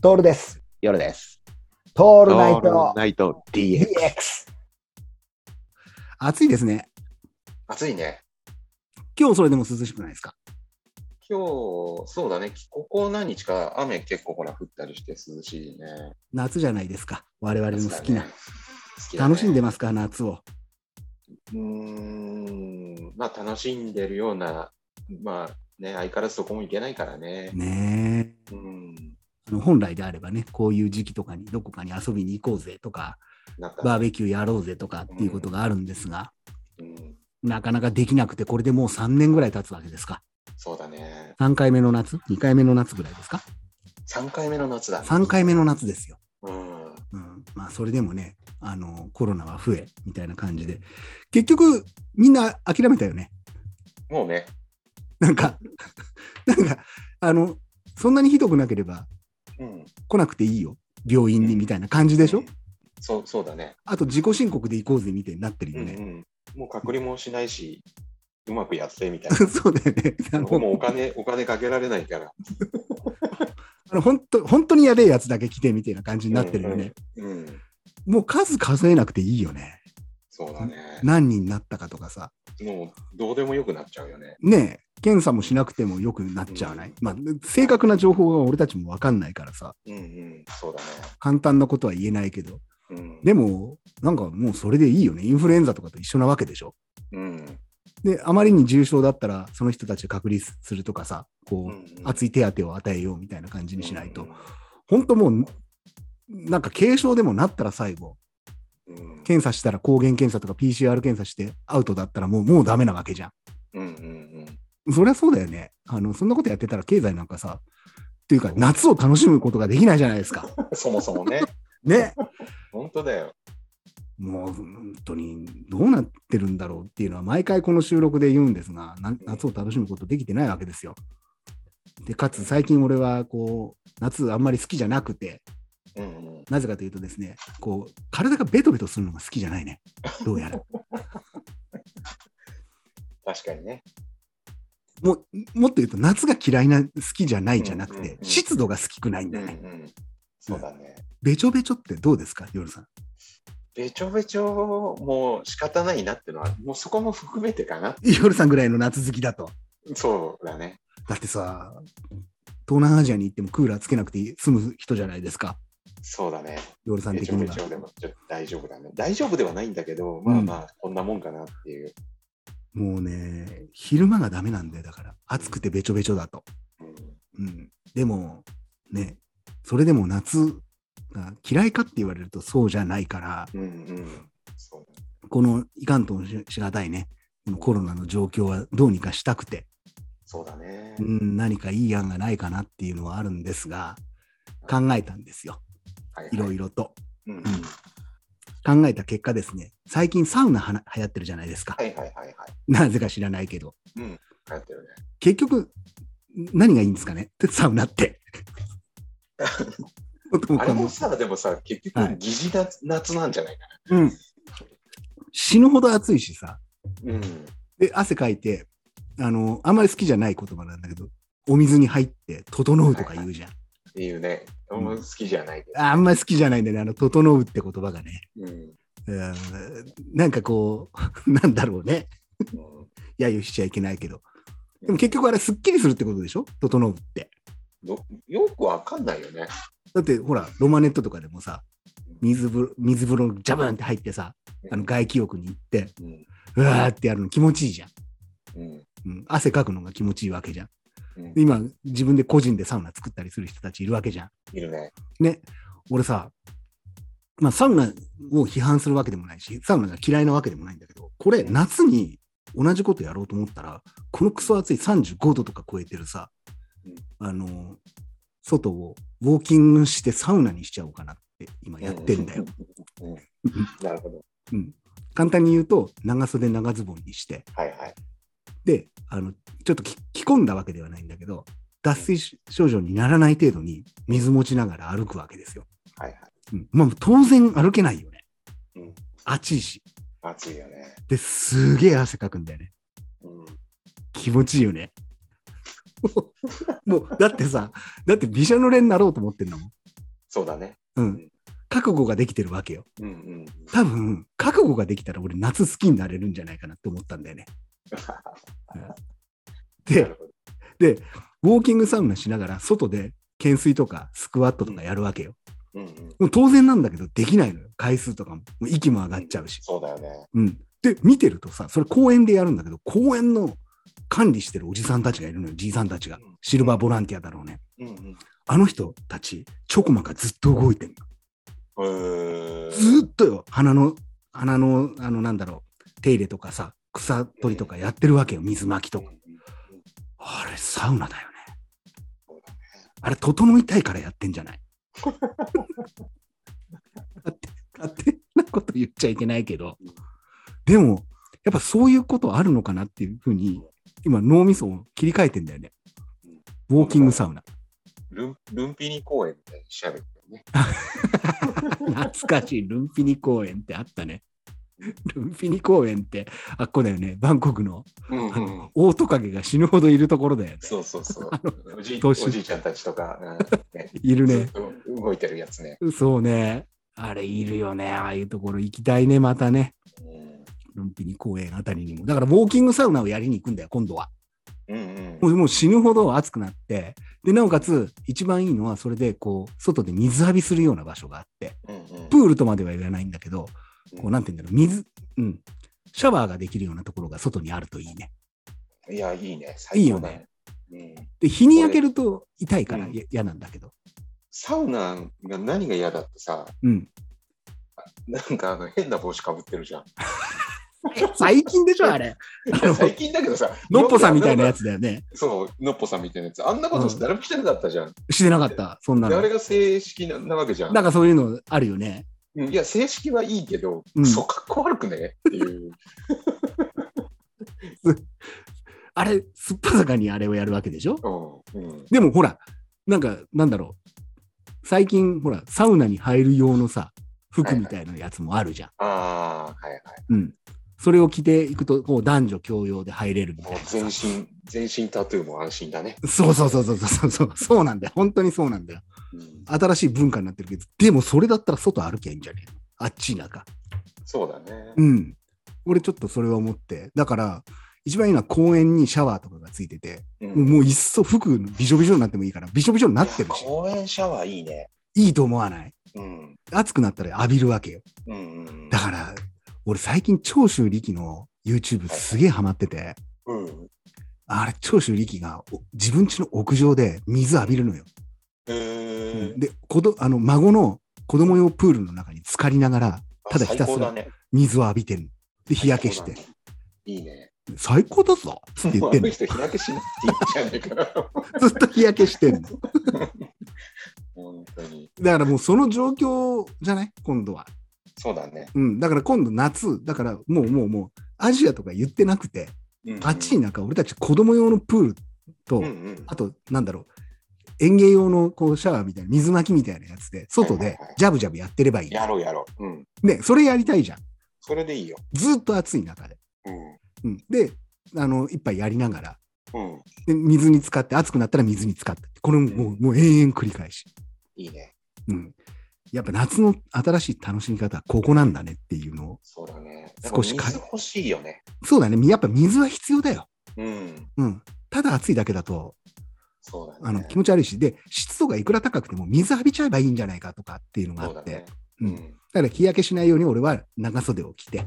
トールです。夜です。トールナイオールトナイト DX。暑いですね。暑いね。今日それでも涼しくないですか？今日、そうだね。ここ何日か雨結構ほら降ったりして涼しいね。夏じゃないですか。我々の好きな。ね好きだね楽しんでますか？夏を。うーん、まあ楽しんでるような、まあね、相変わらずそこも行けないからね。ねえ。うん。あの本来であればね、こういう時期とかにどこかに遊びに行こうぜとか、バーベキューやろうぜとかっていうことがあるんですが、うん、なかなかできなくて、これでもう3年ぐらい経つわけですか？そうだね。3回目の夏 ?2 回目の夏ぐらいですか？3回目の夏だ、ね。?3 回目の夏ですよ。うん。うん、まあそれでもねあのコロナは増えみたいな感じで結局みんな諦めたよねもうね、なんかなんかあのそんなにひどくなければうん。来なくていいよ病院にみたいな感じでしょ、そう、そうだね。あと自己申告で行こうぜみたいになってるよね、うんうん。もう隔離もしないし、うまくやってみたい そうだよねもうお金、お金かけられないから。あの本当本当にやべえやつだけ来てみたいな感じになってるよね、うんうん。うん。もう数数えなくていいよねそうだね。何人になったかとかさ。もうどうでもよくなっちゃうよね。ねえ検査もしなくてもよくなっちゃわない、まあ正確な情報が俺たちも分かんないからさ。うんうん、そうだね。簡単なことは言えないけど、うん、でも、なんかもうそれでいいよね。インフルエンザとかと一緒なわけでしょ？うん、で、あまりに重症だったら、その人たちを隔離するとかさ、こう、うんうん。熱い手当を与えようみたいな感じにしないと、うん本当もう、なんか軽症でもなったら最後、うん検査したら抗原検査とか PCR 検査してアウトだったらもう、もうダメなわけじゃうんうんん。そりゃそうだよね。あの、そんなことやってたら経済なんかさ、っていうか夏を楽しむことができないじゃないですか。うん、そもそもね、ね。本当だよ。もう本当にどうなってるんだろうっていうのは毎回この収録で言うんですが、な夏を楽しむことできてないわけですよ。で、かつ最近俺はこう、夏あんまり好きじゃなくて、うんうん、なぜかというとですね、こう、体がベトベトするのが好きじゃないね。どうやら。確かにね。もう、もっと言うと夏が嫌いな、好きじゃないじゃなくてうんうんう、ん湿度が好きくないんうんうだよね。ん、そうだね。べちょべちょってどうですか、夜さん？べちょべちょもう仕方ないなってのは、もうそこも含めてかな。夜さんぐらいの夏好きだと。そうだね。だってさ、東南アジアに行ってもクーラーつけなくて済む人じゃないですか。そうだね。夜さんべ的にはでも大丈夫だね。大丈夫ではないんだけど、まあまあ、こんなもんかなっていう。もうね、昼間がダメなんだよ、だから。暑くてべちょべちょだと。うんうん。でも、ね、それでも夏が嫌いかって言われるとそうじゃないから、うんうん。このいかんともししがたいね、このコロナの状況はどうにかしたくて、そうだねう。ん、何かいい案がないかなっていうのはあるんですが、考えたんですよ。はいろいろと。うんうん考えた結果ですね、最近サウナはな流行ってるじゃないですか。はいはいはいはい。なぜか知らないけど。うん。流行ってるね。結局、何がいいんですかね？サウナって。あれもさ、でもさ、結はい局、疑似夏夏なんじゃないかな。うん。死ぬほど暑いしさ。うん。で、汗かいて、あの、あんまり好きじゃない言葉なんだけど、お水に入って、整うとか言うじゃん。っていうね、俺も好きじゃないけど。あんまり好きじゃないんだよね、あの、整うって言葉がね。うん。うんなんかこう、なんだろうね。うん揶揄しちゃいけないけど。でも結局あれ、すっきりするってことでしょ？整うって。よよくわかんないよね。だって、ほら、ロマネットとかでもさ、水風呂、水風呂、ジャブンって入ってさ、あの外気浴に行って、うん。うわーってやるの気持ちいいじゃん。うん。うん、汗かくのが気持ちいいわけじゃん。うんで今、自分で個人でサウナ作ったりする人たちいるわけじゃん。いるね。ね、俺さ、まあ、サウナを批判するわけでもないし、サウナが嫌いなわけでもないんだけど、これ、夏に同じことやろうと思ったら、このクソ暑い35度とか超えてるさうん、あの、外をウォーキングしてサウナにしちゃおうかなって今やってんだよ。うん。なるほど。うん、簡単に言うと、長袖長ズボンにして、はいはい。で、あの、ちょっと着着込んだわけではないんだけど、脱水症状にならない程度に水持ちながら歩くわけですよ。はいはい。うん、まあ当然歩けないよね。うん。暑いし。暑いよね。で、すげえ汗かくんだよね。うん。気持ちいいよね。もう、だってさ、だってびしょ濡れになろうと思ってんだもん。そうだね。うん。覚悟ができてるわけよ。うんうん。多分、覚悟ができたら俺夏好きになれるんじゃないかなって思ったんだよね。なでで、ウォーキングサウナしながら外で懸垂とかスクワットとかやるわけよ。うんうん。もう当然なんだけどできないのよ。回数とかも。もう息も上がっちゃうし。そうだよね。うん。で、見てるとさ、それ公園でやるんだけど、公園の管理してるおじさんたちがいるのよ。じいさんたちが。シルバーボランティアだろうね。うんうん。あの人たち、ちょこまかずっと動いてるの。えーずっとよ。花の、花の、あの、なんだろう。手入れとかさ、草取りとかやってるわけよ。水まきとか。あれ、サウナだよね。あれ、整いたいからやってんじゃない勝手なこと言っちゃいけないけど、でも、やっぱそういうことあるのかなっていうふうに、今、脳みそを切り替えてんだよね。ウォーキングサウナ。ルンルンピニ公園みたいにしゃべってね。懐かしい、ルンピニ公園ってあったね。ルンピニ公園って、あっこだよね、バンコクのうんあのオオトカゲが死ぬほどいるところだよね。そうそうそう。おじいお年じいちゃんたちとか、うんね いるね動いてるやつね。そうね。あれいるよね。ああいうところ行きたいね、またね。うんルンピニ公園あたりにも。だから、ウォーキングサウナをやりに行くんだよ、今度は。うんうんもうもう死ぬほど暑くなって、で、なおかつ、一番いいのは、それで、こう、外で水浴びするような場所があって、うんうんプールとまでは言わないんだけど、こう、なんて言うんだろう、水、うん、シャワーができるようなところが外にあるといいね。いや、いいね。最高だいいよね。うんで、日に焼けると痛いからうんや嫌なんだけど。サウナが何が嫌だってさ、うん。なんかあの変な帽子かぶってるじゃん。最近でしょ、あれ。最近だけどさ、のっぽさんみたいなやつ。つだよね。そう、のっぽさんみたいなやつ。あんなことして誰もしてなかったじゃん。してなかった、そんなのであ。れが正式ななわけじゃん。なんかそういうのあるよね。うんいや、正式はいいけど、うんそう、かっこ悪くねっていう。あれ、すっぱ坂にあれをやるわけでしょ？うんうんでもほら、なんか、なんだろう。最近、ほら、サウナに入る用のさ、服みたいなやつもあるじゃん。ああ、はいはい。うん。それを着ていくと、こう男女共用で入れるみたいなさ。全身、全身タトゥーも安心だね。そうそうそうそうそうそう。そうなんだよ。本当にそうなんだよ。うん新しい文化になってるけど、でもそれだったら外歩きゃいいんじゃねえ？のあっち田舎。そうだね。うん。俺ちょっとそれは思って。だから、一番いいのは公園にシャワーとかがついてて、うんもういっそ服びしょびしょになってもいいから、びしょびしょになってるし、公園シャワーいいね。いいと思わない？うん。暑くなったら浴びるわけよ。うんうんだから、俺最近長州力の YouTube すげえハマってて、うん。うん。あれ長州力がお自分家の屋上で水浴びるのよ。へーで、子どあの孫の子供用プールの中に浸かりながら、ただひたすら。水を浴びてるの。で、日焼けして最高。だね。いいね。最高だぞつって言ってんの。ずっと日焼けしてんの。本当に。だからもうその状況じゃない？今度は。そうだね。うん。だから今度夏、だからもうもうもう、アジアとか言ってなくて、うんあっちになんか俺たち子供用のプールと、うんうん。あと、なんだろう、園芸用のこうシャワーみたいな、水巻きみたいなやつで、外でジャブジャブやってればいい。やろうやろう。うん。ね、それやりたいじゃん。それでいいよ。ずっと暑い中で。うん。うん、で、あの、一杯やりながら、うん。で水に浸かって、暑くなったら水に浸かって。これももう,、もう永遠繰り返し。いいね。うん。やっぱ夏の新しい楽しみ方はここなんだねっていうのを。そうだね。少しか水欲しいよね。そうだね。やっぱ水は必要だよ。うん。うん。ただ暑いだけだと、そうだね。あの、気持ち悪いし、で、湿度がいくら高くても水浴びちゃえばいいんじゃないかとかっていうのがあって、ね。ううんん。だから日焼けしないように俺は長袖を着て、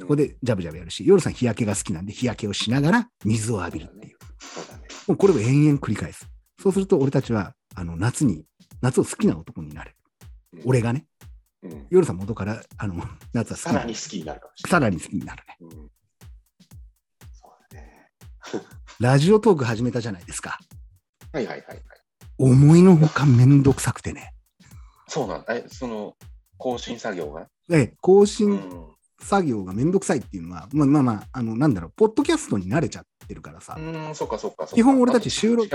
そこでジャブジャブやるし、夜さん日焼けが好きなんで日焼けをしながら水を浴びるっていう。そうだね。もうこれを延々繰り返す。そうすると俺たちはあの夏に、夏を好きな男になれる。うん俺がね、うん。夜さん元からあの 夏は好きさらに好きになるかもしれない。さらに好きになるね。うん。そうだね。ラジオトーク始めたじゃないですか。はいはいはいはい。思いのほかめんどくさくてね。そうなんだ。え、その、更新作業が？で、更う新ん。作業がめんどくさいっていうのは、まあまあまあ、あの、なんだろう、ポッドキャストに慣れちゃってるからさ、うん、そっかそっかそっか。基本俺たち収録。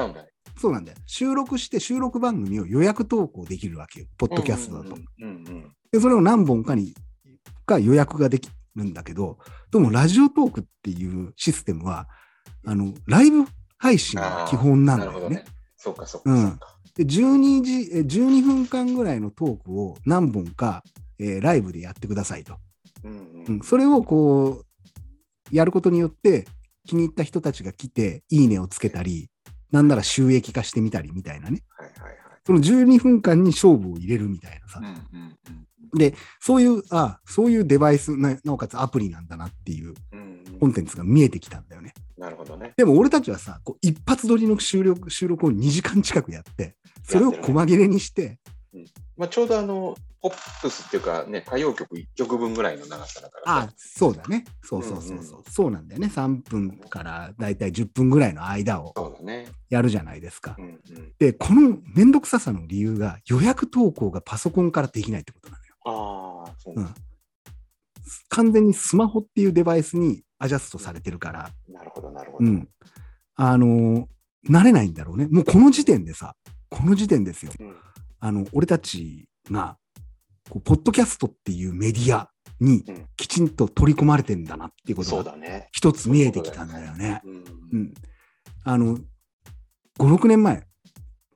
そうなんだよ。収録して収録番組を予約投稿できるわけよ、ポッドキャストだと。うんうんうん。で、それを何本かに、か予約ができるんだけど、でもラジオトークっていうシステムは、あの、ライブ配信が基本なんだよね。そうか、そうか、うん。で12時え12分間ぐらいのトークを何本か、えーライブでやってくださいと、うんううんん、それをこうやることによって気に入った人たちが来ていいねをつけたりなんなら収益化してみたりみたいなね。はいはいはい。その12分間に勝負を入れるみたいなさ、うんうんでそういうあそういうデバイスななおかつアプリなんだなっていううんうん。コンテンツが見えてきたんだよね。なるほどね。でも俺たちはさ、こう一発撮りの収録収録を2時間近くやって、それを細切れにして、まあ、ちょうどあの、ポップスっていうかね、歌謡曲1曲分ぐらいの長さだからさ。あそうだね。そうそうそうそう。そうなんだよね。3分からだいたい10分ぐらいの間を。やるじゃないですかう。んうん。で、このめんどくささの理由が予約投稿がパソコンからできないってことなのよ。ああ、そううん。完全にスマホっていうデバイスにアジャストされてるから、なるほど、なるほど。うん。あのー慣れないんだろうね。もうこの時点でさ、この時点ですよ。うんあの、俺たちが、こう、ポッドキャストっていうメディアにうんきちんと取り込まれてんだなっていうことが。一つ見えてきたんだよね。うんうん。あの、5、6年前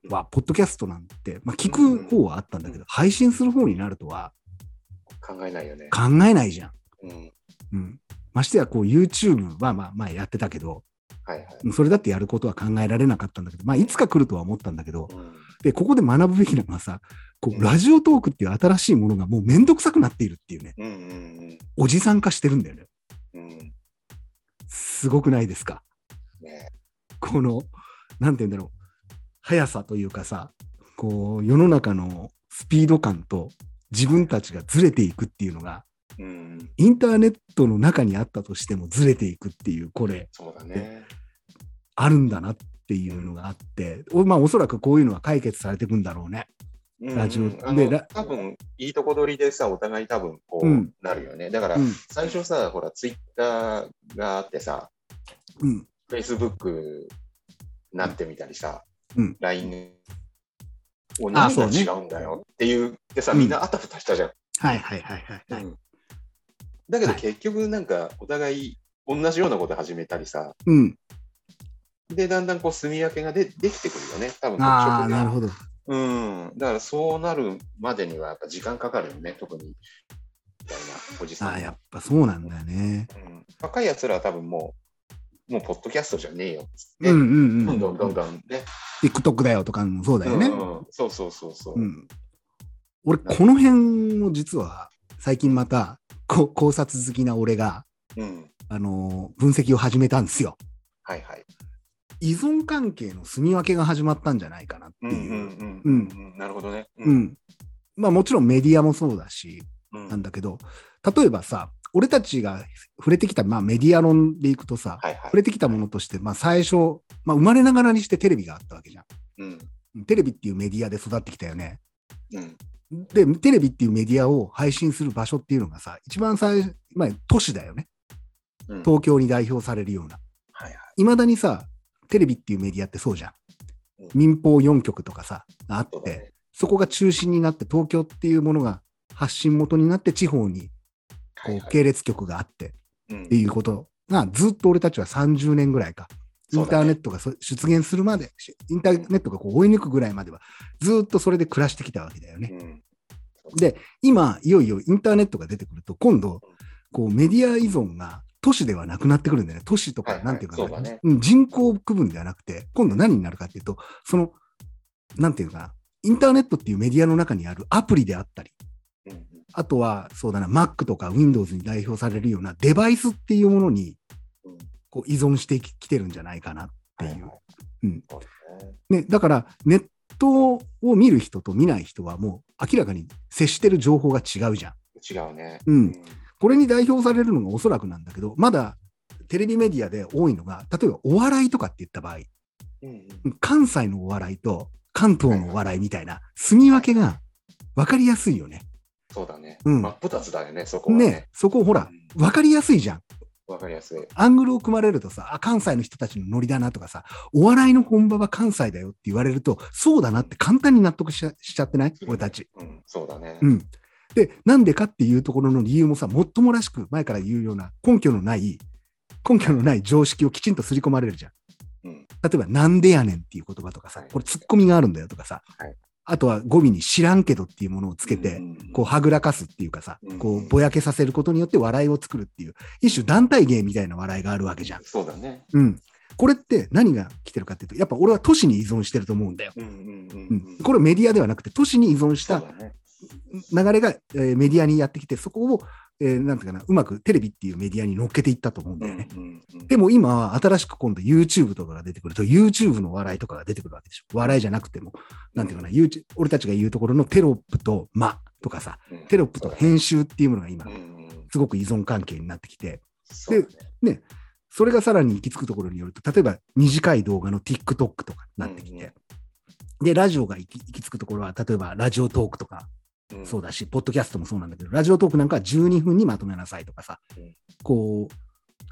は、ポッドキャストなんて、まあ、聞く方はあったんだけど、配信する方になるとは考えないよね。考えないじゃん。うん。うん。ましてや、こう、YouTube は、まあ、前やってたけど、はいはい。それだってやることは考えられなかったんだけど、まあ、いつか来るとは思ったんだけど、うんで、ここで学ぶべきなのはさ、こう、ラジオトークっていう新しいものがもうめんどくさくなっているっていうね、うんうんおじさん化してるんだよね。うん。うん。すごくないですか？ねこの、なんて言うんだろう、速さというかさ、こう、世の中のスピード感と自分たちがずれていくっていうのが、うん。インターネットの中にあったとしてもずれていくっていう、これ、そうだね。あるんだなっていうのがあって、おまあ、おそらくこういうのは解決されていくんだろうね。ラジオでラ多分いいとこ取りでさ、お互い多分こうんうなるよね。だから、うん。最初さ、ほら、ツイッターがあってさ、うん。フェイスブックなってみたりさ、うん LINE をあ何が違うんだよっていう、でさ、うんみんなあたふたしたじゃん。はいはいはいはい、だけどはい結局なんかお互い同じようなこと始めたりさ、うん。で、だんだんこう住み分けがでできてくるよね、多分ああ、なるほど。うん。だからそうなるまでにはやっぱ時間かかるよね、特に。みたいなおじさんは。ああ、やっぱそうなんだよね。うん、若いやつらは多分もう、もうポッドキャストじゃねえよっつって、うんうんうん。どんどんどんどんね。TikTok だよとかもそうだよね。うんうんそうそうそうそう。うん。俺、この辺を実は最近またこ考察好きな俺が、うん。あのー分析を始めたんですよ。はいはい。依存関係の住み分けが始まったんじゃないかなっていう。うんうん。なるほどね。う。ん。まあもちろんメディアもそうだし、うんなんだけど、例えばさ、俺たちが触れてきた、まあメディア論でいくとさ、はいはい。触れてきたものとして、まあ最初、まあ生まれながらにしてテレビがあったわけじゃうん。ん。テレビっていうメディアで育ってきたよね。うん。で、テレビっていうメディアを配信する場所っていうのがさ、一番最初、まあ都市だよね。うん。東京に代表されるような。はいはい。いまだにさ、テレビっていうメディアってそうじゃん。うん。民放4局とかさ、があって、そこが中心になって、東京っていうものが発信元になって、地方にこはいうはい。系列局があってうん。っていうことが、ずっと俺たちは30年ぐらいか、インターネットがそ出現するまで、しインターネットがこう追い抜くぐらいまでは、ずっとそれで暮らしてきたわけだよね。うん。で、今、いよいよインターネットが出てくると、今度、こうメディア依存が都市ではなくなってくるんだよね。都市とか、はいはい。なんていうかな、そうだね。うん人口区分ではなくて、今度何になるかっていうと、その、なんていうかな、インターネットっていうメディアの中にあるアプリであったり、うんうん。あとは、そうだな、Mac とか Windows に代表されるようなデバイスっていうものにうん。こう依存してききてるんじゃないかなっていう。はいはい。うん。ね、だから、ネットを見る人と見ない人はもう明らかに接してる情報が違うじゃん。違うね。うんこれに代表されるのがおそらくなんだけど、まだテレビメディアで多いのが、例えばお笑いとかって言った場合、うんうん関西のお笑いと関東のお笑いみたいな、住み分けが分かりやすいよね。そうだね。うん真っ二つだよね、そこはねね。そこほら、分かりやすいじゃん。わかりやすい。アングルを組まれるとさ、あ、関西の人たちのノリだなとかさ、お笑いの本場は関西だよって言われると、そうだなって簡単に納得しちゃしちゃってない？俺たち。うん、そうだね。うん。で、なんでかっていうところの理由もさ、もっともらしく前から言うような根拠のない、根拠のない常識をきちんと刷り込まれるじゃん。うん。例えば、なんでやねんっていう言葉とかさはい、これツッコミがあるんだよとかさはい、あとは語尾に知らんけどっていうものをつけて、うんこう、はぐらかすっていうかさうん、こう、ぼやけさせることによって笑いを作るっていう、一種団体芸みたいな笑いがあるわけじゃん。そうだね。うん。これって何が来てるかっていうと、やっぱ俺は都市に依存してると思うんだよ。うんうんううんん。これメディアではなくて、都市に依存した。流れが、えーメディアにやってきて、そこを、えーなんていうかな、うまくテレビっていうメディアに乗っけていったと思うんだよね。うんうんでも今は新しく今度 YouTube とかが出てくると、YouTube の笑いとかが出てくるわけでしょ。笑いじゃなくても、なんていうかな、YouTube 俺たちが言うところのテロップと間とかさ、うん。テロップと編集っていうものが今うん、うん。すごく依存関係になってきて、そうだねそれがさらに行き着くところによると、例えば短い動画の TikTok とかになってきて、で、ラジオが行き行き着くところは、例えばラジオトークとか、うんそうだし、ポッドキャストもそうなんだけど、ラジオトークなんかは12分にまとめなさいとかさうん、こう、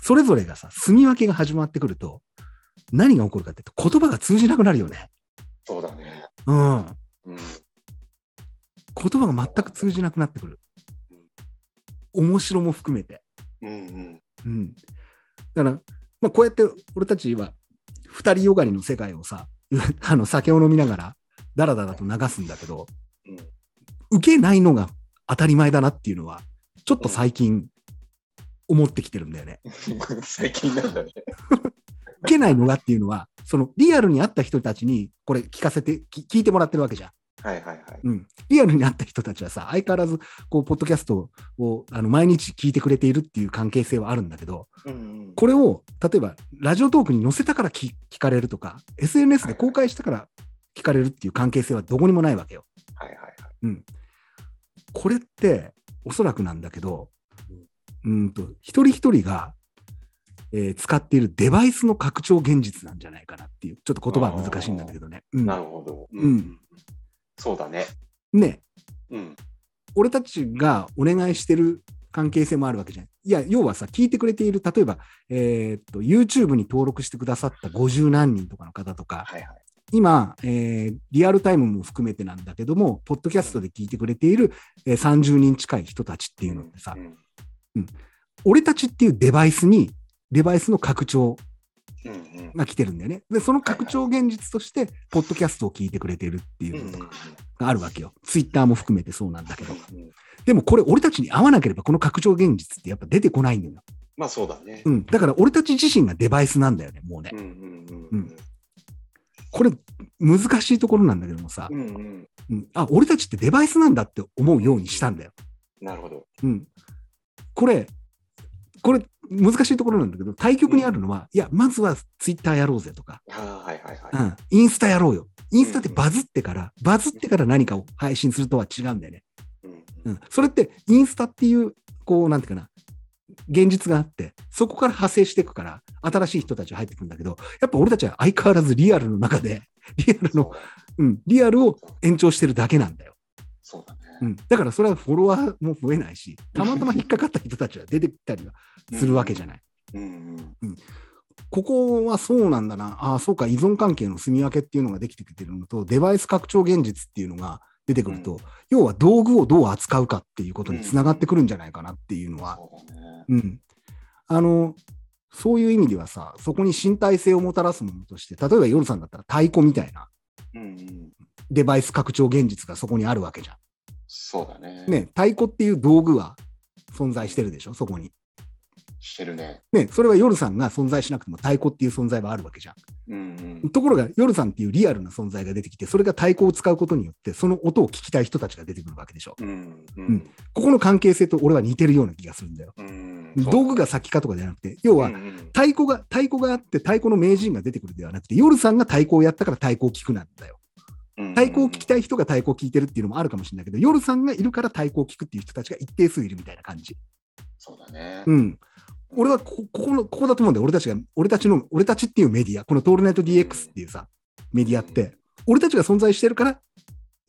それぞれがさ、住み分けが始まってくると、何が起こるかっていうと、言葉が通じなくなるよね。そうだね。うん。うん言葉が全く通じなくなってくる。面白も含めて。うんうんうん。だから、まあ、こうやって俺たちは、二人よがりの世界をさ、あの酒を飲みながら、だらだらと流すんだけど、うん受けないのが当たり前だなっていうのは、ちょっと最近思ってきてるんだよね。最近なんだね。受けないのがっていうのは、そのリアルに会った人たちにこれ聞かせて、き聞いてもらってるわけじゃん。はいはいはい。うん。リアルに会った人たちはさ、相変わらず、こう、ポッドキャストをあの毎日聞いてくれているっていう関係性はあるんだけど、うんうんこれを、例えば、ラジオトークに載せたから聞聞かれるとか、SNS で公開したから聞かれるっていう関係性はどこにもないわけよ。はいはいはい。うん。これって、おそらくなんだけど、うんと、一人一人が、えー使っているデバイスの拡張現実なんじゃないかなっていう、ちょっと言葉は難しいんだけどね。うんなるほど。うん。そうだね。ね、うん。俺たちがお願いしてる関係性もあるわけじゃん。いや、要はさ、聞いてくれている、例えば、えーっと、YouTube に登録してくださった50何人とかの方とか、はいはい。今、えーリアルタイムも含めてなんだけども、ポッドキャストで聞いてくれている、えー30人近い人たちっていうのってさ、うん俺たちっていうデバイスに、デバイスの拡張が来てるんだよね。で、その拡張現実として、ポッドキャストを聞いてくれてるっていううんのとかがあるわけよ。ツイッターも含めてそうなんだけど。うんでもこれ、俺たちに合わなければ、この拡張現実ってやっぱ出てこないんだよ。まあそうだねう。ん。だから俺たち自身がデバイスなんだよね、もうねう。んうんううんんこれ、難しいところなんだけどもさ、うんうん。うん、あ、俺たちってデバイスなんだって思うようにしたんだよ。なるほど。うん。これ、これ、難しいところなんだけど、対極にあるのは、いや、まずはツイッターやろうぜとか、はいはいうはい。ん、インスタやろうよ。インスタってバズってから、バズってから何かを配信するとは違うんだよね。うんうん。それって、インスタっていう、こう、なんていうかな、現実があって、そこから派生していくから、新しい人たちが入ってくるんだけど、やっぱ俺たちは相変わらずリアルの中で、リアルの、うん、リアルを延長してるだけなんだよ。そうだね。うん。だからそれはフォロワーも増えないし、たまたま引っかかった人たちは出てきたりはするわけじゃない。うんうんここはそうなんだな。ああ、そうか、依存関係の住み分けっていうのができてきてるのと、デバイス拡張現実っていうのが出てくると、うん要は道具をどう扱うかっていうことにつながってくるんじゃないかなっていうのは、そうだね。うん。あの、そういう意味ではさ、そこに身体性をもたらすものとして、例えば夜さんだったら太鼓みたいなうんうん。デバイス拡張現実がそこにあるわけじゃそうだね。ん。ね、太鼓っていう道具は存在してるでしょ、そこに。してるね。ね、それは夜さんが存在しなくても太鼓っていう存在はあるわけじゃん。うんうん。ところが、夜さんっていうリアルな存在が出てきて、それが太鼓を使うことによって、その音を聞きたい人たちが出てくるわけでしょ。うんううんん。ここの関係性と俺は似てるような気がするんだよ。うん道具が先かとかじゃなくて、要は太鼓が、太鼓があって、太鼓の名人が出てくるではなくて、夜さんが太鼓をやったから太鼓を聞くなんだよ。うん太鼓を聞きたい人が太鼓を聞いてるっていうのもあるかもしれないけど、夜さんがいるから太鼓を聞くっていう人たちが一定数いるみたいな感じ。そうだね。うん。俺はこここの、ここだと思うんだよ。俺たちが、俺たちの、俺たちっていうメディア、このトールナイト DX っていうさ、メディアって、俺たちが存在してるから、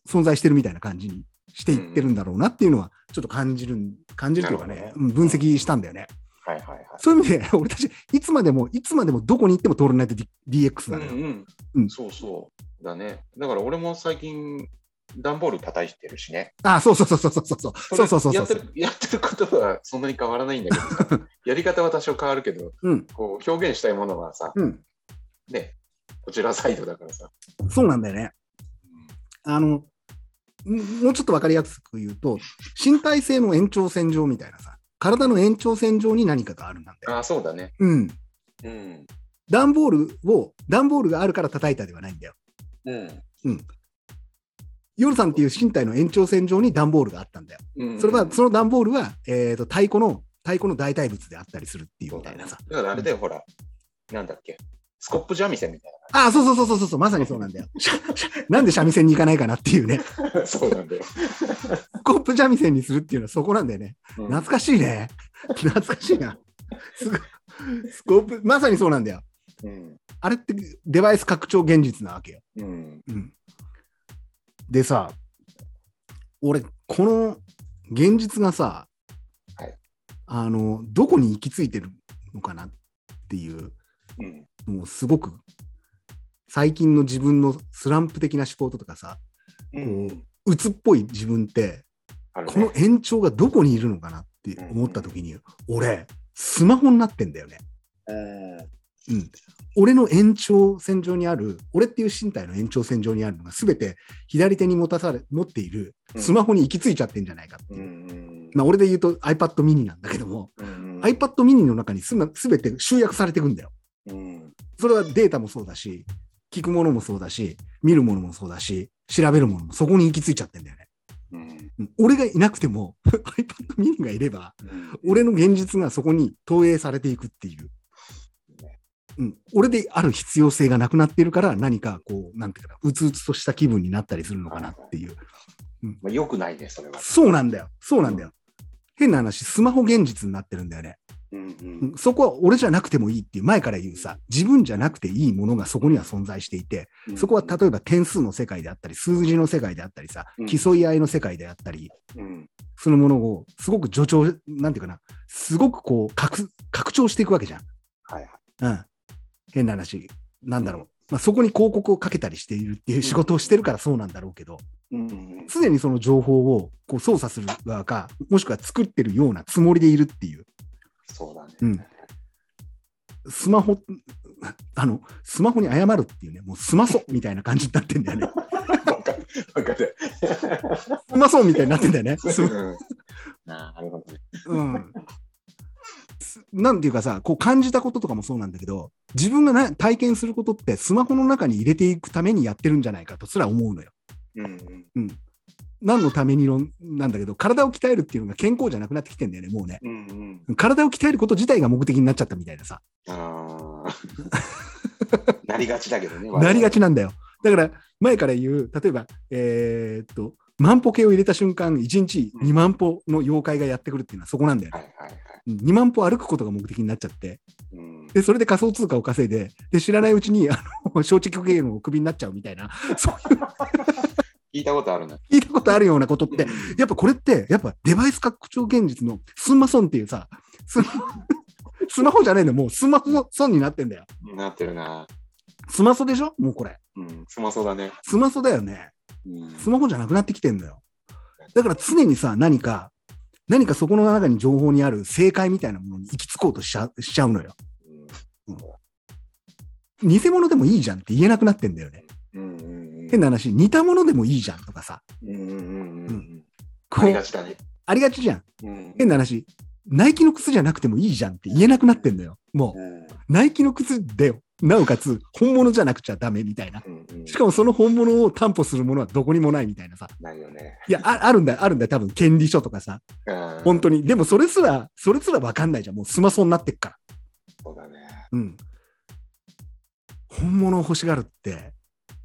存在してるみたいな感じにしていってるんだろうなっていうのは、ちょっと感じるん、感じるというかね、うん分析したんだよね。はいはいはい。そういう意味で、俺たち、いつまでも、いつまでもどこに行ってもトールナイト DX なのよ。うんううんん。そうそう。だね。だから俺も最近、段ボール叩いてるしね。あ、そうそうそうそうそうそう。そうそうそうそうやって。るやってることはそんなに変わらないんだけどさやり方は多少変わるけど、うん。こう表現したいものはさ、うん。ね、こちらサイドだからさ。そうなんだよね。あの、んもうちょっとわかりやすく言うと、身体性の延長線上みたいなさ、体の延長線上に何かがあるんだよ。ああ、そうだね。うん。うん。段ボールを、段ボールがあるから叩いたではないんだよ。うん。夜さんっていう身体の延長線上に段ボールがあったんだよ。うんそれは、その段ボールは、えー、と太鼓の、太鼓の代替物であったりするっていうみたいなさ。だからあれだよ、ほら、なんだっけ、スコップ三味線みたいああ、そうそうそうそうそう、まさにそうなんだよ。なんで三味線に行かないかなっていうね。な。そうなんだよ。スコップ三味線にするっていうのはそこなんだよね。うん懐かしいね。懐かしいな。スコープ、まさにそうなんだよ。うん。あれってデバイス拡張現実なわけよ。うん。うん、でさ、俺、この現実がさ、はいあの、どこに行き着いてるのかなっていう、うん。もうすごく、最近の自分のスランプ的な思考とかさ、うん。鬱っぽい自分って、ねこの延長がどこにいるのかなって思った時に、俺、スマホになってんだよね。うんうん。俺の延長線上にある、俺っていう身体の延長線上にあるのが、すべて左手に持たされ、持っているスマホに行き着いちゃってんじゃないかってういう。ん。まあ、俺で言うと iPad mini なんだけども、うん。iPad mini の中にすすべて集約されていくんだよ。うん。それはデータもそうだし、聞くものもそうだし、見るものもそうだし、調べるものもそこに行き着いちゃってんだよね。うん。うん俺がいなくても iPad mini がいれば、俺の現実がそこに投影されていくっていう。うん、俺である必要性がなくなっているから、何かこう、なんていうかな、うつうつとした気分になったりするのかなっていう。まあ、よくないね、それは。そうなんだよ。そうなんだよ。変な話、スマホ現実になってるんだよね。うんううんんそこは俺じゃなくてもいいっていう、前から言うさ、自分じゃなくていいものがそこには存在していて、うん。そこは例えば点数の世界であったり、数字の世界であったりさうん、競い合いの世界であったり、うん。そのものをすごく助長、なんていうかな、すごくこう拡、拡張していくわけじゃん。はいはい。うん。変な話、なんだろう。まあ、そこに広告をかけたりしているっていう仕事をしてるからそうなんだろうけど、うん。常にその情報をこう操作する側か、もしくは作ってるようなつもりでいるっていう、そうだね。うんスマホ、あの、スマホに謝るっていうね、もうスマソみたいな感じになってんだよね。わかる。スマソみたいになってんだよね。スうんなるほどね。うん。すなんていうかさ、こう感じたこととかもそうなんだけど、自分がな体験することってスマホの中に入れていくためにやってるんじゃないかとすら思うのよ。うんうん。うん。何のためにのなんだけど、体を鍛えるっていうのが健康じゃなくなってきてんだよね、もうね。うんうん。体を鍛えること自体が目的になっちゃったみたいなさ、ああ。なりがちだけどね。なりがちなんだよ。だから、前から言う、例えば、えーっと、万歩計を入れた瞬間、1日2万歩の妖怪がやってくるっていうのはそこなんだよね。はいはいはい。うん2万歩歩くことが目的になっちゃって、うん。で、それで仮想通貨を稼いで、で、知らないうちに、あの、承知局限をクビになっちゃうみたいな、そういう、聞いたことあるな。聞いたことあるようなことって、やっぱこれって、やっぱデバイス拡張現実のスンマソンっていうさ、ス スマホじゃないの、もうスマホソンになってんだよ。なってるな。スマソでしょ？もうこれ。うん。すまそうだね。スマソだよね。うん。スマホじゃなくなってきてんだよ。だから常にさ、何か、何かそこの中に情報にある正解みたいなものに行き着こうとしちゃしちゃうのよ。偽物でもいいじゃんって言えなくなってんだよね。うんうんうん。変な話、似たものでもいいじゃんとかさ。うんありが、ちだね。ありがちじゃん。うん。変な話、ナイキの靴じゃなくてもいいじゃんって言えなくなってんだよ。もう、うんナイキの靴だよ。なおかつ、本物じゃなくちゃダメみたいな。うんうん。しかもその本物を担保するものはどこにもないみたいなさ。ないよね。いや、ああるんだよ、あるんだよ、多分、権利書とかさ。うん本当に。でもそれすら、それすらわかんないじゃん。もうスマホになってっから。そうだね。うん。本物を欲しがるって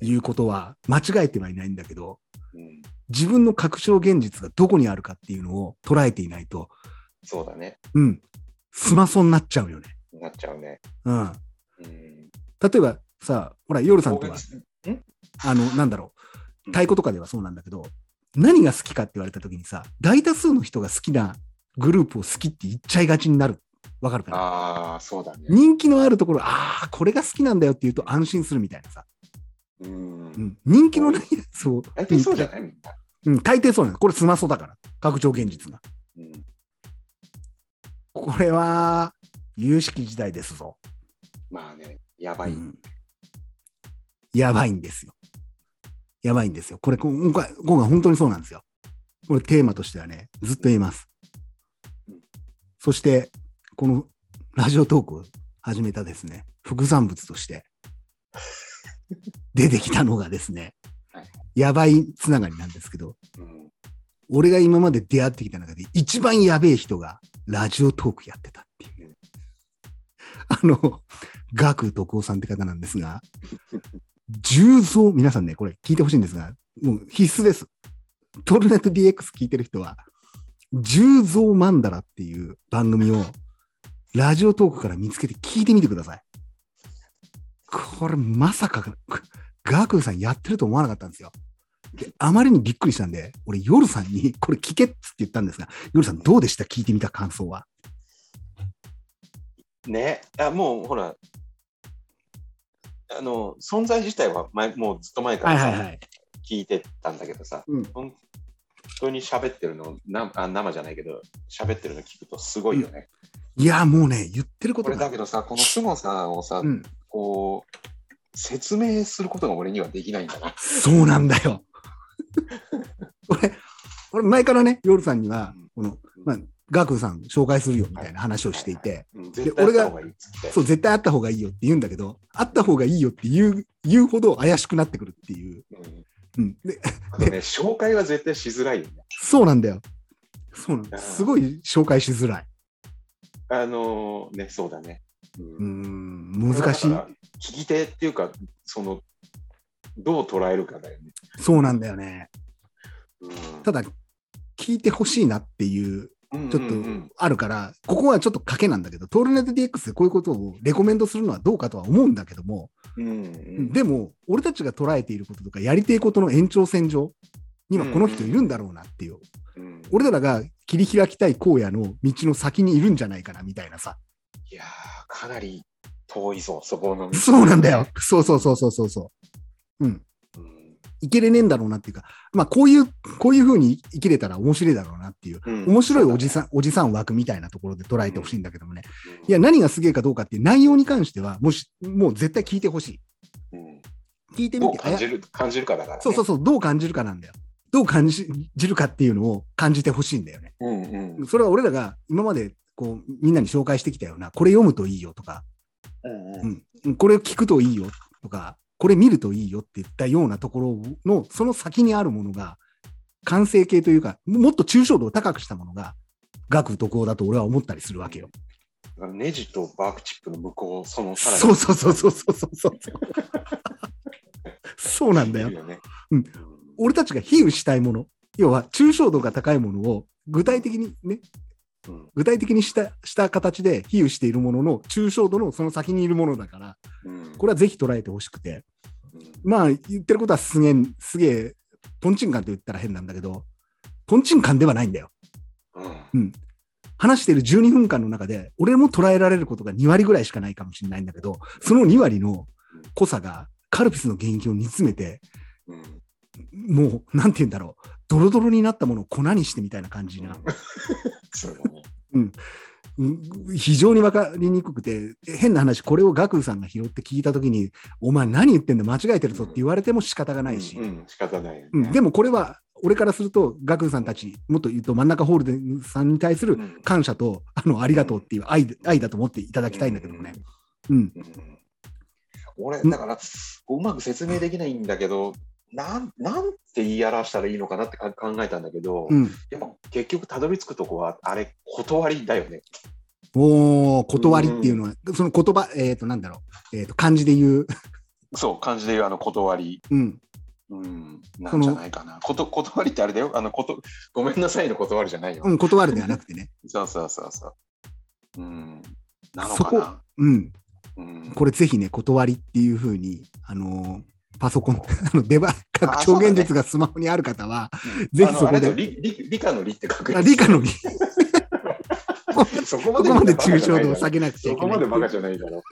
いうことは間違えてはいないんだけど、うん。自分の確証現実がどこにあるかっていうのを捉えていないと、そうだね。うん、スマホになっちゃうよね。なっちゃうね。うん。うん。例えばさ、ほら、夜さんとは、ん？あの、なんだろう、太鼓とかではそうなんだけど、何が好きかって言われたときにさ、大多数の人が好きなグループを好きって言っちゃいがちになる。わかるかな？ああ、そうだね。人気のあるところ、ああ、これが好きなんだよって言うと安心するみたいなさ。うんう。ん、人気のないやつを。大体そうじゃないみんな。うん、大抵そうなの。これスマソだから。拡張現実が。うん。これは、有識時代ですぞ。まあね、やばい。うんやばいんですよ。やばいんですよ。これ、こ今回、今回本当にそうなんですよ。これテーマとしてはね、ずっと言いますうん。そして、このラジオトークを始めたですね、副産物として出てきたのがですねはい、やばいつながりなんですけど、うん俺が今まで出会ってきた中で一番やべえ人がラジオトークやってたっていう。あの、ガク徳夫さんって方なんですが、重蔵、皆さんね、これ聞いてほしいんですが、もう必須です。トルネット DX 聞いてる人は、重蔵マンダラっていう番組をラジオトークから見つけて聞いてみてください。これまさか、ガクさんやってると思わなかったんですよ。あまりにびっくりしたんで、俺、夜さんにこれ聞けっつって言ったんですが、夜さんどうでした？聞いてみた感想は。ね、あもうほら、あの存在自体は前もうずっと前からさ、い。聞いてたんだけどさ、うん本当に喋ってるのなあ、生じゃないけど、喋ってるの聞くとすごいよね。いや、もうね、言ってるこことれだが。けどさ、この凄さをさ、うん、こう、説明することが俺にはできないんだな。そうなんだよ。俺、俺前からね、夜さんにはうん、この、まあ、ガクさん紹介するよみたいな話をしていて、うん絶対やった方が。そう、絶対会った方がいいよって言うんだけど、会った方がいいよって言う、言うほど怪しくなってくるっていう。うんうん。で、ね、紹介は絶対しづらいよね。そうなんだよ。そうなんだ。すごい紹介しづらい。あのね、そうだね。ううんん、難しい聞き手っていうか、その、どう捉えるかだよね。そうなんだよね。うんただ、聞いてほしいなっていう、ちょっとうんうんあるから、ここはちょっと賭けなんだけど、トールネット DX でこういうことをレコメンドするのはどうかとは思うんだけども、うんうんでも、俺たちが捉えていることとか、やりてえことの延長線上にはこの人いるんだろうなっていう、うん俺らが切り開きたい荒野の道の先にいるんじゃないかなみたいなさ。いやー、かなり遠いぞ、そこの。そうなんだよ。そうそうそうそうそうそう。うん。うん生きれねえんだろうなっていうか、まあ、こういう、こういうふうに生きれたら面白いだろうなっていう、うん面白いおじさん、おじさん枠みたいなところで捉えてほしいんだけどもね。うんいや、何がすげえかどうかっていう内容に関しては、もし、もう絶対聞いてほしい。うん聞いてみて、どう感じる感じるかだからね。そうそうそう、どう感じるかなんだよ。どう感じるかっていうのを感じてほしいんだよね。うんうんそれは俺らが今までこうみんなに紹介してきたような、これ読むといいよとか、うんううんんうん、これを聞くといいよとか、これ見るといいよって言ったようなところの、その先にあるものが、完成形というか、もっと抽象度を高くしたものが、学徳法だと俺は思ったりするわけよ。ネジとバークチップの向こう、そのさらにそうそうそうそうそうそうそう。そうなんだよいる。ねうん俺たちが比喩したいもの、要は抽象度が高いものを具体的にね、うん具体的にしたした形で比喩しているものの抽象度のその先にいるものだから、うんこれはぜひ捉えてほしくて、うん。まあ言ってることはすげえ、すげえ、トンチンカンと言ったら変なんだけど、トンチンカンではないんだよ。うん。うん。話している12分間の中で、俺も捉えられることが2割ぐらいしかないかもしれないんだけど、その2割の濃さがカルピスの原液を煮詰めて、うん。もう、なんて言うんだろう、ドロドロになったものを粉にしてみたいな感じな。うん 非常に分かりにくくて、変な話、これをガクーさんが拾って聞いたときに、お前何言ってんだ、間違えてるぞって言われても仕方がないし、うんうん仕方ないよね。うんでもこれは、俺からすると、ガクーさんたち、もっと言うと真ん中ホールデンさんに対するうん。感謝と、あの、ありがとうっていう愛愛だと思っていただきたいんだけどもね。うん。うん。俺、だから、うまく説明できないんだけど、なんなんて言い表したらいいのかなってか考えたんだけど、うん。やっぱ結局たどり着くとこは、あれ、断りだよね。おー、断りっていうのは、その言葉、えっ、と、なんだろう、えっ、と、漢字で言う、そう、漢字で言うあの断り、うん。うん、なんじゃないかな。こと断りってあれだよ。あのことごめんなさいの断りじゃないよ。うん、断るではなくてね。そうそうそうそう。うん。なのかな。うん。うん、これぜひね、断りっていうふうに、あのーパソコン、あのデバ、拡張現実がスマホにある方は、うんぜひそこで理理理科の理って書くあ理科の理、そこまで抽象度を下げなくちゃいけないそこまでバカじゃないだろ。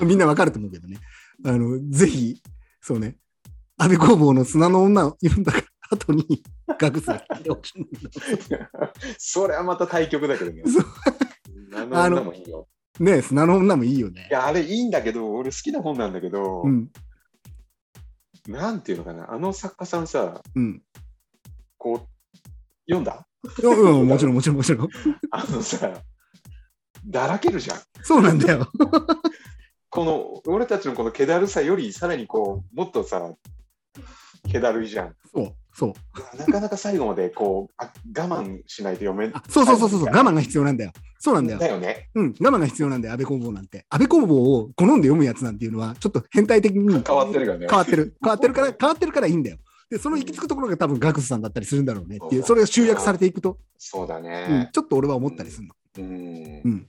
うん、みんなわかると思うけどね。あの、ぜひ、そうね、安倍工房の砂の女を読んだ後に、学生聞いてほしいんだそれはまた対局だけどね。そうあの女もいいよ。ね砂の女もいいよねい。や、あれいいんだけど、俺好きな本なんだけど、うん。なんていうのかな、あの作家さんさ、うん。こう、読んだ？うん、うんもちろん、もちろん、もちろん。あのさ、だらけるじゃん。そうなんだよ。この、俺たちのこの気だるさより、さらにこう、もっとさ、気だるいじゃん。そう、そう。なかなか最後までこうあ我慢しないと読めあそうそうそうそう、我慢が必要なんだよ。そうなんだよ。だよね。うん、我慢が必要なんだよ、安倍工房なんて。安倍工房を好んで読むやつなんていうのは、ちょっと変態的に変わってるからね。変わってる。変わってるから、変わってるからいいんだよ。で、その行き着くところが多分ガクスさんだったりするんだろうねっていう、それが集約されていくと、そうだうん、ね。ちょっと俺は思ったりするの。うん。ううん。ん。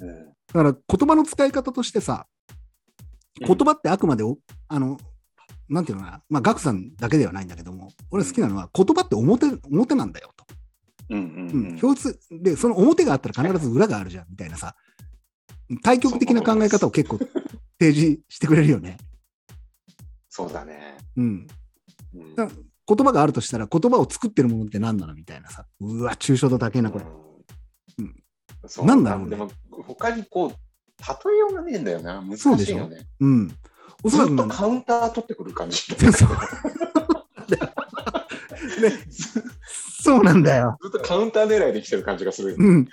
だから言葉の使い方としてさ、言葉ってあくまでお、あの、なんていうのかな、まあ、ガクさんだけではないんだけども、俺好きなのは言葉って表、表なんだよと。うんううんん。表出で、その表があったら必ず裏があるじゃんみたいなさ、対極的な考え方を結構提示してくれるよね。そうだね。うん。うんだ言葉があるとしたら、言葉を作ってるものって何なの？みたいなさ。うわ、抽象度高いな、これ。うんなんだろうね他にこう、例えようがねえんだよな。難しいよね。うん。おそらくなずっとカウンター取ってくる感じ。ね、そうなんだよ。ずっとカウンター狙いで来てる感じがする。うん。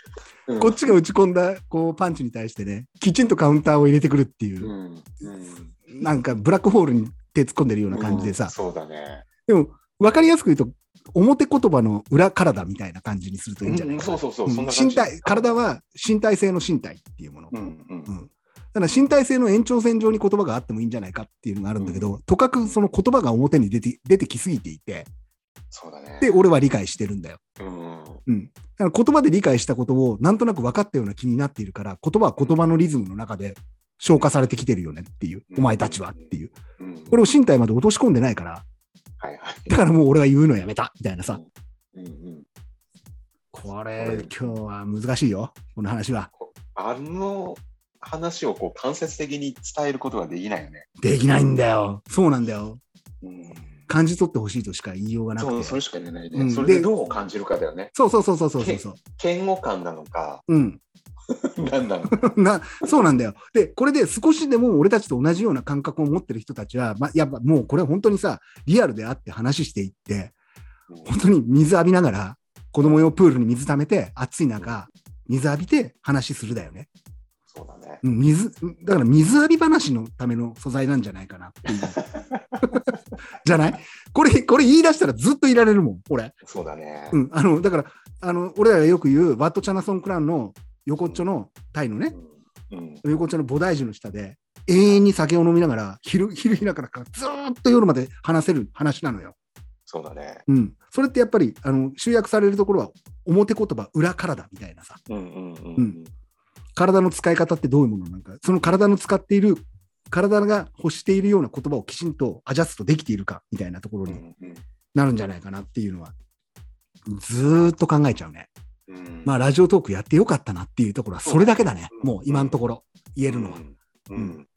うんこっちが打ち込んだこうパンチに対してね、きちんとカウンターを入れてくるっていうう、んうんなんかブラックホールに手突っ込んでるような感じでさうん、そうだね。でも分かりやすく言うと、表言葉の裏体みたいな感じにするといいんじゃないうんかな。そうそうそう。身体、体。は身体性の身体っていうもの。うんうんうんだから身体性の延長線上に言葉があってもいいんじゃないかっていうのがあるんだけど、とかくその言葉が表に出て出てきすぎていて、そうだね。で、俺は理解してるんだよ。うんうん。だから言葉で理解したことをなんとなく分かったような気になっているから、言葉は言葉のリズムの中で消化されてきてるよねっていう、うんお前たちはっていう。うんこれを身体まで落とし込んでないから、はいはい。だからもう俺は言うのやめたみたいなさ。うんうんこれ、今日は難しいよ、この話は。あの話をこう間接的に伝えることができないよね。できないんだよ。そうなんだよ。うん感じ取ってほしいとしか言いようがなくて。そうそれしか言えないね、うんそれででどう感じるかだよね。そうそうそうそうそうそうそう。嫌悪感なのか、うん。何なのか。な、そうなんだよ。で、これで少しでも俺たちと同じような感覚を持ってる人たちは、まあ、やっぱもうこれ本当にさ、リアルであって話していって、本当に水浴びながら、子供用プールに水溜めて、暑い中、水浴びて話するだよね。そうだね。うん水、だから水浴び話のための素材なんじゃないかなっていう。じゃない？これ、これ言い出したらずっといられるもん、俺。そうだね。うん。あの、だから、あの、俺らがよく言う、ワット・チャナソン・クランの横っちょのタイのね、うん横っちょの菩提樹の下で、永遠に酒を飲みながら、昼、昼日中からずーっと夜まで話せる話なのよ。そうだね。うん。それってやっぱり、あの、集約されるところは、表言葉、裏体みたいなさ。うんうんうんうん体の使い方ってどういうものなんか、その体の使っている、体が欲しているような言葉をきちんとアジャストできているかみたいなところになるんじゃないかなっていうのは、ずーっと考えちゃうね。うんまあ、ラジオトークやってよかったなっていうところは、それだけだね。うんもう今のところ言えるのは。うんうん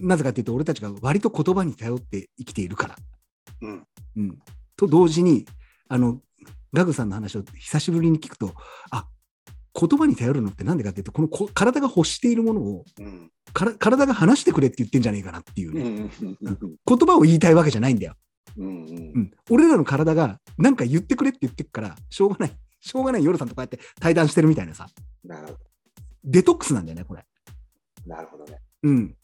なぜかっていうと、俺たちが割と言葉に頼って生きているから。うんうん。と同時に、あの、ガグさんの話を久しぶりに聞くと、あ、言葉に頼るのってなんでかっていうと、このこ体が欲しているものをうん。から体が話してくれって言ってんじゃねえかなっていううね、ん。うん。言葉を言いたいわけじゃないんだよ。うん。うん。うん。俺らの体がなんか言ってくれって言ってくから、しょうがない。しょうがない夜さんとこうやって対談してるみたいなさ、なるほど。デトックスなんだよね、これ。なるほどね。うん。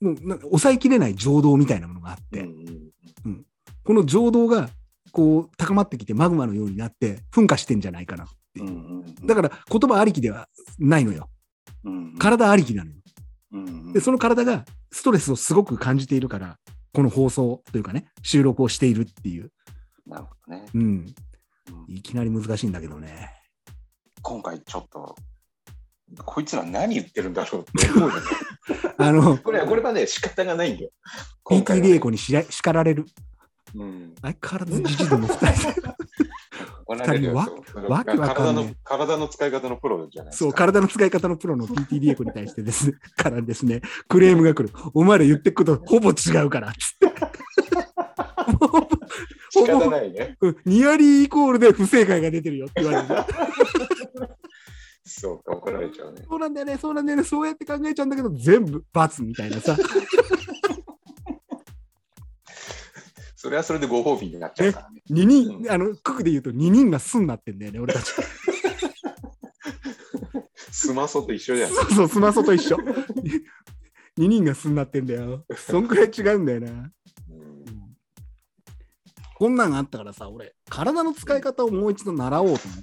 もうな抑えきれない情動みたいなものがあって、うん。うん。この情動がこう高まってきてマグマのようになって噴火してんじゃないかな。っていうう。んうんだから言葉ありきではないのよ。うん体ありきなのよ。うんで、その体がストレスをすごく感じているから、この放送というかね、収録をしているっていう。なるほどね。うん。うんいきなり難しいんだけどね。今回ちょっと、こいつら何言ってるんだろうって思うよね。あの、これは、これはね、仕方がないんだよ。今回 PT はね玲子にしら叱られる。うん。相変わらずじじども二人で。これはね二人わそうわけわかんねえ体の体の使い方のプロじゃない。そう、体の使い方のプロの PT 玲子に対してですね、からですね、クレームが来る。お前ら言ってくことほぼ違うから。つって。仕方ないね。うんニアリーイコールで不正解が出てるよって言われる。そうか、怒られちゃうね。そうなんだよね、そうなんだよね、そうやって考えちゃうんだけど、全部罰みたいなさ。それはそれでご褒美になっちゃうからね。二人、うんあの、九九で言うと二人がすになってんだよね、俺たち。スマソと一緒じゃん。そうそう、スマソと一緒。二人がすになってんだよ。そんくらい違うんだよな。うんこんなんがあったからさ、俺、体の使い方をもう一度習おうと思ってね。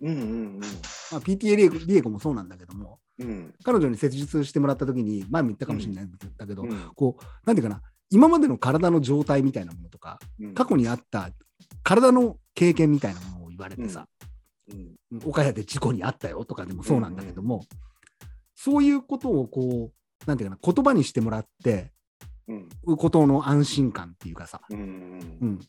うんうんまあ、PTA リエコリエコもそうなんだけども、うん。うん彼女に施術してもらった時に、前も言ったかもしれないんだけど、うんこう、なんていうかな、今までの体の状態みたいなものとか、うん。過去にあった体の経験みたいなものを言われてさ、うん。岡谷で事故にあったよとかでもそうなんだけども、そういうことをこう、なんていうかな、言葉にしてもらって、うん。ことの安心感っていうかさ、うん。うん、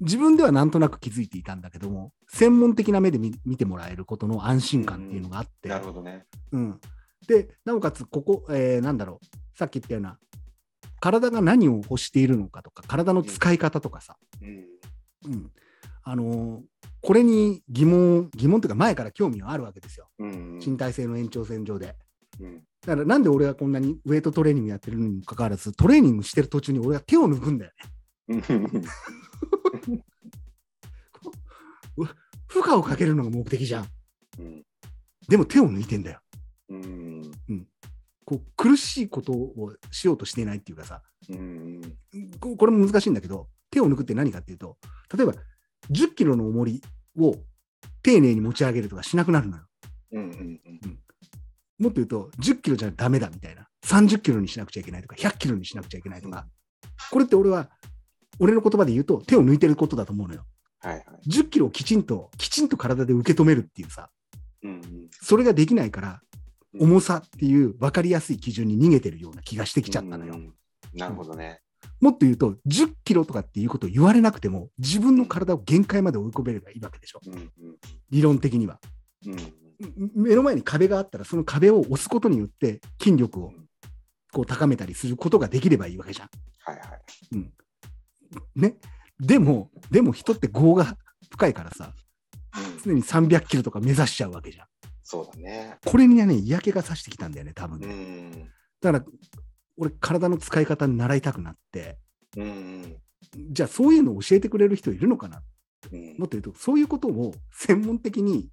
自分ではなんとなく気づいていたんだけども、専門的な目で見見てもらえることの安心感っていうのがあって、なるほどね。うん、で、なおかつ、ここ、えーなんだろう、さっき言ったような、体が何を欲しているのかとか、体の使い方とかさ、うん。うん。あのーこれに疑問、疑問というか、前から興味はあるわけですよ、うん。身体性の延長線上で。うん。だから、なんで俺はこんなにウェイトトレーニングやってるにもかかわらず、トレーニングしてる途中に俺は手を抜くんだよね。うん。負荷をかけるのが目的じゃん。うん。でも手を抜いてんだよ。うんこう苦しいことをしようとしていないっていうかさ、うんここれも難しいんだけど、手を抜くって何かっていうと、例えば10キロの重りを丁寧に持ち上げるとかしなくなるのよ。うんうんもっと言うと、10キロじゃダメだみたいな。30キロにしなくちゃいけないとか、100キロにしなくちゃいけないとか、これって俺は、俺の言葉で言うと手を抜いてることだと思うのよ。はいはい。10キロをきちんと、きちんと体で受け止めるっていうさ、うんそれができないから、うん重さっていう分かりやすい基準に逃げてるような気がしてきちゃったのよ。うんなるほどね。もっと言うと、10キロとかっていうことを言われなくても、自分の体を限界まで追い込めればいいわけでしょ。うんうん理論的には。うん目の前に壁があったら、その壁を押すことによって筋力をこう高めたりすることができればいいわけじゃん。はいはい。うん。ね。でも、でも人って業が深いからさ、うん常に300キロとか目指しちゃうわけじゃん。そうだね。これにはね、嫌気がさしてきたんだよね、多分うね。ん。だから、俺、体の使い方に習いたくなって、うんじゃあそういうのを教えてくれる人いるのかな？うん。もっと言うと、そういうことを専門的に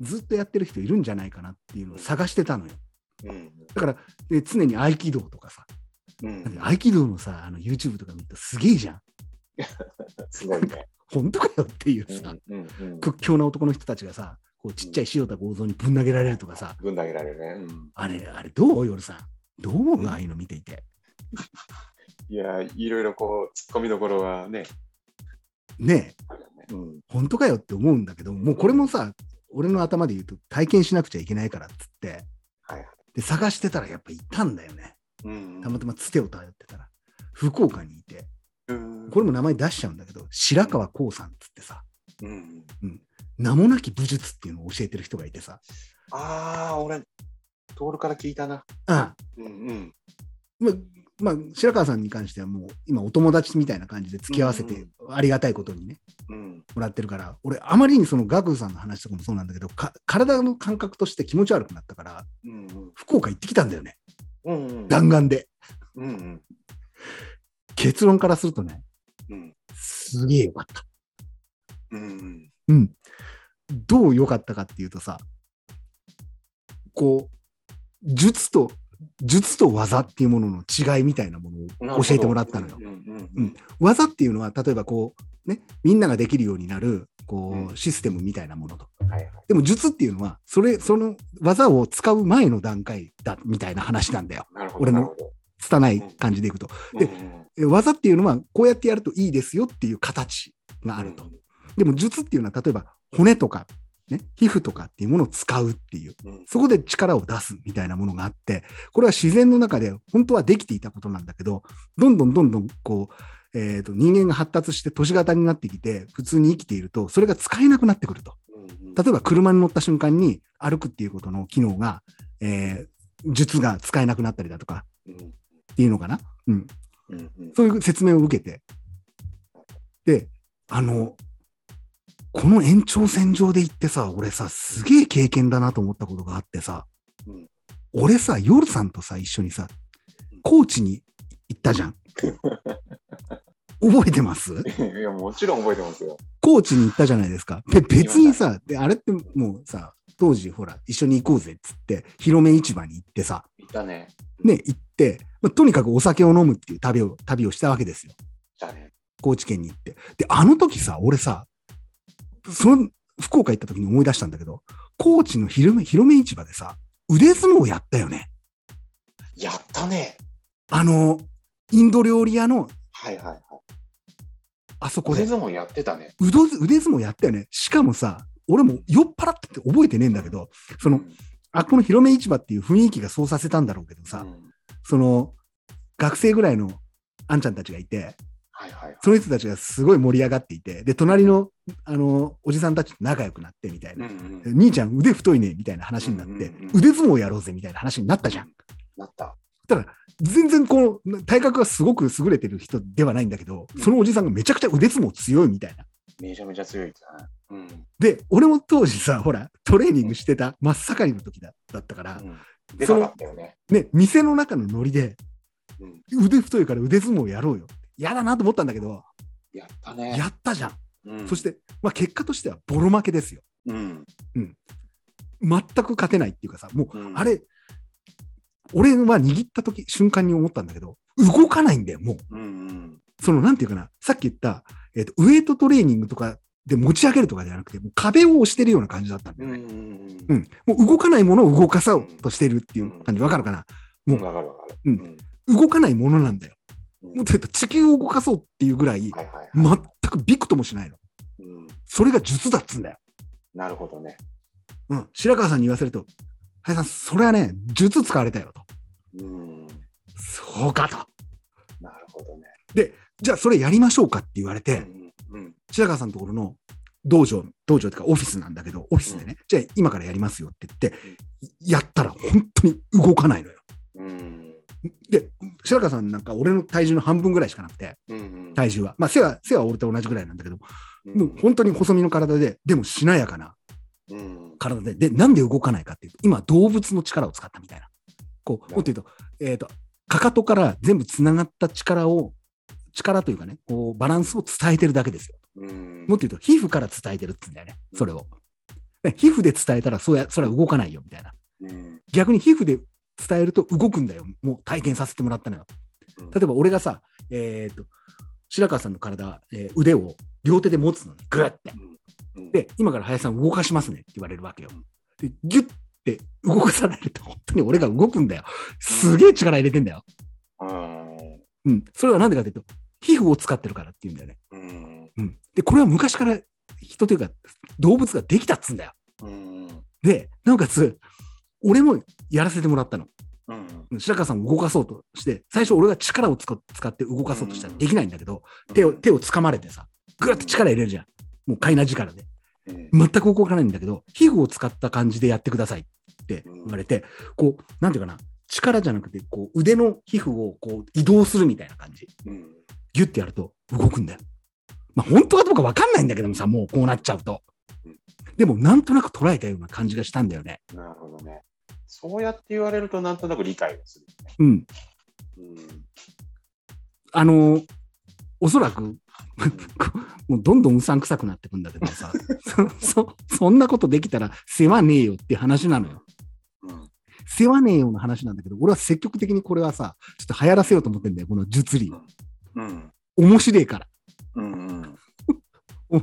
ずっとやってる人いるんじゃないかなっていうのを探してたのよ。うん。だから、で常に合気道とかさ、うん。合気道のさ、あの YouTube とか見るとすげえじゃん。すごいね。本当かよっていううんさ、うんうん。屈強な男の人たちがさ、こうちっちゃい塩田剛造にぶん投げられるとかさ、ぶん投げられるね。うん。あれ、あれどう夜さん。どう思う？ああいうの見ていて。いや、いろいろこう、突っ込みどころはね。ねえ、うん。本当かよって思うんだけど、もうこれもさ、俺の頭で言うと体験しなくちゃいけないからっつって、はいはい。で、探してたらやっぱいたんだよね。うんたまたまつてを頼ってたら、福岡にいて、うんこれも名前出しちゃうんだけど、白川光さんっつってさ、うん名もなき武術っていうのを教えてる人がいてさ、ああ、俺、徹から聞いたな。ああうんうん。まあ、まあ、白川さんに関してはもう今お友達みたいな感じで付き合わせてありがたいことにね、うん。もらってるから、俺あまりにそのガクさんの話とかもそうなんだけど、か体の感覚として気持ち悪くなったから、うん。福岡行ってきたんだよね、うんうん。弾丸で。うんうん。結論からするとね、うん。すげえよかった。うんうん。どう良かったかっていうとさ、こう、術と、術と技っていうものの違いみたいなものを教えてもらったのよ。うんうんうん技っていうのは、例えばこう、ね、みんなができるようになる、こうんう、システムみたいなものと。はいはいでも術っていうのは、それ、その技を使う前の段階だ、みたいな話なんだよ。俺の拙い感じでいくと。で技っていうのは、こうやってやるといいですよっていう形があると。でも術っていうのは、例えば骨とか、ね、皮膚とかっていうものを使うっていう、うんそこで力を出すみたいなものがあって、これは自然の中で本当はできていたことなんだけど、どんどんどんどんこう、えーと人間が発達して都市型になってきて、普通に生きていると、それが使えなくなってくると。例えば車に乗った瞬間に歩くっていうことの機能が、えー術が使えなくなったりだとかうんっていうのかな？うん。うんうんそういう説明を受けて、で、あの、この延長線上で行ってさ、俺さ、すげえ経験だなと思ったことがあってさ、うん俺さ、夜さんとさ、一緒にさ、高知に行ったじゃん。覚えてます？いや、もちろん覚えてますよ。高知に行ったじゃないですか。で、別にさ、であれってもうさ、当時ほら、一緒に行こうぜっつって、広め市場に行ってさ、いたね。ね、行って、まあ、とにかくお酒を飲むっていう旅を、旅をしたわけですよ。ね。高知県に行って。で、あの時さ、俺さ、その、福岡行った時に思い出したんだけど、高知の広め、広め市場でさ、腕相撲やったよね。やったね。あの、インド料理屋のはいはいはい。あそこで、腕相撲やってたね。腕相撲やったよね。しかもさ、俺も酔っ払ってて覚えてねえんだけど、その、うんあ、この広め市場っていう雰囲気がそうさせたんだろうけどさ、うんその、学生ぐらいのあんちゃんたちがいて、はいはいはい。その人たちがすごい盛り上がっていて、で、隣の、あの、おじさんたちと仲良くなってみたいな。うんうんで兄ちゃん腕太いねみたいな話になって、うんうんうん腕相撲やろうぜみたいな話になったじゃん。なった。全然こう、体格がすごく優れてる人ではないんだけど、そのおじさんがめちゃくちゃ腕相撲強いみたいな。めちゃめちゃ強いってね。うん。で、俺も当時さ、ほら、トレーニングしてた真っ盛りの時だだったから、うんね。ね、店の中のノリで、うん。腕太いから腕相撲やろうよ。嫌だなと思ったんだけど、やったね。やったじゃん。うんそして、まあ結果としてはボロ負けですよ。うん。全く勝てないっていうかさ、もう、うんあれ、俺は握った時、瞬間に思ったんだけど、動かないんだよ、もう。うんうん。その、なんていうかな、さっき言った、えっ、と、ウエイトトレーニングとかで持ち上げるとかじゃなくて、もう壁を押してるような感じだったんだよね。うんうんうん。もう動かないものを動かそうとしてるっていう感じ、わかるかな？うん。もう。うん動かないものなんだよ。うんもっと言うと地球を動かそうっていうぐらい、はいはいはい。全くびくともしないの。うんそれが術だっつんだよ。なるほどね。うん。白川さんに言わせると、林さん、それはね、術使われたよと。うん。そうかと。なるほどね。じゃあ、それやりましょうかって言われて、うんうん白川さんのところの道場、道場というかオフィスなんだけど、オフィスでね、じゃあ今からやりますよって言って、やったら本当に動かないのよ。うん。で、白川さんなんか俺の体重の半分ぐらいしかなくて、うん。体重は。まあ背は、背は俺と同じぐらいなんだけど、うんもう本当に細身の体で、でもしなやかなうん。体で、で、なんで動かないかっていうと、今動物の力を使ったみたいな。こう、もっと言うと、えっ、と、かかとから全部つながった力を、力というかね、こう、バランスを伝えてるだけですよ。うんもっと言うと、皮膚から伝えてるって言うんだよね、それを。ね皮膚で伝えたら、そうや、それは動かないよ、みたいな。うん逆に皮膚で伝えると動くんだよ。もう体験させてもらったのよ。うん例えば俺がさ、えっ、と、白川さんの体、えー腕を両手で持つのね、グッて。うんで、今から林さん動かしますねって言われるわけよ。で、ギュッて動かされると、本当に俺が動くんだよ。すげえ力入れてんだよ。うんうん。それはなんでかというと、皮膚を使ってるからっていうんだよね。うんうん。で、これは昔から人というか動物ができたっつうんだよ。うんで、なおかつ、俺もやらせてもらったの。うん白川さんを動かそうとして、最初俺が力を使使って動かそうとしたらできないんだけど、手を、手を掴まれてさ、ぐーって力入れるじゃん。もう快な力で。うん全く動かないんだけど、皮膚を使った感じでやってくださいって言われて、こう、なんていうかな、力じゃなくて、こう、腕の皮膚をこう移動するみたいな感じ。うんギュッてやると動くんだよ。まあ、本当かどうかわかんないんだけどもさ、もうこうなっちゃうとうん。でも、なんとなく捉えたような感じがしたんだよね。なるほどね。そうやって言われるとなんとなく理解がするね。うん。うんあのーおそらく、もうどんどんうさんくさくなってくんだけどさ、そ、そ、そんなことできたら世話ねえよって話なのよ。うん世話ねえような話なんだけど、俺は積極的にこれはさ、ちょっと流行らせようと思ってんだよ、この術理。うん面白いから。うんうん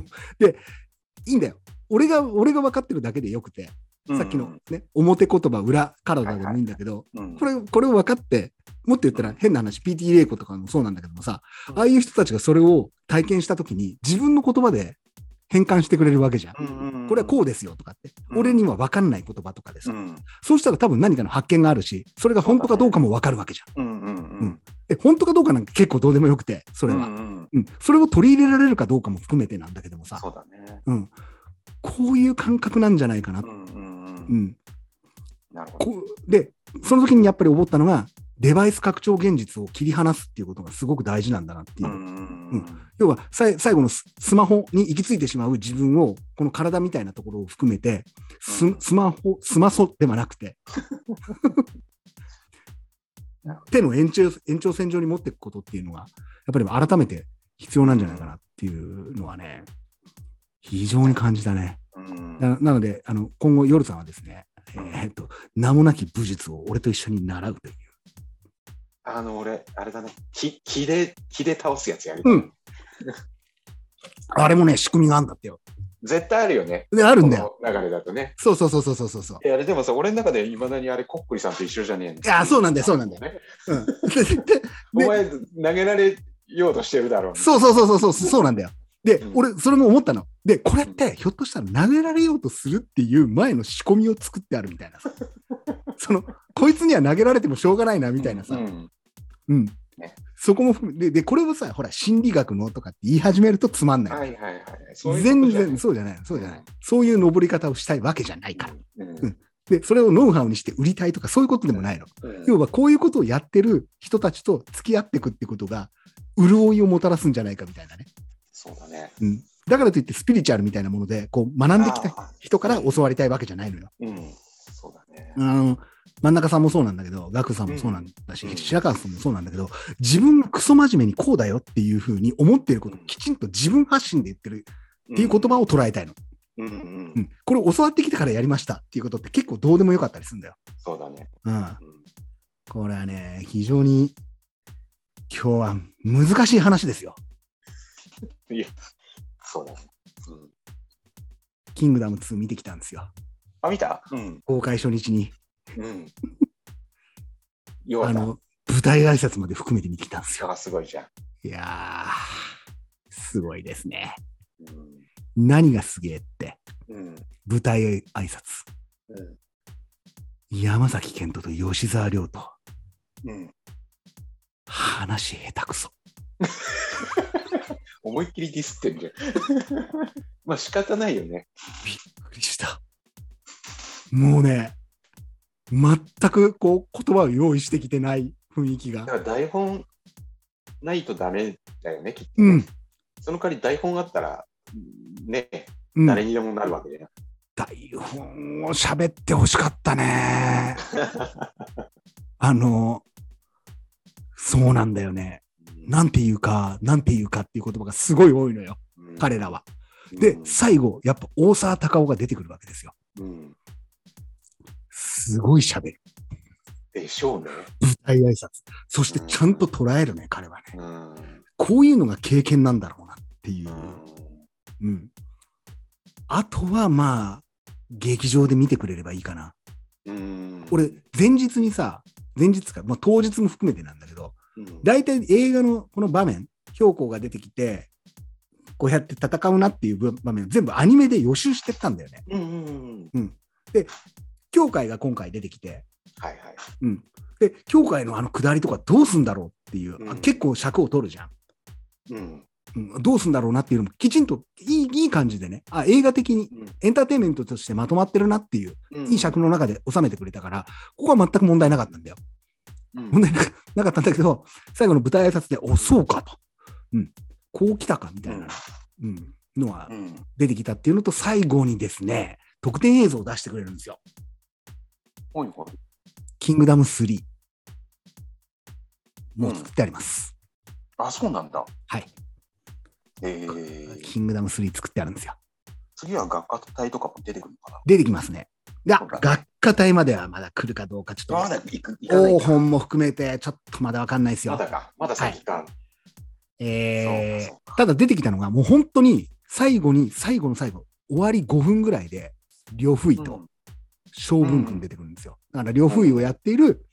いいんだよ。俺が、俺が分かってるだけでよくて、さっきのね、表言葉、裏体でもいいんだけど、うん。これ、これを分かって、もっと言ったら変な話、PT 玲子とかもそうなんだけどもさ、ああいう人たちがそれを体験したときに、自分の言葉で変換してくれるわけじゃん。これはこうですよとかって、うん。俺には分かんない言葉とかでさ、うん。そうしたら多分何かの発見があるし、それが本当かどうかも分かるわけじゃん。うんうんうん。え本当かどうかなんか結構どうでもよくて、それは。うんそれを取り入れられるかどうかも含めてなんだけどもさ、そうだね。うん、こういう感覚なんじゃないかな。うんうんなるほど。で、その時にやっぱり思ったのが、デバイス拡張現実を切り離すっていうことがすごく大事なんだなっていうう。んうん要はさい最後のススマホに行き着いてしまう自分を、この体みたいなところを含めて、スうんスマホ、スマソではなくて手の延長延長線上に持っていくことっていうのが、やっぱり改めて必要なんじゃないかなっていうのはね、非常に感じたね。うんななので、あの今後、夜さんはですね、えーっと、名もなき武術を俺と一緒に習うという。あの、俺、あれだね。木木で、木で倒すやつやりたいうん。あれもね、仕組みがあるんだってよ。絶対あるよね。で、あるんだよ。流れだとね。そうそうそうそうそうそうそう。いや、でもさ、俺の中でいまだにあれ、コックリさんと一緒じゃねえの。いやそうなんだよそうなんだよね。うん、でお前、投げられようとしてるだろう。そうそうそうそうそう、そうなんだよ。で、うん俺、それも思ったの。で、これって、ひょっとしたら投げられようとするっていう前の仕込みを作ってあるみたいなさ。その、こいつには投げられてもしょうがないな、みたいなさ。ううん。んねそこも含めで、で、これをさ、ほら、心理学のとかって言い始めるとつまんない。はいはいはい。そういうこ全然そうじゃない。そうじゃない。そういう登り方をしたいわけじゃないから。うんうんで、それをノウハウにして売りたいとか、そういうことでもないの。うん要は、こういうことをやってる人たちと付き合っていくってことが、潤いをもたらすんじゃないかみたいなね。そうだね。うん。だからといって、スピリチュアルみたいなもので、こう、学んできたあ人から教わりたいわけじゃないのよ。ーうん。そうだね。あの、真ん中さんもそうなんだけど、ガクさんもそうなんだし、うん白川さんもそうなんだけど、自分がクソ真面目にこうだよっていうふうに思っていることをきちんと自分発信で言ってるっていう言葉を捉えたいの。うんうんううんん。これ教わってきてからやりましたっていうことって結構どうでもよかったりするんだよ。そうだね。うん。うんこれはね、非常に今日は難しい話ですよ。いや、そうだね。うんキングダム2見てきたんですよ。あ、見た？うん。公開初日に。うん。あの、舞台挨拶まで含めて見てきたんですよ。あ、すごいじゃん。いやー、すごいですね。うん。何がすげえって、うん。舞台挨拶。うん。山崎賢人と吉沢亮とうん。話下手くそ。思いっきりディスってんじゃん。まあ仕方ないよね。びっくりした。もうね、全くこう言葉を用意してきてない雰囲気がだ。から台本ないとダメだよね、きっとね、うん。その代わり台本あったら、ね、うん、誰にでもなるわけじゃん。台本を喋ってほしかったね。あの、そうなんだよね。なんていうか、なんていうかっていう言葉がすごい多いのよ、うん彼らは。でう、ん最後、やっぱ大沢たかおが出てくるわけですよ。うんすごい喋る。でしょうね。舞台挨拶。そしてちゃんと捉えるね、彼はね。うんこういうのが経験なんだろうなっていうう。んうん。あとはまあ、劇場で見てくれればいいかな。うん俺、前日にさ、前日か、まあ、当日も含めてなんだけど、うん大体映画のこの場面、標高が出てきて、こうやって戦うなっていう場面を全部アニメで予習してったんだよね。うんうんうん教会が今回出てきて、はいはい。うん。で、教会のあの下りとかどうすんだろうっていう、うんあ結構尺を取るじゃん。うんうん、どうすんだろうなっていうのもきちんといいいい感じでね、あ映画的にエンターテインメントとしてまとまってるなっていう、うんいい尺の中で収めてくれたから、ここは全く問題なかったんだよ。うん問題 なかったんだけど、最後の舞台挨拶で、お、そうかと。うん。こう来たかみたいな、うん、のはうん出てきたっていうのと、最後にですね、特典映像を出してくれるんですよ。ほいほいキングダム3。もう作ってあります。あ、そうなんだ。はい。えー、キングダム3作ってあるんですよ。次は学科隊とかも出てくるのか出てきますね。いや学科隊まではまだ来るかどうか、ちょな。っとまだ行く行かないか。黄本も含めて、ちょっとまだわかんないですよ。まだか。まだ先か。えーそうかそうかただ出てきたのが、もう本当に最後に、最後の最後、終わり5分ぐらいで、呂不韋と将軍君出てくるんですよ。だから呂不韋をやっている、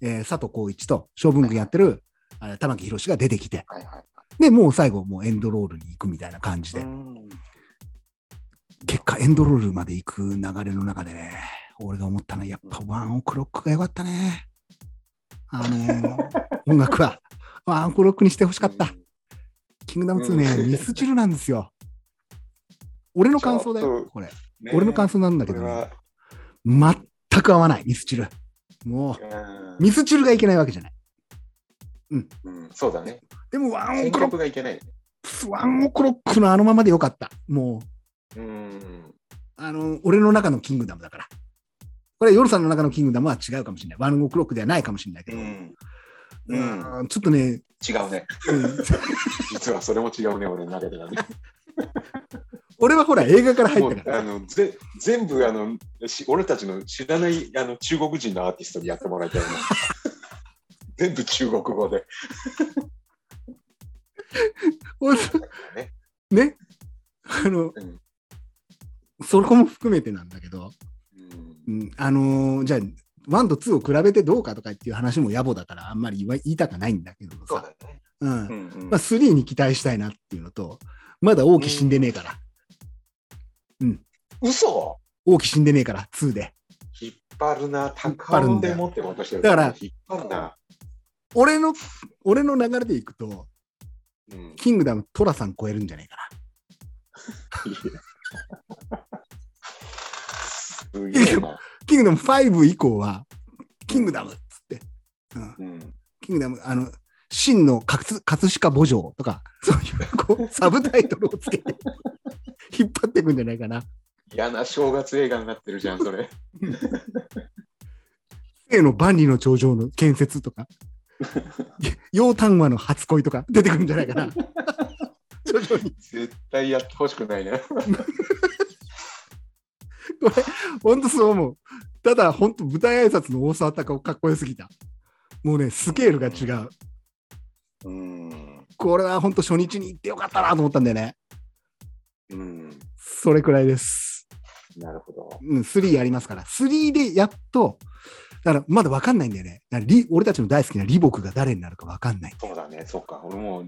えー佐藤浩一と将軍君やってる、あれ玉木宏が出てきて、はいはい。で、もう最後、もうエンドロールに行くみたいな感じで、うん結果エンドロールまで行く流れの中でね、俺が思ったのは、やっぱワンオクロックが良かったね。あのー 音楽は、ワンオクロックにしてほしかった。キングダム2ね、うんミスチルなんですよ。俺の感想だよこれ。ね俺の感想なんだけどね、全く合わない、ミスチル。もう、うんミスチルがいけないわけじゃない。うんそうだね。でも、ワンオ選クロッ曲がいけない。ク、ワンオクロックのあのままでよかった。もう、うん。あの、俺の中のキングダムだから。これ、夜さんの中のキングダムは違うかもしれない。ワンオクロックではないかもしれないけど、うん。うんちょっとね、違うね。うん実はそれも違うね、俺の中ではね。俺はほら映画から入ったから。あのぜ全部あのし俺たちの知らないあの中国人のアーティストにやってもらいたいね。全部中国語で。ねね。あの、うんそこも含めてなんだけど、うんうん、あのーじゃあ、1と2を比べてどうかとかっていう話も野暮だから、あんまり言いたくないんだけどもさ、ね。うん。うんうん。まあ、3に期待したいなっていうのと、まだ王毅死んでねえから、嘘？王毅死んでねえから、2で。引っ張るな、引っ張るんだよ高尾でもってしてる。だから引っ張るな。俺の、俺の流れでいくと、うん、キングダム、トラさん超えるんじゃないかな。な。キングダム5以降は、キングダムっつって、うん、うんキングダム、あの、真の葛葛飾墓場とか、そういうこうサブタイトルをつけて、引っ張っていくんじゃないかな。嫌な正月映画になってるじゃん、それ。生の万里の長城の建設とか、楊丹和の初恋とか出てくるんじゃないかな。徐々に。絶対やってほしくないな。これ、本当そう思う。ただ、本当舞台挨拶の大沢たかおかっこよすぎた。もうね、スケールが違う。うん。これは本当初日に行ってよかったなと思ったんだよね。うん。それくらいです。なるほど。うん、3やりますから。3でやっと、だからまだ分かんないんだよね。リ俺たちの大好きな李牧が誰になるか分かんない。そうだね、そっか。俺も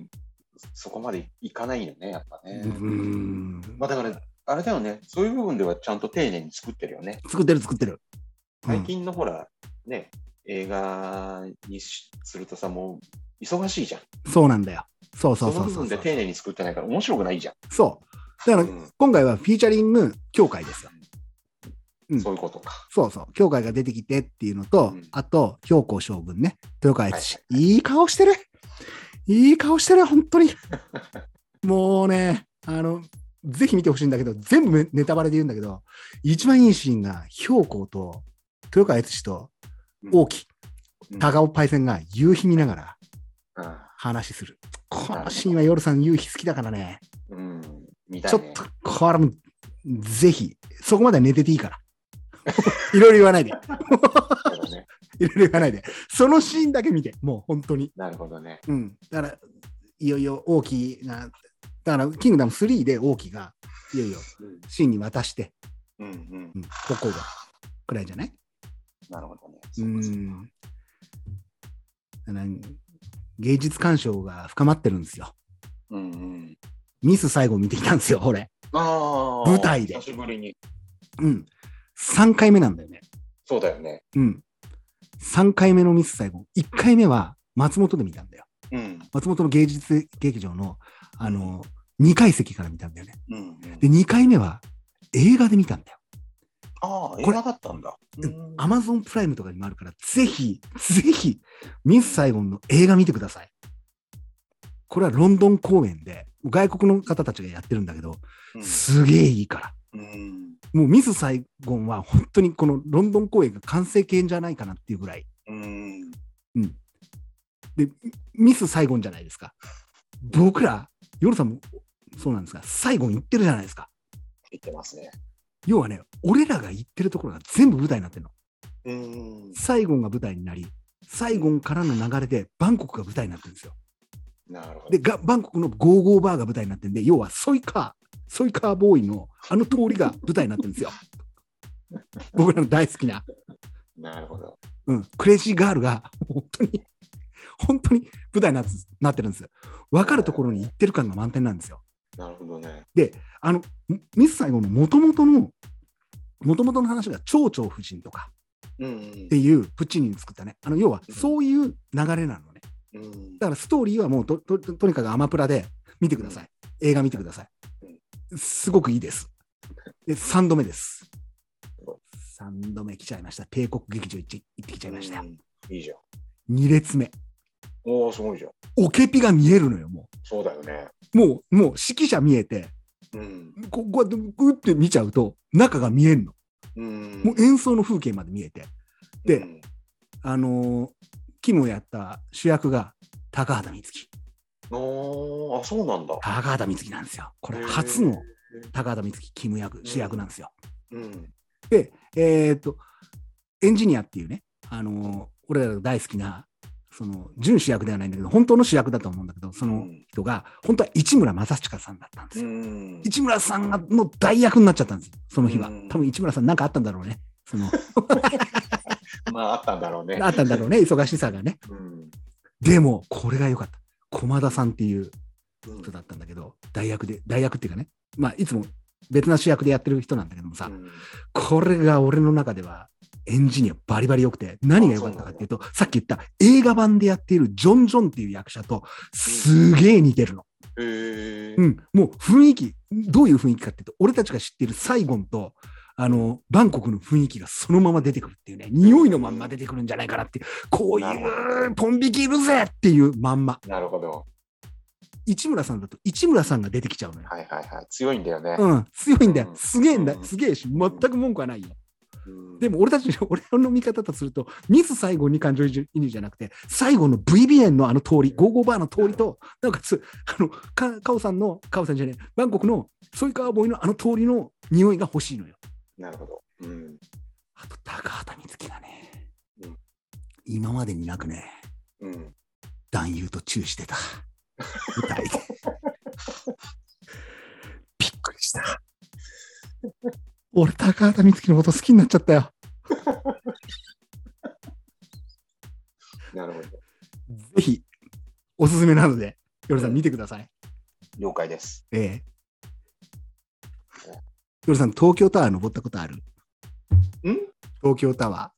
そこまでいかないよね、やっぱうね。ん。まあだから、あれだよね、そういう部分ではちゃんと丁寧に作ってるよね。作ってる作ってる。最近のほら、ね、映画にしするとさ、もう忙しいじゃん。うんそうなんだよ。そうそそうそうそうそう。丁寧に作ってないから面白くないじゃん。そう。だからうん今回はフィーチャリング協会ですよ。うんそういうことか。そうそう。協会が出てきてっていうのと、うんあと、標高将軍ね。豊川悦司、はいいい顔してる。いい顔してる、本当に。もうね、あの、ぜひ見てほしいんだけど、全部ネタバレで言うんだけど、一番いいシーンが、標高と豊川悦司と王毅、うん高尾パイセンが夕日見ながらうん話する。このシーンは夜さん夕日好きだからね。うん、ね。ちょっと、これも、ぜひ、そこまでは寝てていいから。いろいろ言わないで。いろいろ言わないで。そのシーンだけ見て、もう本当に。なるほどね。うん。だから、いよいよ大きな、だから、キングダム3で大きが、いよいようん、シーンに渡して、うん、うんう。ん、ここが、くらいじゃない？なるほどね。うん。芸術鑑賞が深まってるんですよ。うん、うん。ミス最後見てきたんですよ、俺。ああ。舞台で久しぶりに。うん。3回目なんだよね。そうだよね。うん。3回目のミス最後。1回目は松本で見たんだよ。うん。松本の芸術劇場の、あの、2階席から見たんだよね。うん、うん。で、2回目は映画で見たんだよ。ああ、映これ画だったんだ。うんアマゾンプライムとかにもあるから、ぜひ、ぜひ、ミス・サイゴンの映画見てください。これはロンドン公演で、外国の方たちがやってるんだけど、すげえいいから。うん。もうミス・サイゴンは本当にこのロンドン公演が完成形じゃないかなっていうぐらい。うん。で、ミス・サイゴンじゃないですか。僕ら、ヨルさんもそうなんですが、サイゴン行ってるじゃないですか。言ってますね。要はね、俺らが行ってるところが全部舞台になってるの。うん。サイゴンが舞台になり、サイゴンからの流れでバンコクが舞台になってるんですよ。なるほど。で、がバンコクのゴーゴーバーが舞台になってるんで、要はソイカー、ソイカーボーイのあの通りが舞台になってるんですよ。僕らの大好きな、なるほど。うん、クレイジーガールが本当に、本当に舞台になってなってるんですよ。分かるところに行ってる感が満点なんですよ。なるほどね。あの、ミス・サイゴンの元々の、元々の話が蝶々夫人とかうんっていうプッチーニに作ったね。あの、要はそういう流れなのね。うん。だからストーリーはもうとととにかくアマプラで見てください。映画見てください。すごくいいです。で、3度目です。3度目来ちゃいました。帝国劇場行って行ってきちゃいましたよ。うんいいじゃん。2列目。おお、すごいじゃん。オケピが見えるのよ、もそうだよね。う。もう、もう指揮者見えて、うん。ここうやってグーって見ちゃうと、中が見えるの。うん。もう演奏の風景まで見えて。でうんあのー、キムをやった主役が高畑充希。おーあ、そうなんだ。高畑充希なんですよ。これ初の高畑充希、キム役、主役なんですよ。うん。で、えーっと、エンジニアっていうね、あのー俺らが大好きな、その、準主役ではないんだけど、本当の主役だと思うんだけど、その人が、本当は市村正親さんだったんですうよ。ん。市村さんがの代役になっちゃったんですよ、その日はうん。多分市村さんなんかあったんだろうね。その、まあ、あったんだろうね。あったんだろうね、忙しさがね。うん。でも、これが良かった。駒田さんっていううん人だったんだけど、代役で、代役っていうかね、まあ、いつも別な主役でやってる人なんだけどもさ、うんこれが俺の中ではエンジニアバリバリ良くて、何が良かったかっていうと、さっき言った映画版でやっているジョン・ジョンっていう役者とすげえ似てるの。へーうん、もう雰囲気、どういう雰囲気かっていうと、俺たちが知っているサイゴンと、あの、バンコクの雰囲気がそのまま出てくるっていうね、匂いのまんま出てくるんじゃないかなっていう、こういう、ポン引きいるぜっていうまんま。なるほど。市村さんだと市村さんが出てきちゃうのよ。はいはいはい。強いんだよね。うん、強いんだよう。んすげえんだう。んすげえし、全く文句はないよ。うんでも俺たち、俺の見方とすると、ミス最後に感情移入じゃなくて、最後の VBN のあの通り、ゴーゴーバーの通りと、なおかつ、あの、かカオさんの、カオさんじゃねえ、バンコクのソイカーボーイのあの通りの匂いが欲しいのよ。なるほど。うん。あと、高畑充希がね、うん今までになくね、うん。男優とチューしてた。舞台で。びっくりした。俺、高畑充希のこと好きになっちゃったよ。なるほど。ぜひ、おすすめなので、ヨルさん見てください。了解です。ええ。ヨルさん、東京タワー登ったことある？ん？東京タワ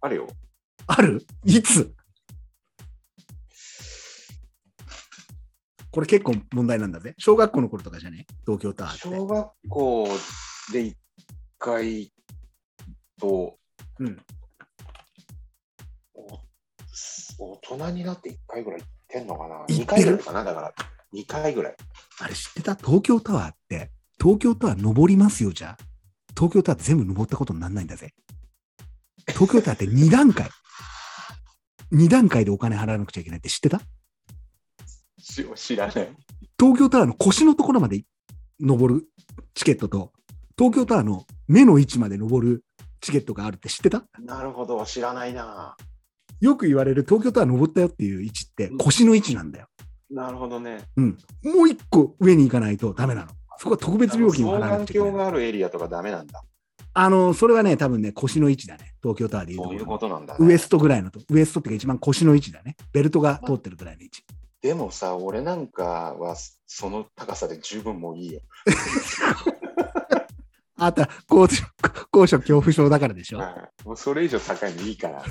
あるよ。ー。ある？いつ？これ結構問題なんだぜ。小学校の頃とかじゃね？東京タワーって。小学校で1回と、うん。お大人になって1回ぐらい行ってんのかな？行ってる ?2 回ぐらいかなだから、2回ぐらい。あれ知ってた？東京タワーって、東京タワー登りますよじゃあ。東京タワー全部登ったことにならないんだぜ。東京タワーって2段階。2段階でお金払わなくちゃいけないって知ってた？し知らない。東京タワーの腰のところまで登るチケットと、東京タワーの目の位置まで登るチケットがあるって知ってた？なるほど、知らないな。よく言われる東京タワー登ったよっていう位置って腰の位置なんだよ。なるほどね。うん。もう一個上に行かないとダメなの。そこは特別料金を払わな双眼くちゃいけない。鏡があるエリアとかダメなんだ。あの、それはね、多分ね、腰の位置だね。東京タワーでいうとそういうことなんだ、ね。ウエストぐらいのと、ウエストっていうか一番腰の位置だね。ベルトが通ってるぐらいの位置。でもさ、俺なんかはその高さで十分もういいよ。あなた、高所、高所恐怖症だからでしょ。はいもうそれ以上高いのいいから。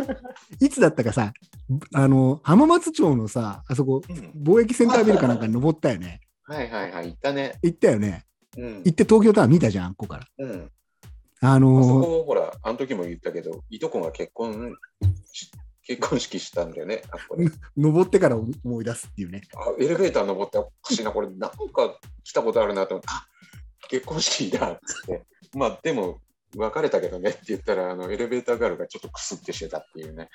いつだったかさ、あの、浜松町のさ、あそこ、うん貿易センタービルかなんかに登ったよね。はいはいはい、行ったね。行ったよね。うん行って東京タワー見たじゃん、ここから。うん。あのーこ、ほら、あの時も言ったけど、いとこが結婚し、結婚式したんだよね、あこれ。登ってから思い出すっていうね。あエレベーター登っておかしいな、これ、なんか来たことあるなと思って、あ結婚式だっつって。まあ、でも、別れたけどねって言ったら、あのエレベーターガールがちょっとクスってしてたっていうね。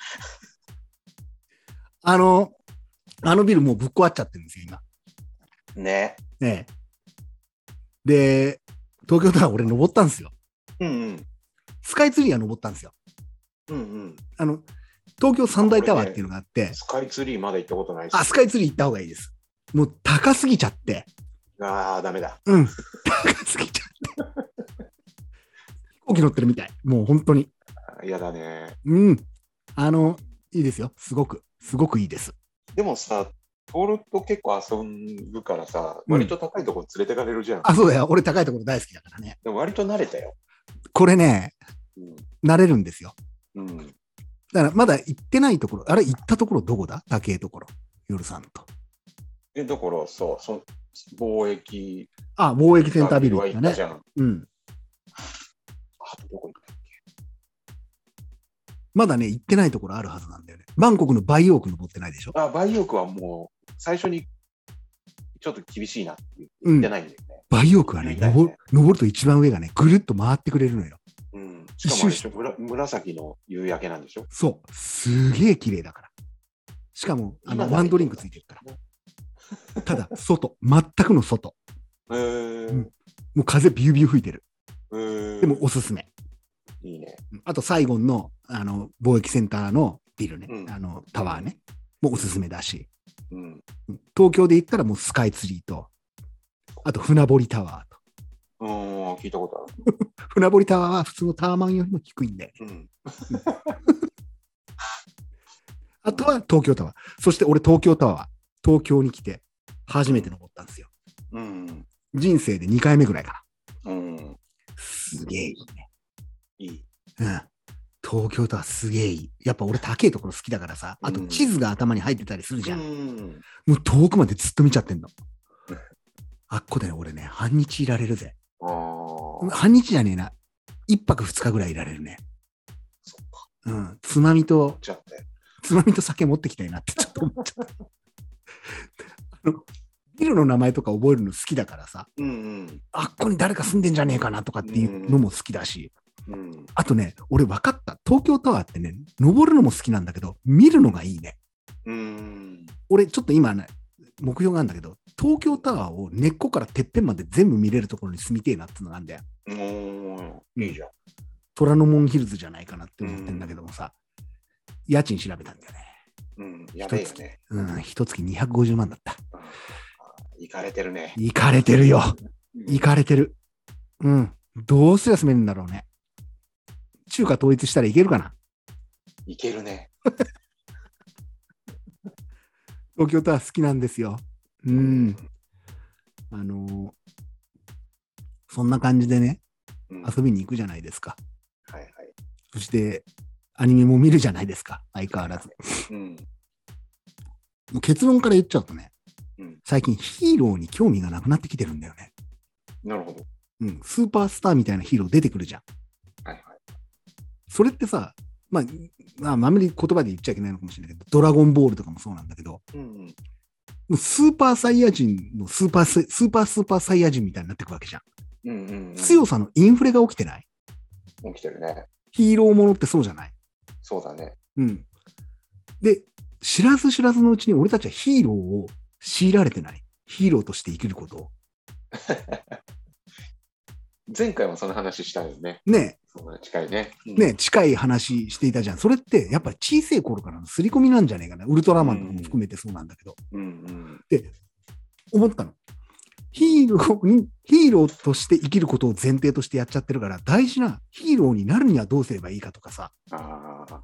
あの、あのビルもうぶっ壊っちゃってるんですよ、今。ね。ねえで、東京タワー俺登ったんですよ。うんうん。スカイツリーは登ったんですよ。うんうん。あの、東京三大タワーっていうのがあって、スカイツリーまだ行ったことないし。あ、スカイツリー行った方がいいです。もう高すぎちゃって、ああ、ダメだ。うん、高すぎちゃって。飛行機乗ってるみたい。もう本当に。嫌だね。うん。あの、いいですよ。すごく、すごくいいです。でもさ、通ると結構遊ぶからさ、うん割と高いとこ連れてかれるじゃん。あ、そうだよ。俺高いところ大好きだからね。でも割と慣れたよ。これね、うん。慣れるんですよ。うん、だからまだ行ってないところ、あれ行ったところどこだ？高いところ。夜さんと。で、だからさ、そ貿易あ、貿易センタービル行ったねは行ったじ。ゃん。うん。あとどこ行ったっまだね、行ってないところあるはずなんだよね。バンコクのバイオーク登ってないでしょ？けあ、バイオークはもう最初にちょっと厳しいなって言うんって。ないんだよね。バイオークはね、ね登る登ると一番上がね、ぐるっと回ってくれるのよ。うん。しかしょ、紫の夕焼けなんでしょ？そう。すげえ綺麗だから。しかも、あの、ワンドリンクついてるから。ただ、外、全くの外。えーうんもう風ビュービュー吹いてる。えーでもおすすめ。いいね。うんあと、サイゴンのあの貿易センターのビルね、うんあのタワーね、もうおすすめだし、うん。うん東京で言ったらもうスカイツリーと、あと船堀タワーと。うん、聞いたことある。船堀タワーは普通のタワマンよりも低いんで、うん。あとは東京タワー。そして俺東京タワー、東京に来て初めて登ったんですよ。うん。人生で2回目ぐらいかうん。な。すげえいいね。いい。うん。東京タワーすげえいい。やっぱ俺高いところ好きだからさ、あとうん地図が頭に入ってたりするじゃん。ん。もう遠くまでずっと見ちゃってんのうん。あっこで俺ね、半日いられるぜ。ああ。半日じゃねえな。一泊二日ぐらいいられるね。そっか。うん。つまみと、ね。つまみと酒持ってきたいなってちょっと思っちゃった。あのビルの名前とか覚えるの好きだからさ、うんあっこに誰か住んでんじゃねえかなとかっていうのも好きだし、うん。うん。あとね、俺分かった。東京タワーってね、登るのも好きなんだけど、見るのがいいね。うん。俺ちょっと今ね、目標があるんだけど、東京タワーを根っこからてっぺんまで全部見れるところに住みてえなってのがあるんだよ。いいじゃん。虎ノ門ヒルズじゃないかなって思ってんだけどもさ、家賃調べたんだよね。うん。やべえよね。うん、一月250万だった。うん行かれてるね。行かれてるよ。うん行かれてる。うん。どうすりゃ住めるんだろうね。中華統一したらいけるかな？行けるね。東京タワー好きなんですよ。うん。あのーそんな感じでね、うん。遊びに行くじゃないですか。はいはい。そして、アニメも見るじゃないですか。相変わらず。うん。もう結論から言っちゃうとね、うん最近ヒーローに興味がなくなってきてるんだよね。なるほど。うん。スーパースターみたいなヒーロー出てくるじゃん。はいはい。それってさ、まあ、まあ、あまり言葉で言っちゃいけないのかもしれないけど、ドラゴンボールとかもそうなんだけど、うんうん。スーパーサイヤ人のスーパース、スーパースーパーサイヤ人みたいになってくわけじゃん。うんうんうん。強さのインフレが起きてない？起きてるね。ヒーローものってそうじゃない？そうだね。うん。で、知らず知らずのうちに俺たちはヒーローを強いられてない。ヒーローとして生きることを。前回もその話したよね。ね近いね。うんえ、ねえ、近い話していたじゃん。それってやっぱり小さい頃からの刷り込みなんじゃねえかな。ウルトラマンとかも含めてそうなんだけど。うんうん。思ったの。ヒーローに、ヒーローとして生きることを前提としてやっちゃってるから、大事なヒーローになるにはどうすればいいかとかさ、ああ。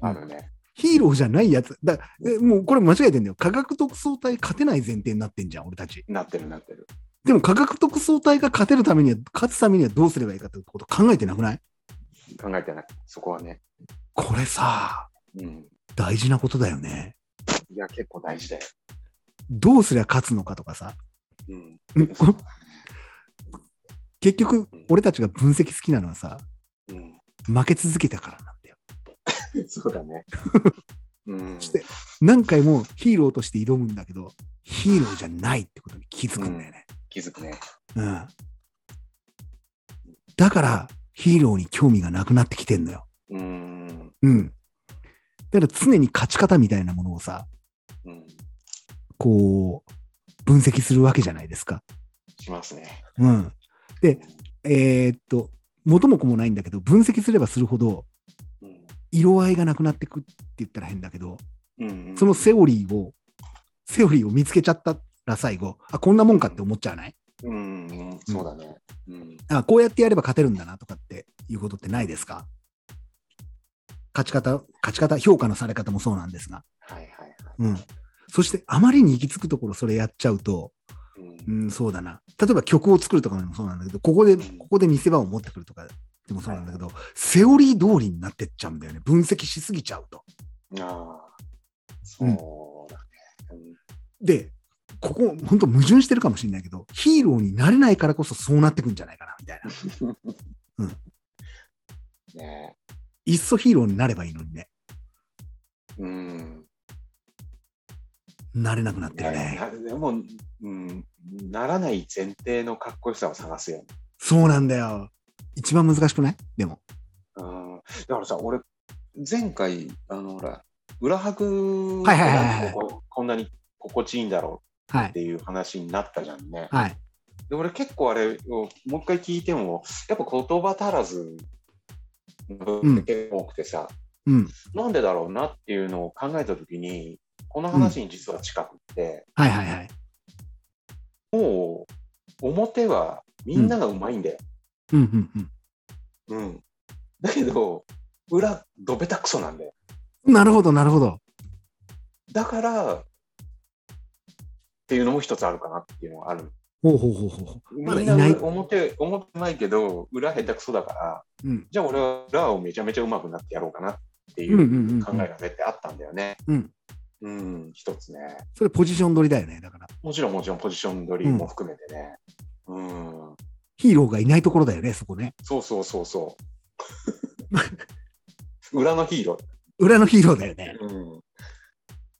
あるね。ヒーローじゃないやつ、だえもうこれ間違えてんだよ。科学特捜隊勝てない前提になってんじゃん、俺たち。なってるなってる。でも科学特捜隊が勝てるためには、勝つためにはどうすればいいかってこと考えてなくない？考えてない。そこはね。これさ、うん。大事なことだよね。いや、結構大事だよ。どうすりゃ勝つのかとかさ。うん。結局、俺たちが分析好きなのはさ、負け続けたからなん。だよ。そうだね。うん。して何回もヒーローとして挑むん。だけど、ヒーローじゃないってことに気づくん。だよね。気づくね。うん。だから、ヒーローに興味がなくなってきてん。のよ。うん。うん。だから常に勝ち方みたいなものをさ、うん。こう、分析するわけじゃないですか。しますね。うん。で、えーっと、元も子もないんだけど、分析すればするほど、うん。色合いがなくなってくって言ったら変だけど、うん。そのセオリーを、セオリーを見つけちゃったら最後、あ、こんなもんかって思っちゃわない？うん。うん。そうだね。うん。あ、こうやってやれば勝てるんだなとかっていうことってないですか？勝ち方、勝ち方、評価のされ方もそうなんですが。はいはいはい。うん。そして、あまりに行き着くところそれやっちゃうと、うんうん、そうだな。例えば曲を作るとかでもそうなんだけど、ここで、ここで見せ場を持ってくるとかでもそうなんだけど、セオリー通りになってっちゃうんだよね。分析しすぎちゃうと。ああ。そうだね。うんで、ここ、本当矛盾してるかもしれないけど、ヒーローになれないからこそそうなってくんじゃないかな、みたいな。ねいっそヒーローになればいいのにね。うん。なれなくなってるね。なでも、うん、ならない前提のかっこよさを探すよね。そうなんだよ。一番難しくない？でも。うん、だからさ、俺、前回、あの、ほら、裏拍はいはいはいはいこんなに心地いいんだろはいうっていう話になったじゃんね。はい。で俺結構あれをもう一回聞いてもやっぱ言葉足らずの部分って結構多くてさ、うん。なんでだろうなっていうのを考えた時にこの話に実は近くって、はいはいはい。もう表はみんながうまいんだよ。うんうんうん。うんだけど裏どべたくそなんだよ。なるほど、なるほど。だからっていうのも一つあるかなっていうのがある。ほうほうほうほう。まだみんないない。表表うまいけど裏下手くそだからうん。じゃあ俺は裏をめちゃめちゃうまくなってやろうかなっていうんうんううんうん考えが絶対あったんだよね。うん。うん、一つね。それポジション取りだよね。だから。もちろんもちろんポジション取りも含めてね。うん、ヒーローがいないところだよね、そこね。そうそうそうそう。裏のヒーロ裏のヒーローだよね。ー。うん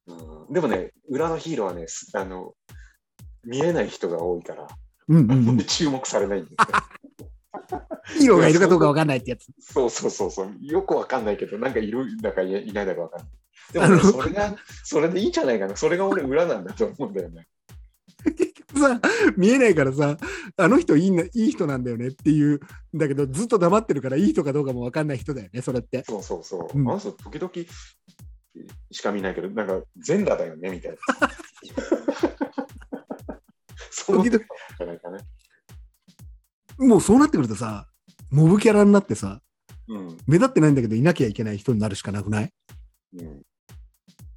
うん、でもね、裏のヒーローはね、すあの見えない人が多いから、うんうんうん。注目されないんですよ。ヒーローがいるかどうかわかんないってやつ。そうそうそうそう。よくわかんないけど、なんかいるだかいいないだかわかんない。でも、ね、それが、それでいいんじゃないかな。それが俺裏なんだと思うんだよね。さ、見えないからさ、あの人いいないい人なんだよねっていう、だけどずっと黙ってるからいい人かどうかもわかんない人だよね、それって。そうそうそう。うんあの人、時々しか見ないけど、なんか全裸だよね、みたいな。そう思ってたんじゃないかね。もうそうなってくるとさ、モブキャラになってさ、うん。目立ってないんだけどいなきゃいけない人になるしかなくない？うん。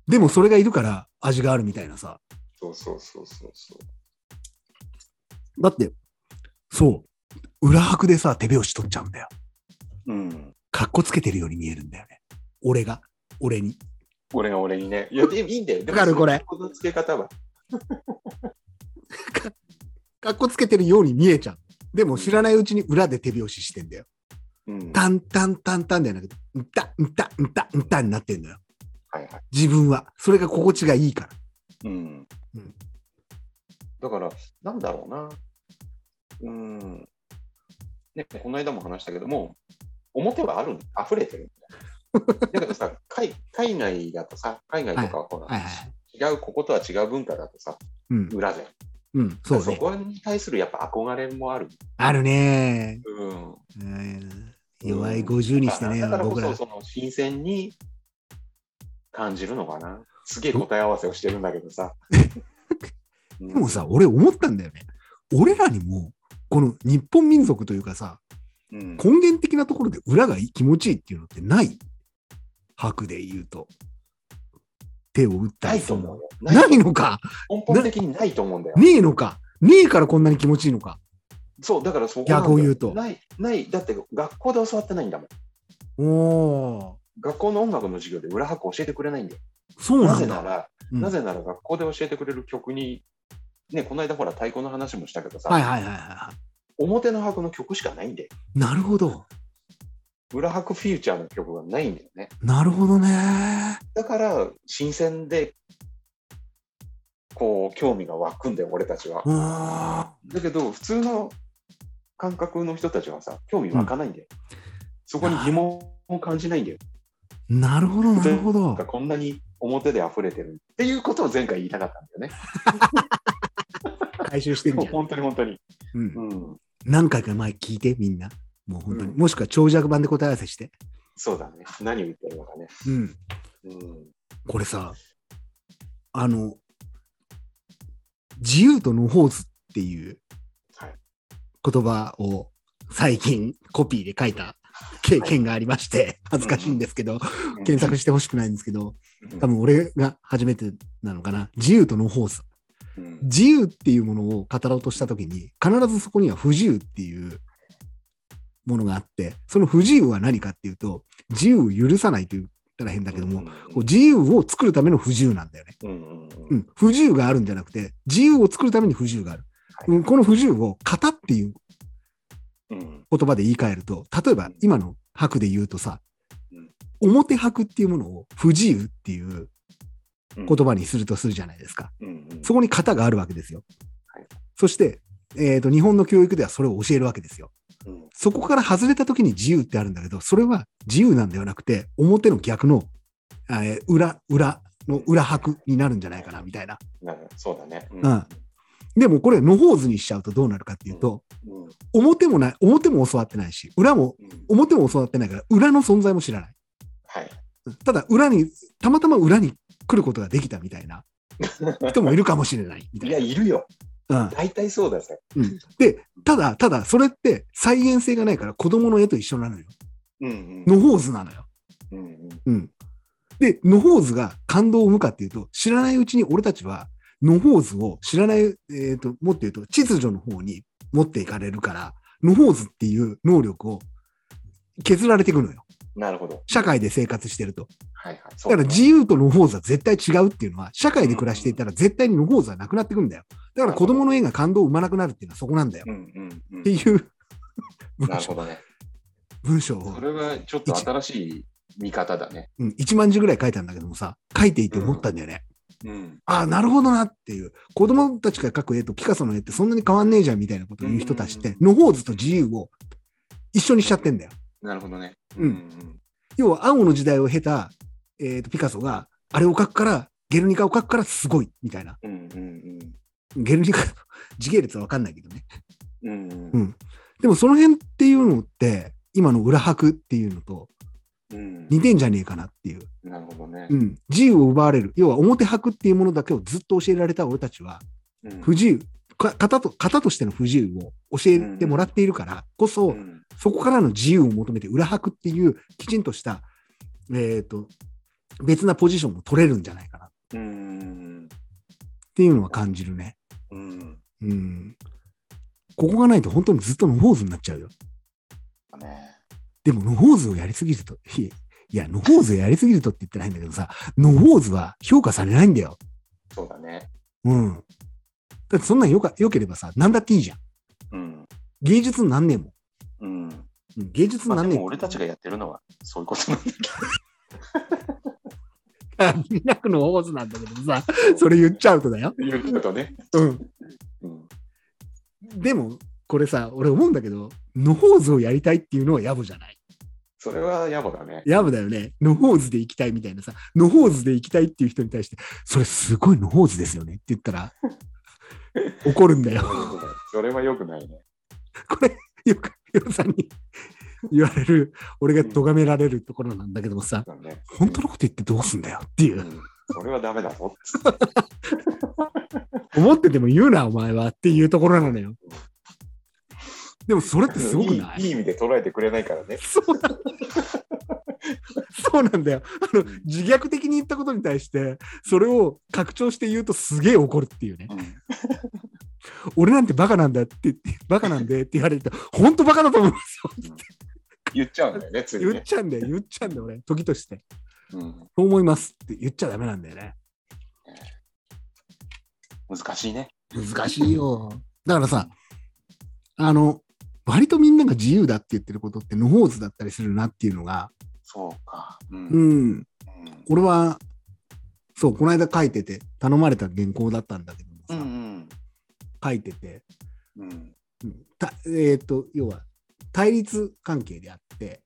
でもそれがいるから味があるみたいなさ。そうそうそうそうそう。だって、そう、裏拍でさ、手拍子取っちゃうんだよ。うん。かっこつけてるように見えるんだよね。俺が、俺に。俺が俺にね。いや、いいんだよ。でもわかるこれその付け方は。かっこつけてるように見えちゃう。でも知らないうちに裏で手拍子してんだよ。うん。タンタンタンタンじゃなくて、んた、んた、んた、んたになってんだよ。はいはい。自分は。それが心地がいいから。うんうんだから、なんだろうな。うん。ね、この間も話したけども、表はある、溢れてるんだ けどさ、海海外だとさ、海外とかはほら、はいはい。違う、こことは違う文化だとさ、うん。裏で。うん。そうね。こに対するやっぱ憧れもある。あるね。うん。うん弱い50にしてね、だからこ僕らそ、。その新鮮に感じるのかな？すげえ答え合わせをしてるんだけどさ。でもさ、俺思ったんだよね。俺らにも、この日本民族というかさ、うん、根源的なところで裏が気持ちいいっていうのってない？白で言うと。手を打ったなりするの。いと思うよ。ないのか？根本的にないと思うんだよ。ねえのか？ねえからこんなに気持ちいいのか？そう、だからそこ逆を言うとない、ない、だって学校で教わってないんだもん。おー、学校の音楽の授業で裏拍教えてくれないんだよ。そうなぜなら、うんなぜなら学校で教えてくれる曲に、ね、この間ほら太鼓の話もしたけどさ、はいはいはいは表の拍の曲しかないんで、い。なるほど。裏拍フューチャーの曲がないんだよね。なるほどね。だから、新鮮で、こう、興味が湧くんだよ、俺たちは。あだけど、普通の感覚の人たちはさ、興味湧かないんだよ。そこに疑問を感じないんだよ。ーなるほどなるほど。こんなに表で溢れてるっていうことを前回言いたかったんだよね。回収してんじゃん。本当に本当に。うんうん。何回か前聞いて、みんな。もう本当に。うんもしくは長尺版で答え合わせして。そうだね。何を言ってるのかね。うん。うん。これさ、あの、自由と野放図っていうはい言葉を最近コピーで書いた経験がありまして、恥ずかしいんですけど、検索してほしくないんですけど、うん多分俺が初めてなのかな。自由と野放図。うん自由っていうものを語ろうとしたときに、必ずそこには不自由っていうものがあって、その不自由は何かっていうと、自由を許さないと言ったら変だけども、こう自由を作るための不自由なんだよね。不自由があるんじゃなくて、自由を作るために不自由がある。この不自由を型っていううん言葉で言い換えると、例えば今の白で言うとさうん、表白っていうものを不自由っていううん言葉にするとするじゃないですか。そこに型があるわけですよはい。そして、えーと、日本の教育ではそれを教えるわけですよ。うんそこから外れた時に自由ってあるんだけど、それは自由なんではなくて、表の逆のあえー裏、裏の裏拍になるんじゃないかな、みたいな。なるそうだね。ううんでもこれ、野放図にしちゃうとどうなるかっていうと、うん表もない、表も教わってないし、裏も、うん表も教わってないから、裏の存在も知らない。はい。ただ、裏に、たまたま裏に来ることができたみたいな人もいるかもしれないみたい や、いな。いるよ。うん大体そうだぜ。うんで、ただ、ただ、それって再現性がないから子供の絵と一緒なのよ。うんうん野放図なのよ。うんうんうん。で、野放図が感動を生むかっていうと、知らないうちに俺たちは野放図を知らない、えっ、と、もっと言うと、秩序の方に持っていかれるから、野放図っていう能力を削られていくのよ。なるほど。社会で生活してると。はいはい。だから自由と野放図は絶対違うっていうのは、社会で暮らしていたら絶対に野放図はなくなってくんだよ。だから子供の絵が感動を生まなくなるっていうのはそこなんだよ。うんうんうんっていう文 章なるほどね。文章をそれはちょっと新しい見方だね。うん、1万字ぐらい書いたんだけどもさ、書いていて思ったんだよね。うん。ああ、なるほどなっていう。子供たちが描く絵とピカソの絵ってそんなに変わんねえじゃんみたいなことを言う人たちって、野放図と自由を一緒にしちゃってんだよ。なるほどね。うんん要は青の時代を経た、えーとピカソがあれを描くから、ゲルニカを描くからすごいみたいな。うんうんゲルニカの 時系列はわかんないけどね。うんうんううんん。でもその辺っていうのって、今の裏拍っていうのとうん似てんじゃねえかなっていう。なるほどねう。ん。自由を奪われる。要は表拍っていうものだけをずっと教えられた俺たちは、うん不自由、か型と、型としての不自由を教えてもらっているからこそ、うんそこからの自由を求めて裏拍っていうきちんとした、えっ、と、別なポジションを取れるんじゃないかなっうんていうのは感じるね。うんうん。ここがないと本当にずっと野放図になっちゃうよ。ねでも野放図をやりすぎると、いいや、野放図をやりすぎるとって言ってないんだけどさ、野放図は評価されないんだよ。そうだね。うん。だってそんなんよか、良ければさ、なんだっていいじゃん。うん芸術になんねえもん。うんうん芸術なんねえでも俺たちがやってるのはそういうことなんだけ見 なくの大津なんだけどさ、それ言っちゃうとだよ。ど。言うとね。うん。うんでも、これさ、俺思うんだけど、野放図をやりたいっていうのは野暮じゃない。それは野暮だね。野暮だよね。野放図で行きたいみたいなさ、野放図で行きたいっていう人に対して、それすごい野放図ですよねって言ったら、怒るんだよ。それは良くないね。これ、よく、よくさんに 言われる、俺が咎められるところなんだけどもさ、そうだね本当のこと言ってどうすんだよっていうう。んそれはダメだぞ。思ってても言うな、お前はっていうところなのよ。でもそれってすごくない？いいい意味で捉えてくれないからね。そうなんそうなんだよ。あの、自虐的に言ったことに対して、それを拡張して言うとすげえ怒るっていうね。うん俺なんてバカなんだって言って、バカなんでって言われると、本当バカだと思いますよ。言っちゃうんだよね、ついね。言っちゃうんだよ、言っちゃうんだよ、俺。時として。うんそう思いますって言っちゃダメなんだよね。難しいね。難しいよ。だからさ、あの、割とみんなが自由だって言ってることって、野放図だったりするなっていうのが、そうか。うん。うん、うん。俺は、そう、この間書いてて、頼まれた原稿だったんだけどもさ、うん書いてて、うん。うん。たえっ、と、要は、対立関係であって、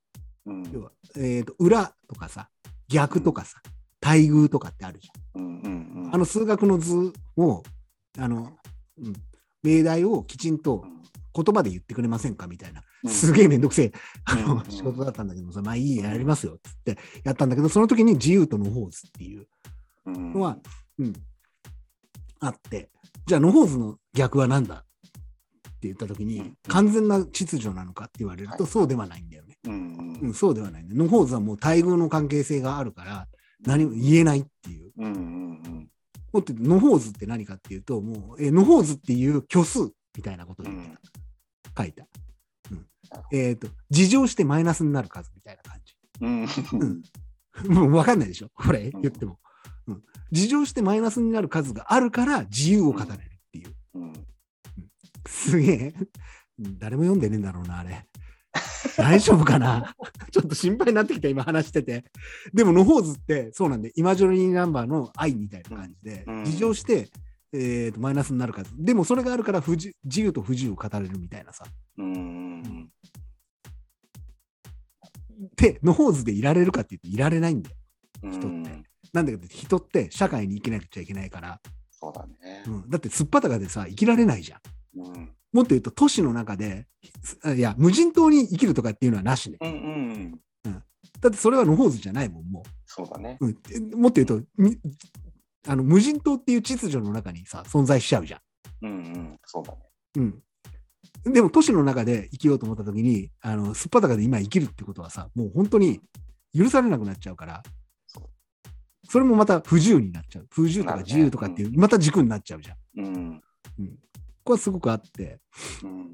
うん。要は、えっ、と、裏とかさ、逆とかさ、対偶とかってあるじうん。うんうんゃん。あの数学の図を、あの、うん、命題をきちんと言葉で言ってくれませんか？みたいな、うん。すげえめんどくせえ、あうん。の仕事だったんだけどさ、まあいいや、やりますよ、っつってやったんだけど、その時に自由と野放図っていううん。のは、うん、あって、じゃあ野放図の逆は何だ？って言った時に、うん。完全な秩序なのかって言われると、はい。そうではないんだよね。うん。うん、そうではないね。野放図はもう対偶の関係性があるから、何も言えないっていう。うんうんうん。もっと言うと野放図って何かっていうと、もう、えー野放図っていう虚数みたいなことを言ってた。書いた。うんえっ、と、事乗してマイナスになる数みたいな感じ。うん もう分かんないでしょ？これ？言っても。うん。事乗してマイナスになる数があるから自由を語れるっていう。うんすげえ。うん誰も読んでねえんだろうな、あれ。大丈夫かな？ちょっと心配になってきた、今話してて。でも、野放図ってそうなんで、イマジョリーナンバーの愛みたいな感じでうん、事乗して、えーとマイナスになる数。でも、それがあるから不自自由と不自由を語れるみたいなさ。うんで、野放図でいられるかっていうと、いられないんだよ。人ってうんなんだけど人って社会に生きなくちゃいけないから、そうだねう。ん、だってすっぱだかでさ生きられないじゃん。うん。もっと言うと都市の中でいや無人島に生きるとかっていうのはなしね。うんうん。だってそれは野放図じゃないもんもそうだね。う。うん、もっと言うとみあの無人島っていう秩序の中にさ存在しちゃうじゃん。うんうん。そうだね。うん。でも都市の中で生きようと思った時に、あの、すっぱだかで今生きるってことはさ、もう本当に許されなくなっちゃうからそれもまた不自由になっちゃう。不自由とか自由とかっていう、また軸になっちゃうじゃん。うん。これはすごくあって、うん。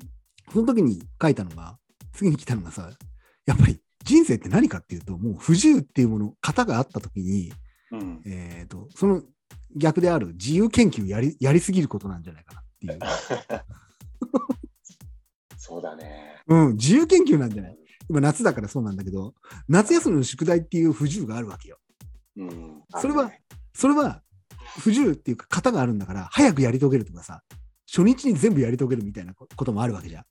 その時に書いたのが、次に来たのがさ、やっぱり人生って何かっていうと、もう不自由っていうもの、型があった時に、うん。えっ、と、その逆である自由研究やり、やりすぎることなんじゃないかなっていう。そうだね。うん、自由研究なんじゃない？今夏だからそうなんだけど、夏休みの宿題っていう不自由があるわけよ。うん。それはそれは不自由っていうか型があるんだから、早くやり遂げるとかさ、初日に全部やり遂げるみたいなこともあるわけじゃん。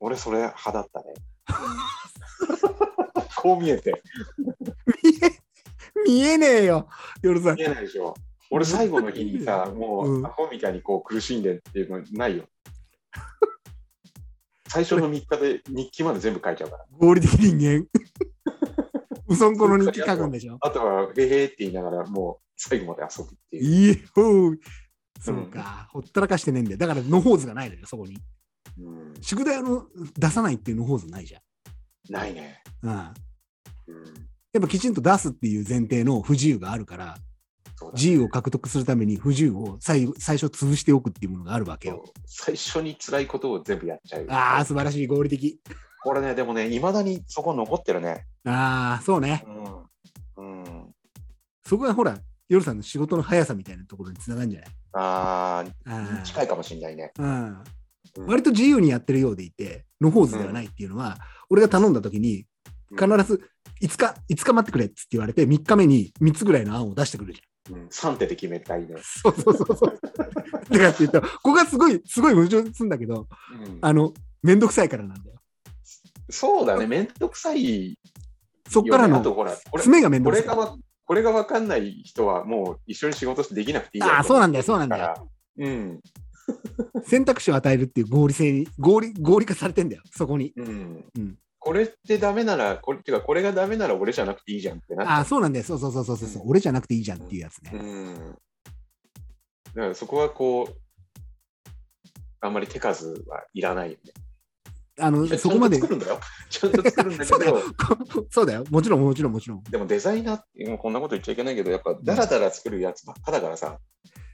俺それ派だったね。こう見えて。見え、見えねえよ、夜さん見。えないでしょ。俺最後の日にさ、もうんうアホみたいにこう苦しんでっていうのないよ。最初の3日で日記まで全部書いちゃうから。合理的人間。うそんこの日記書くんでしょ？あとは、へへーって言いながら、もう最後まで遊ぶっていう。いいよ。そうか、ほったらかしてねえんだよ。だから、野放図がないのよ、そこに。うん、宿題の出さないっていう野放図ないじゃないね。ん。うん。うん、やっぱきちんと出すっていう前提の不自由があるから、自由を獲得するために不自由を最後最初潰しておくっていうものがあるわけよ。最初に辛いことを全部やっちゃう。ああ、素晴らしい、合理的。これね、でもね、いまだにそこ残ってるね。ああ、そうね。うん。うん、そこがほら、夜さんの仕事の速さみたいなところにつながるんじゃない？ああ近いかもしれないね。うんうん割と自由にやってるようでいて、野放図ではないっていうのは、俺が頼んだ時に、必ず5日、5日待ってくれっつって言われて、3日目に3つぐらいの案を出してくるじうん、3手で決めたいね。そうそうそうそう。だからって言ったら、ここがすごい、すごい矛盾するんだけど、うんあの、めんどくさいからなんだよ。そうだね、めんどくさいよ、ね。そっからの詰めがめんどくさい。これが分かんない人はもう一緒に仕事してできなくていいあーそうなんだよそうなんだよ。うん。選択肢を与えるっていう合理性に、合理、合理化されてんだよ、そこに。うん。うんこれってダメなら、これっていうか、これがダメなら俺じゃなくていいじゃんってなああ、そうなんだよ。そうそうそうそうそう、うん俺じゃなくていいじゃんっていうやつね。うん。だからそこはこう、あんまり手数はいらないよね。あの、そこまでちゃんと。作るんだよ。ちゃんと作るんだけ そうだよど、そうだよ。もちろん、もちろん、もちろん。でもデザイナーってこんなこと言っちゃいけないけど、やっぱダラダラ作るやつばっかだからさ、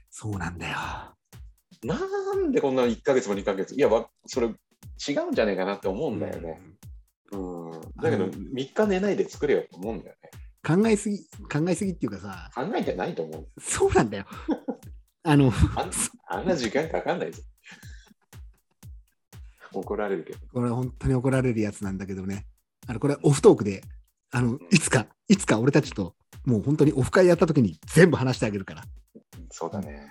そうなんだよ。なんでこんな1ヶ月も2ヶ月、いや、わそれ違うんじゃないかなって思うんだよね。うん。だけど、あの3日寝ないで作れよと思うんだよね。考えすぎ、考えすぎっていうかさ、考えてないと思う。そうなんだよ。あの、あんあんな時間かかんないぞ。怒られるけど。これ本当に怒られるやつなんだけどね。あの、これオフトークで、あの、いつか、いつか俺たちと、もう本当にオフ会やった時に全部話してあげるから。そうだね。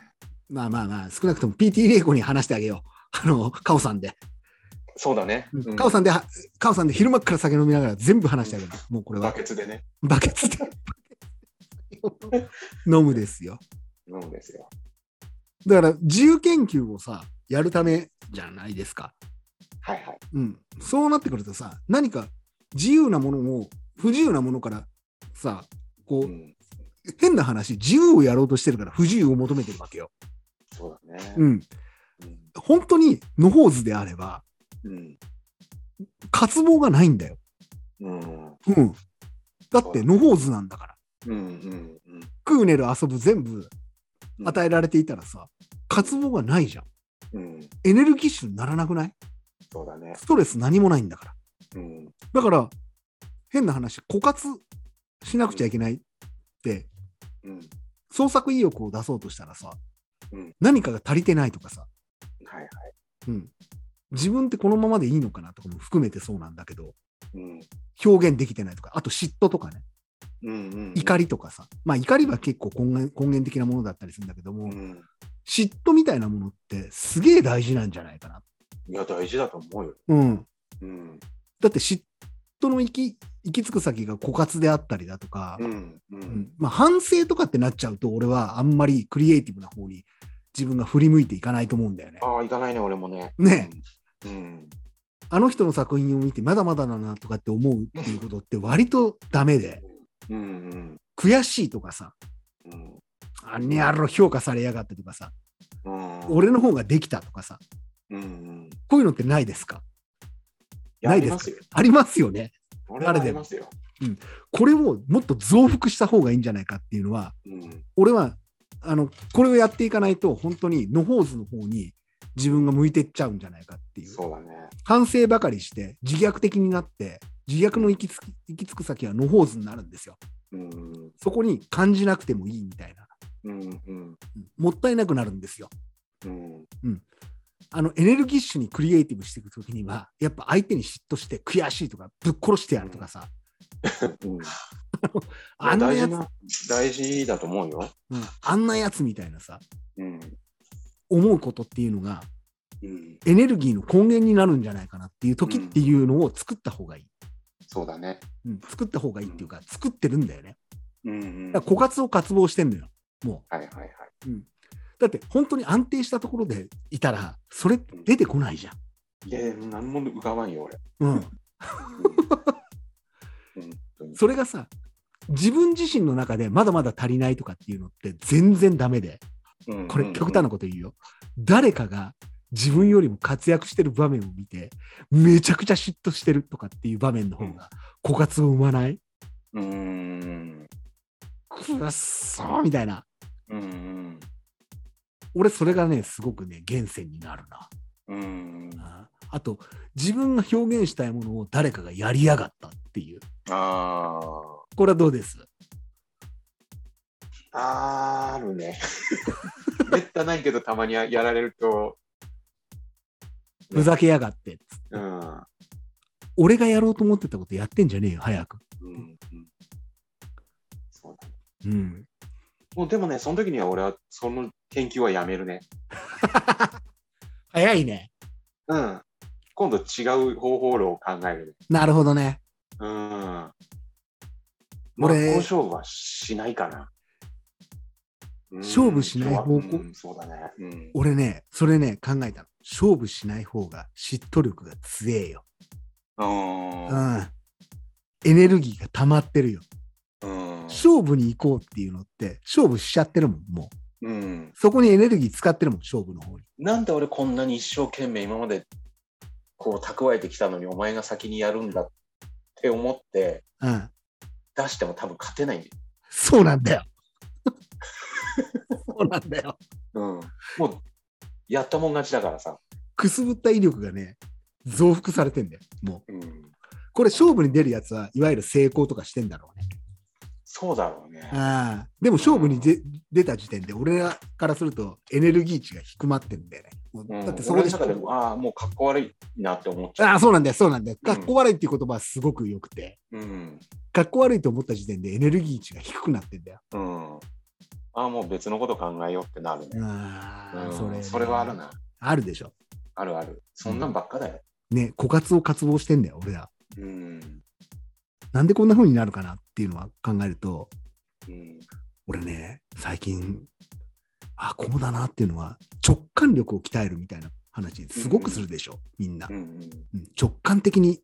まあまあまあ、少なくとも PT 玲子に話してあげよう。あの、カオさんで。そうだね。うんカオさんで、カオさんで昼間っから酒飲みながら全部話してあげる。もうこれバはケツでね。バケツで。飲むですよ。飲むんですよ。だから自由研究をさ、やるためじゃないですか。はいはい。うん。そうなってくるとさ、何か自由なものを不自由なものからさ、こう、うん、変な話、自由をやろうとしてるから不自由を求めてるわけよ。そうだね。うん。うん。本当に野放図であれば、うん。渇望がないんだよ。うん。うん。だって野放図なんだから。うん。うん。食う寝る遊ぶ全部うん。与えられていたらさ、渇望がないじゃん。うん。エネルギッシュにならなくない？そうだね。ストレス何もないんだから。うん。だから、変な話、枯渇しなくちゃいけないって、うん。創作意欲を出そうとしたらさ、うん何かが足りてないとかさ、はいはい。うん、自分ってこのままでいいのかなとかも含めてそうなんだけど、うん。表現できてないとか、あと嫉妬とかね、うん。うん。怒りとかさ、まあ怒りは結構根源根源的なものだったりするんだけども、うん。嫉妬みたいなものってすげえ大事なんじゃないかな。いや、大事だと思うよ。うん。うん。だって嫉妬の生き行き着く先が枯渇であったりだとか、うんううんんまあ、反省とかってなっちゃうと、俺はあんまりクリエイティブな方に自分が振り向いていかないと思うんだよね。ああ、行かないね、俺もね。ねうん。あの人の作品を見て、まだまだだなとかって思うっていうことって割とダメで、うんうん悔しいとかさ、うんあんにゃろ評価されやがってとかさ、うん。俺の方ができたとかさ、うんうん。こういうのってないですか？やないですか？ありますよね？ありますよ。これをもっと増幅した方がいいんじゃないかっていうのは、うん。俺は、あの、これをやっていかないと、本当に野放図の方に自分が向いてっちゃうんじゃないかっていう。そうだね。反省ばかりして、自虐的になって、自虐の行き着く行き着く先は野放図になるんですよ。うんそこに感じなくてもいいみたいな。うんうんうんもったいなくなるんですよ。うんあの、エネルギッシュにクリエイティブしていくときには、やっぱ相手に嫉妬して悔しいとか、ぶっ殺してやるとかさ、うん。あんなやつ、大事だと思うよ。うんあんなやつみたいなさ、うん。思うことっていうのが、うん。エネルギーの根源になるんじゃないかなっていう時っていうのを作った方がいい。そうだね。うん、作った方がいいっていうか、作ってるんだよね。うんうん。だから枯渇を渇望してんのよ。もはいはいはい。う。うん。だって本当に安定したところでいたら、それ出てこないじゃん。いや、何も浮かばんよ、俺。うん。それがさ、自分自身の中でまだまだ足りないとかっていうのって全然ダメで、うんこれ極端なこと言うよ。誰かが自分よりも活躍してる場面を見て、めちゃくちゃ嫉妬してるとかっていう場面の方が枯渇を生まない、うーん。くっそーみたいな。うんうん。俺それがね、すごくね、源泉になるな。うん。ああと、自分が表現したいものを誰かがやりやがったっていう。あこれはどうです？あ。あるね。めったないけど、たまにやられると、ふざけやがって。うん。うん俺がやろうと思ってたことやってんじゃねえよ、早く。うん。そうだね。うん。もうでもね、その時には俺はその研究はやめるね。早いね。うん。今度違う方法論を考えるね。なるほどね。うん。まあ、俺交渉はしないかな。うん勝負しない方向？うんそうだね。うん。俺ね、それね、考えたの。勝負しない方が嫉妬力が強えよ。うんうん。エネルギーが溜まってるよ。うん。勝負に行こうっていうのって、勝負しちゃってるもん、もう。うん。そこにエネルギー使ってるもん、勝負の方に。なんで俺こんなに一生懸命今までこう蓄えてきたのにお前が先にやるんだって思ってうん。出しても多分勝てないんだよ。そうなんだよ。そうなんだよ。うん。もうやったもん勝ちだからさ。くすぶった威力がね、増幅されてんだよ。もう。うん。これ勝負に出るやつは、いわゆる成功とかしてんだろうね。そうだろうね。ああ。でも勝負にで出た時点で、俺らからするとエネルギー値が低まってんだよね。もううん、だってそこででも、ああ、もうかっこ悪いなって思っちゃう。ああ、そうなんだよ、そうなんだよ。うんかっこ悪いっていう言葉はすごく良くて、うん。かっこ悪いと思った時点でエネルギー値が低くなってんだよ。うん。ああ、もう別のこと考えようってなるね。ああ、うんそれ、それはある。な。あるでしょ。あるある。そんなんばっかだよ。ね、枯渇を渇望してんだよ、俺ら。うん。なんでこんな風になるかなっていうのは考えると、うん。俺ね、最近、あ、こうだなっていうのは、直感力を鍛えるみたいな話、すごくするでしょ、みんなう。ん。うん直感的に、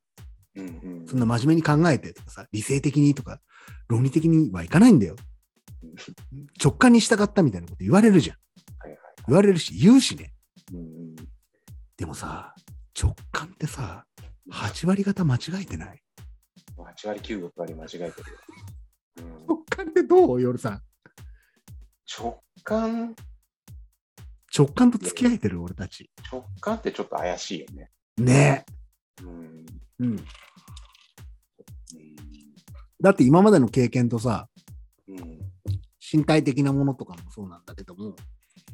うん。うん。そんな真面目に考えてとかさ、理性的にとか、論理的にはいかないんだよ。直感に従ったみたいなこと言われるじゃん。はいはい。言われるし、言うしね。うん。でもさ、直感ってさ、8割方間違えてない？8割9割間違えてるよ。うん、直感ってどう？夜さん。直感、直感と付き合えてる俺たち。直感ってちょっと怪しいよね。ねうん。え。うん。だって今までの経験とさ、うん。身体的なものとかもそうなんだけども、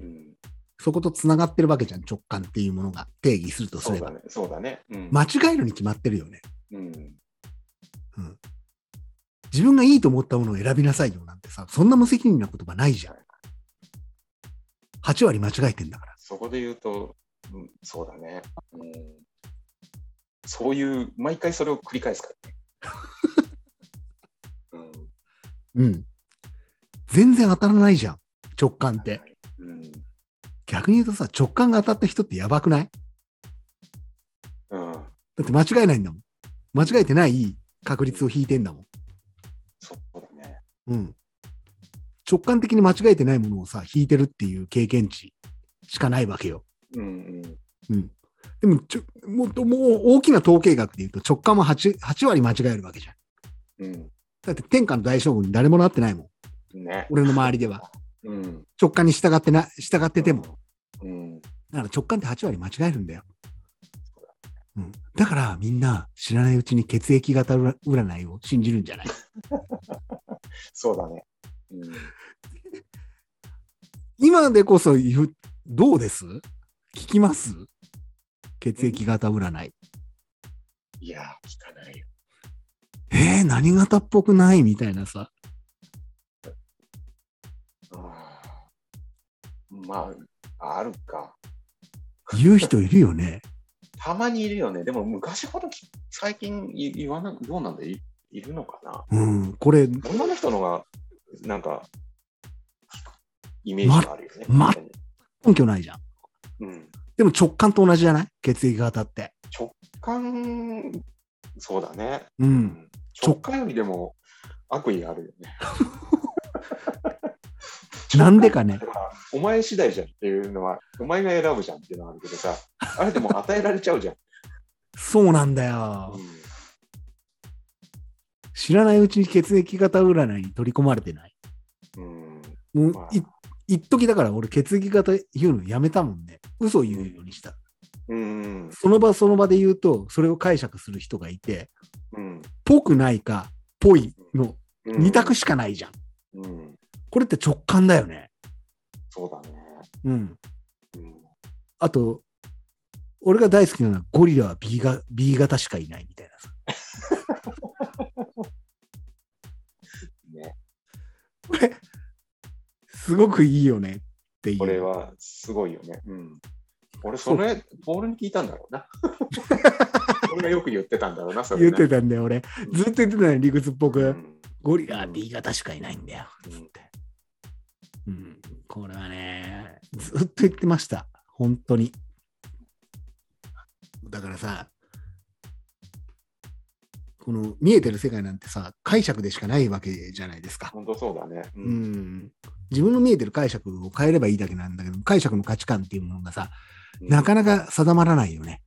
うん。そこと繋がってるわけじゃん、直感っていうものが定義するとすれば。そうだね。そうだね。うん。間違えるに決まってるよね。うん。うん。自分がいいと思ったものを選びなさいよなんてさ、そんな無責任な言葉ないじゃん。8割間違えてんだから。そこで言うと、うん、そうだね。うん。そういう、毎回それを繰り返すからね。うん。全然当たらないじゃん。直感って。うん。逆に言うとさ、直感が当たった人ってやばくない？うん。だって間違えないんだもん。間違えてない確率を引いてんだもん。そうだね。うん。直感的に間違えてないものをさ、引いてるっていう経験値しかないわけよ。うんうん。うん。でもちょもっと、もう大きな統計学で言うと直感も 8, 8割間違えるわけじゃん。うん。だって天下の大将軍に誰もなってないもん。ね。俺の周りでは。うん。直感に従ってな、従ってても。うん。だから直感って8割間違えるんだよ。うん、だからみんな知らないうちに血液型占いを信じるんじゃない？そうだね。うん。今でこそ言う、どうです？聞きます？血液型占い。いや、聞かないよ。えー、何型っぽくない？みたいなさ。まあ、あるか。言う人いるよね。たまにいるよね。でも昔ほどき最近い言わなどうなんだ？いいるのかな？うん、これ、女の人のが、なんか、イメージがあるよね。ま根拠ないじゃん。うん、でも直感と同じじゃない？血液型って。直感、そうだね。う。。うん直感よりでも悪意があるよね。なんでかね。お前次第じゃんっていうのは、お前が選ぶじゃんっていうのはあるけどさ、あれでも与えられちゃうじゃん。そうなんだよう。ん知らないうちに血液型占いに取り込まれてない？うん、もうまあ、い一時だから俺血液型言うのやめたもんね。嘘言うようにした。うん、その場その場で言うと、それを解釈する人がいて、うん、ぽくないか、ぽいのうん。二択しかないじゃん。うん、これって直感だよね。そうだね。うん。うん、あと、俺が大好きなのはゴリラは B が B 型しかいないみたいなさ。ね、これ、すごくいいよねっていう。これはすごいよね。うん。俺、それ、ポールに聞いたんだろうな。俺がよく言ってたんだろうな、それ、ね。言ってたんだよ、俺。ずっと言ってたのよ、理屈っぽく。うんゴリラは B 型しかいないんだよ。うんつって。うん。これはね、ずっと言ってました。本当に。だからさ、この見えてる世界なんてさ、解釈でしかないわけじゃないですか。本当そうだね。うう。ん。自分の見えてる解釈を変えればいいだけなんだけど、解釈の価値観っていうものがさ、なかなか定まらないよね。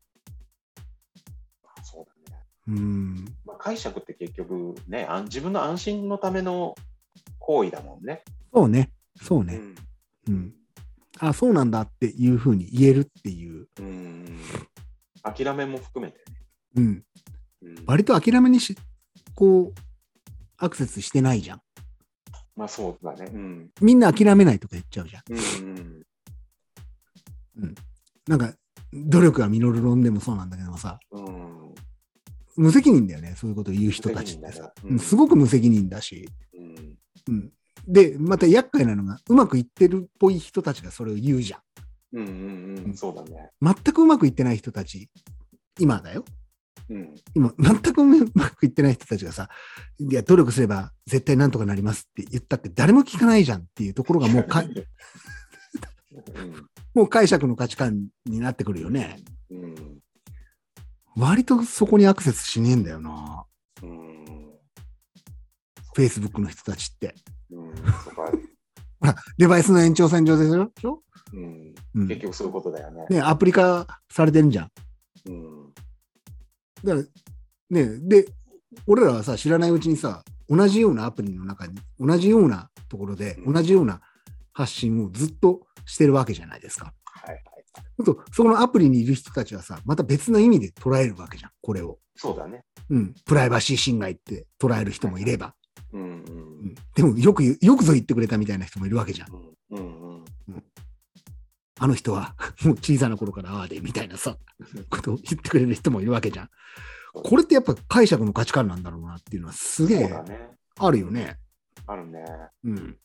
そうだね。うん。まあ、解釈って結局ね、自分の安心のための行為だもんね。そうね。そうね。うん。うん。あ、そうなんだっていうふうに言えるっていう。うん。諦めも含めてね。うん。うん、割と諦めにし、こう、アクセスしてないじゃん。まあそうだね。うん。みんな諦めないとか言っちゃうじゃん。うんうん。なんか、努力が実る論でもそうなんだけどもさ、うん。無責任だよね。そういうことを言う人たちってさ。ねうんすごく無責任だし。うん。うん。で、また厄介なのが、うまくいってるっぽい人たちがそれを言うじゃん。うんうんうん。そうだね。全くうまくいってない人たち、今だよ。うん。今、全くうまくいってない人たちがさ、いや、努力すれば絶対なんとかなりますって言ったって誰も聞かないじゃんっていうところがもうか もう解釈の価値観になってくるよね。うん。うん。割とそこにアクセスしねえんだよな。うん。Facebook の人たちって。うん。そこは、ほら、デバイスの延長線上でしょ、うん。うん、結局そういうことだよね。ね、アプリ化されてんじゃん。うん。だから、ね、で、俺らはさ、知らないうちにさ、同じようなアプリの中に、同じようなところで、うん同じような発信をずっとしてるわけじゃないですか。はいはい。とそこのアプリにいる人たちはさ、また別の意味で捉えるわけじゃん、これを。そうだね。うん。プライバシー侵害って捉える人もいれば。うんううんん、でも、よくよくぞ言ってくれたみたいな人もいるわけじゃん。うん。うんうん。あの人は、もう小さな頃からああで、みたいなさ、ことを言ってくれる人もいるわけじゃん。これってやっぱ解釈の価値観なんだろうなっていうのはすげえ。あるよね。あるね。うん。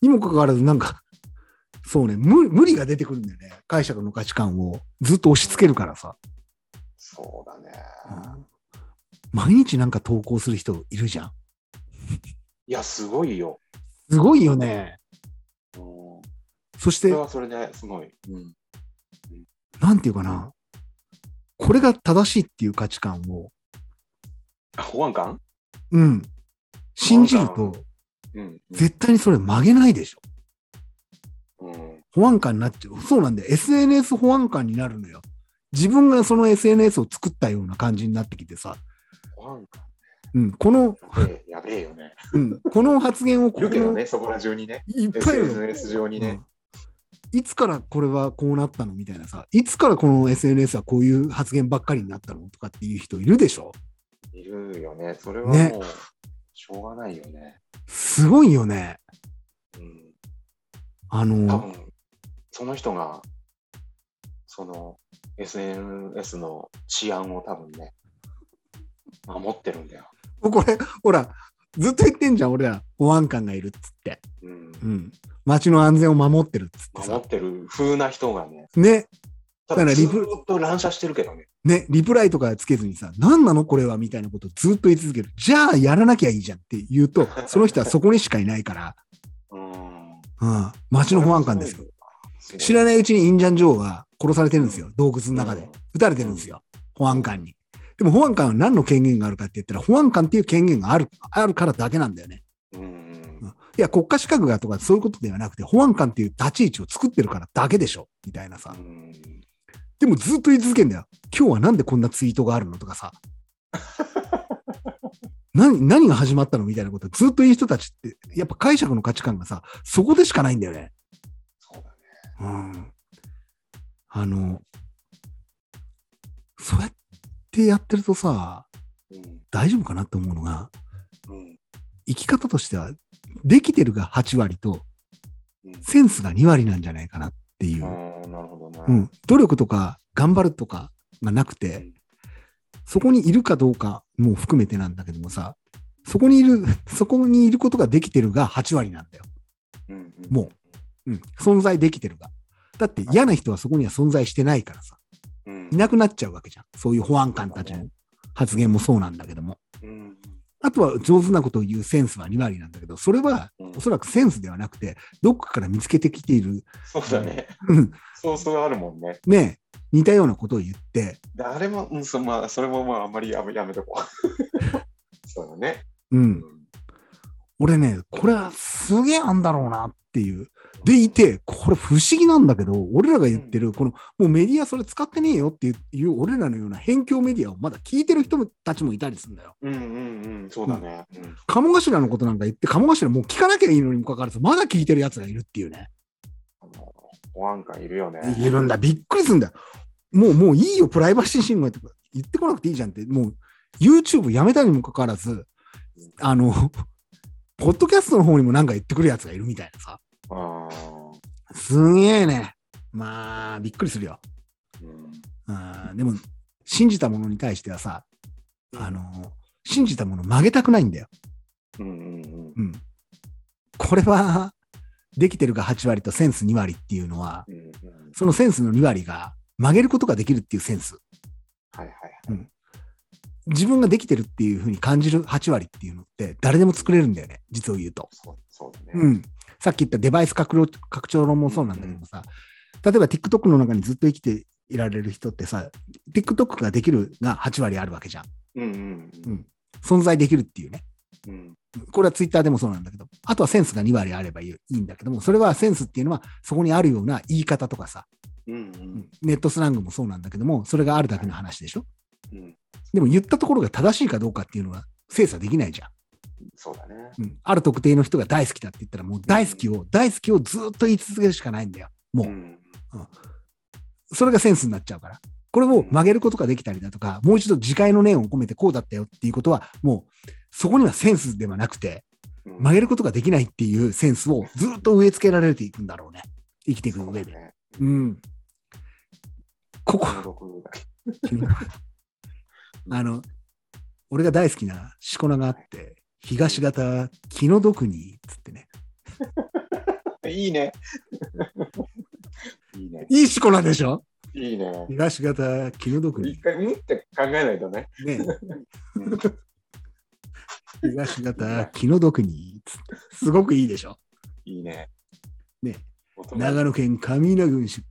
にもかかわらず、なんか、そうね無、無理が出てくるんだよね。解釈の価値観をずっと押し付けるからさ。そうだね。毎日なんか投稿する人いるじゃん。いや、すごいよ。すごいよね。うん、そしてそれ、はそれですごい。うん。なんていうかな。これが正しいっていう価値観を、あ保安官？うん。信じると、うん。絶対にそれ曲げないでしょ。うん。保安官になっちゃう。そうなんだよ。SNS 保安官になるのよ。自分がその SNS を作ったような感じになってきてさ。保安官？うん。この、ええやべえよね。うん。この発言をこの、いるけどね、そこら中にね。いっぱいいるの SNS 上にね。うんいつからこれはこうなったのみたいなさ、いつからこの SNS はこういう発言ばっかりになったのとかっていう人いるでしょ？いるよね。それはねもう、しょうがないよね。すごいよね。うん。あ多の、分、その人が、その SNS の治安を多分ね、守ってるんだよ。これ、ほら、ずっと言ってんじゃん、俺ら、保安官がいるっつって。うんう。ん。街の安全を守ってるっつってさ守っ。てる風な人がね、ね、ただからリプだずーっと乱射してるけどね。ね、リプライとかつけずにさ、何なの？これはみたいなことをずっと言い続ける。じゃあやらなきゃいいじゃんって言うと、その人はそこにしかいないから、うん。うん、街の保安官ですよ。知らないうちにインジャン・ジョーが殺されてるんですよ。洞窟の中でうん。撃たれてるんですよ。保安官に。でも保安官は何の権限があるかって言ったら、保安官っていう権限がある、あるからだけなんだよね。うん。いや、国家資格がとかそういうことではなくて、保安官っていう立ち位置を作ってるからだけでしょ。みたいなさう。ん。でもずっと言い続けんだよ。今日はなんでこんなツイートがあるのとかさ。何、何が始まったのみたいなことずっと言う人たちって、やっぱ解釈の価値観がさ、そこでしかないんだよね。そうだね。うん。あの、そうやってやってるとさ、うん。大丈夫かなって思うのが、うん。生き方としては、できてるが8割と、うんセンスが2割なんじゃないかなっていう。なるほどね。うん。努力とか頑張るとかがなくて、そこにいるかどうかも含めてなんだけどもさ、そこにいる、そこにいることができてるが8割なんだよ。うん。うんもうん。存在できてるが。だって嫌な人はそこには存在してないからさ。うん。いなくなっちゃうわけじゃん。そういう保安官たちの発言もそうなんだけども。うん。あとは上手なことを言うセンスは2割なんだけど、それはうんおそらくセンスではなくて、どっかから見つけてきている、そうだね。うんそうそうあるもんね。ね、似たようなことを言って、であれも、うん、そまあ、それもまあ、あんまりやめやめとこう。そうだね。う、うんん。俺ね、これはすげえあんだろうなっていう。でいて、これ不思議なんだけど、俺らが言ってる、この、もうメディアそれ使ってねえよっていう、俺らのような辺境メディアをまだ聞いてる人たちもいたりするんだよ。うんうんうん、そうだね。うん。鴨頭のことなんか言って、鴨頭もう聞かなきゃいいのにもかかわらず、まだ聞いてる奴がいるっていうね。保安官いるよね。いるんだ。びっくりするんだよ。もう、もういいよ、プライバシー侵害とか言ってこなくていいじゃんって、もう YouTube やめたにもかかわらず、あの、ポッドキャストの方にもなんか言ってくるやつがいるみたいなさ。あすげえね。まあ、びっくりするよ。ーうん。うん、でも、信じたものに対してはさ、あの、信じたもの曲げたくないんだよ。うんうんうん。うん。これは、できてるが8割とセンス2割っていうのは、うんうんそのセンスの2割が曲げることができるっていうセンス。はいはいはい。自分ができてるっていうふうに感じる8割っていうのって誰でも作れるんだよね。実を言うと。そうそうだね。うん。さっき言ったデバイス拡張拡張論もそうなんだけどもさ、例えば TikTok の中にずっと生きていられる人ってさ、TikTok ができるが8割あるわけじゃん。うんうんうん存在できるっていうね。うん。これは Twitter でもそうなんだけど、あとはセンスが2割あればいいんだけども、それはセンスっていうのはそこにあるような言い方とかさ、うんううんんネットスラングもそうなんだけども、それがあるだけの話でしょうん。でも言ったところが正しいかどうかっていうのは精査できないじゃん。そうだね。うん、ある特定の人が大好きだって言ったら、もう大好きを、大好きをずっと言い続けるしかないんだよ。もう、ん。それがセンスになっちゃうから。これを曲げることができたりだとか、もう一度自戒の念を込めてこうだったよっていうことは、もう、そこにはセンスではなくて、うん曲げることができないっていうセンスをずっと植え付けられていくんだろうね。生きていく上で。そうだね。うん。ここ、あの、俺が大好きなしこ名があって、東方気の毒に、つってね。いいね。いいね。いいしこ名でしょ？いいね。東方気の毒に一。回、うんって考えないとね。ね。うん東方、気の毒に、つってすごくいいでしょ？いいね。ね長野県上稲郡出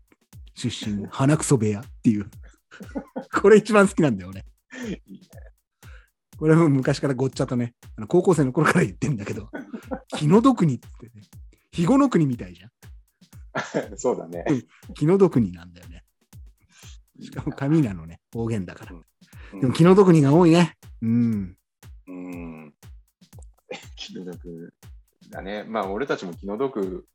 出身、花くそ部屋っていう。これ一番好きなんだよね。いいねこれも昔からごっちゃとね、あの高校生の頃から言ってんだけど、気の毒にってね、肥後の国みたいじゃん。そうだね。気の毒になんだよね。しかも上稲のね、方言だから。うんでも気の毒にが多いね。うん。うん。気の毒だね。まあ、俺たちも気の毒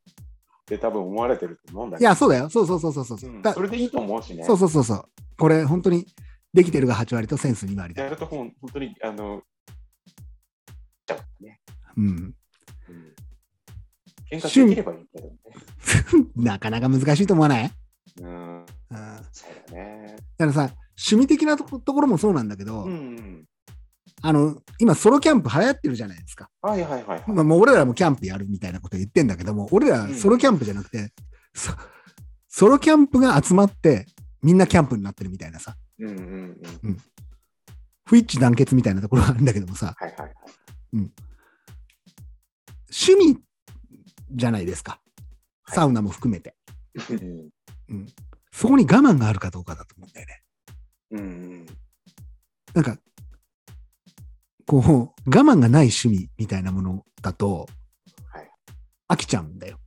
って多分思われてると思うんだけど。いや、そうだよ。そうそうそうそうそう。うんだそれでいいと思うしね。そうそうそうそう。これ、本当にできてるが8割とセンス2割だ。やると本当に、あの、ちゃうね。うん。うん。喧嘩できればいいけどね。なかなか難しいと思わない、うん。うん、だそうだね。からさ、趣味的なところもそうなんだけど、うんうん。あの、今ソロキャンプ流行ってるじゃないですか。はいはいはいはい。まあ、もう俺らもキャンプやるみたいなこと言ってんだけども、俺らソロキャンプじゃなくて、そソロキャンプが集まって、みんなキャンプになってるみたいなさ、うんうんうん。不一致団結みたいなところがあるんだけどもさ、はいはいはい。趣味じゃないですか。はいサウナも含めて。うんそこに我慢があるかどうかだと思うんだよね。うんうん。なんか、こう、我慢がない趣味みたいなものだと、はい飽きちゃうんだよ。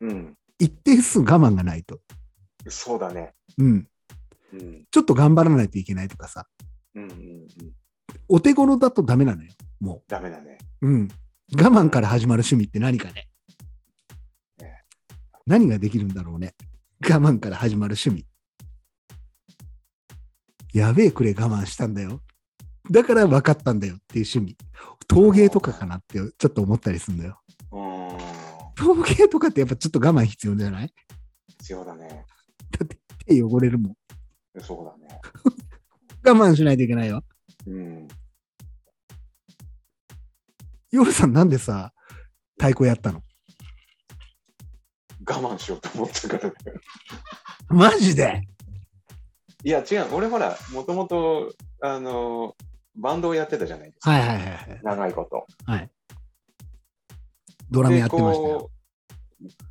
うん。一定数我慢がないと。そうだね。うん。うんちょっと頑張らないといけないとかさ、うんうんうん。お手頃だとダメなのよ。もダメだね。う。うん。我慢から始まる趣味って何かねね。何ができるんだろうね。我慢から始まる趣味。やべえくれ我慢したんだよ。だから分かったんだよっていう趣味。陶芸とかかなってちょっと思ったりするんだよ。陶芸とかってやっぱちょっと我慢必要じゃない？必要だね。だって手汚れるもん。そうだね。我慢しないといけないよ。うん。夜さんなんでさ、太鼓やったの？我慢しようと思ったから。マジで？いや、違う。俺ほら、もともと、あの、バンドをやってたじゃないですか。はいはいはいはい。長いこと。はい。ドラムやってましたよ。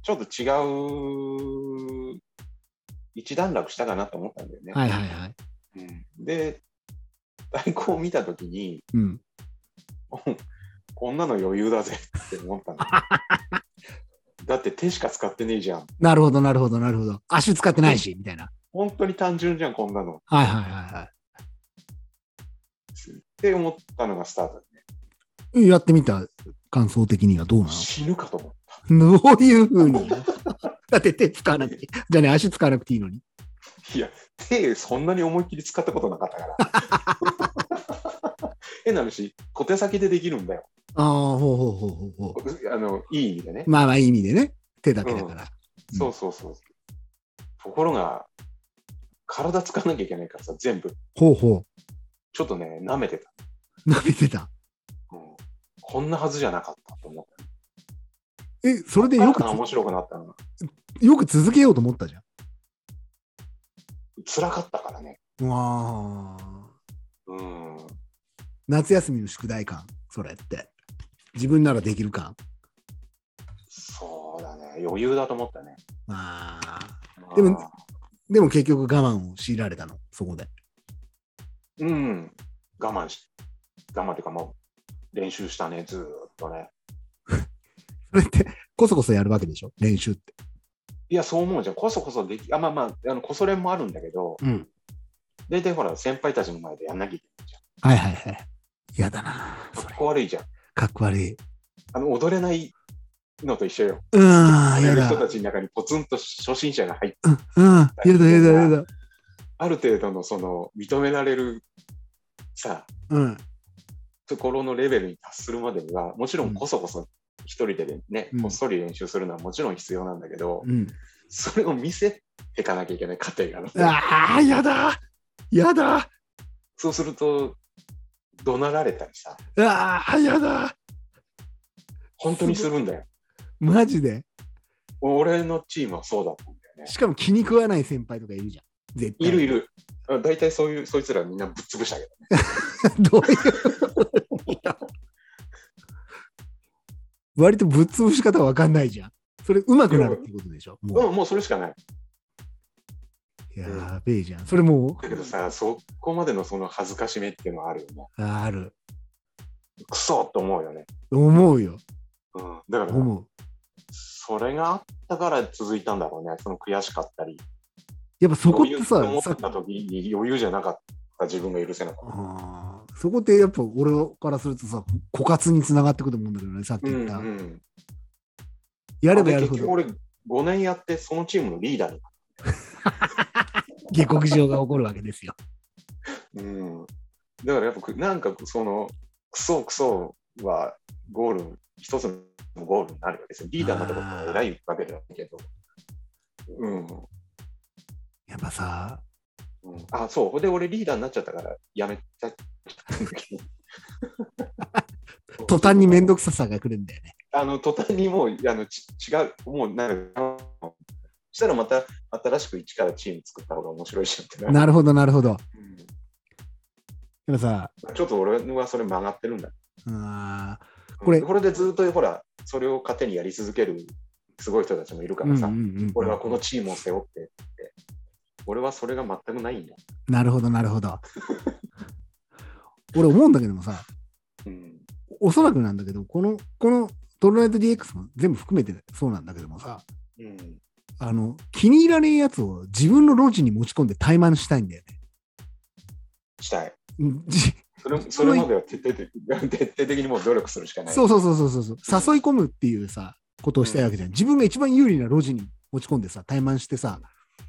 ちょっと違う、一段落したかなと思ったんだよね。はいはいはい。うんで、太鼓を見たときに、うん。こんなの余裕だぜって思ったの。だって手しか使ってねえじゃん。なるほどなるほどなるほど。足使ってないし、みたいな。本当に単純じゃん、こんなの。はいはいはいはって思ったのがスタートだね。い。やってみた感想的にはどうな死ぬかと思った。の どういうふうに？だって手使わなくて、じゃあね、足使わなくていいのに。いや、手そんなに思いっきり使ったことなかったから。変な話、小手先でできるんだよ。ああ、ほうほうほうほうほう。あのいい意味でね。まあまあいい意味でね。手だけだから。うんそうそうそう。ところが、体使わなきゃいけないからさ、全部。ほうほちょっとね、舐めてた。う。舐めてた。うんこんなはずじゃなかったと思った。え、それでよく面白くなったのが、つ、よく続けようと思ったじゃん。辛かったからね。うわあ。うん。夏休みの宿題感、それって。自分ならできる感。そうだね。余裕だと思ったね。まあ。でもでも結局我慢を強いられたの、そこで。うん。我慢し、我慢っていうかもう、練習したね、ずーっとね。それって、こそこそやるわけでしょ？練習って。いや、そう思うじゃん。こそこそでき、あ、まあまあ、あの、こそれもあるんだけど、うん。大体ほら、先輩たちの前でやんなきゃいけないじゃん。はいはいはい。嫌だなそかっれ。こ悪いじゃん。かっこ悪い。あの、踊れないのと一緒よ。うーん、嫌だ。人たちの中にポツンと初心者が入って、うん、うん、嫌だ嫌だ嫌だ。ある程度のその、認められる、さ、うん。ところのレベルに達するまでには、もちろんこそこそ一人でね、うんこっそり練習するのはもちろん必要なんだけど、うん。それを見せていかなきゃいけない過程がある。ああ、嫌だ嫌だそうすると、怒鳴られたりさ、ああ、嫌だ本当にするんだよ。マジで？俺のチームはそうだったんだよね。しかも気に食わない先輩とかいるじゃん。絶対。いるいる。あ大体そういう、そいつらみんなぶっ潰したけどね。どういう？割とぶっ潰し方わかんないじゃん。それ上手くなるってことでしょ？もううん、もうそれしかない。やべえじゃん。それもだけどさ、そこまでのその恥ずかしめっていうのはあるよね。う、ある。クソと思うよね。思うよ。うん、だから、思う。それがあったから続いたんだろうね。その悔しかったり。やっぱそこってさ、思った時に余裕じゃなかった自分が許せなかった。そこってやっぱ俺からするとさ、枯渇につながってくると思うんだけどね、さっきうん言った。うん、やればやるほどで結局俺5年やってそのチームのリーダーに。下克上が起こるわけですよ。うん、だからやっぱくなんかそのクソクソはゴール一つのゴールになるわけですよ。リーダーになったことは偉いわけだけど。うんやっぱさ、うん、あそう。で俺リーダーになっちゃったからやめちゃったんだけど。途端に面倒くささが来るんだよね。あの途端にもうあのち違う、もうなんか、そしたらまた新しく一からチーム作った方が面白いしってななるほど、なるほど。うん。やっぱさ、ちょっと俺はそれ曲がってるんだ。あうん。これこれでずっとほら、それを糧にやり続けるすごい人たちもいるからさ、ーうんうんうん。俺はこのチームを背負ってって、俺はそれが全くないんだ。なるほど、なるほど。俺思うんだけどもさ、うん、おそらくなんだけど、この、このトルネート DX も全部含めてそうなんだけどもさ、うん、あの、気に入らねえやつを自分の路地に持ち込んで怠慢したいんだよね。したい。それそれまでは徹底的 徹底的にもう努力するしかない。そうそうそうそうそうそう。誘い込むっていうさ、ことをしたいわけじゃん。自分が一番有利な路地に持ち込んでさ、怠慢してさ、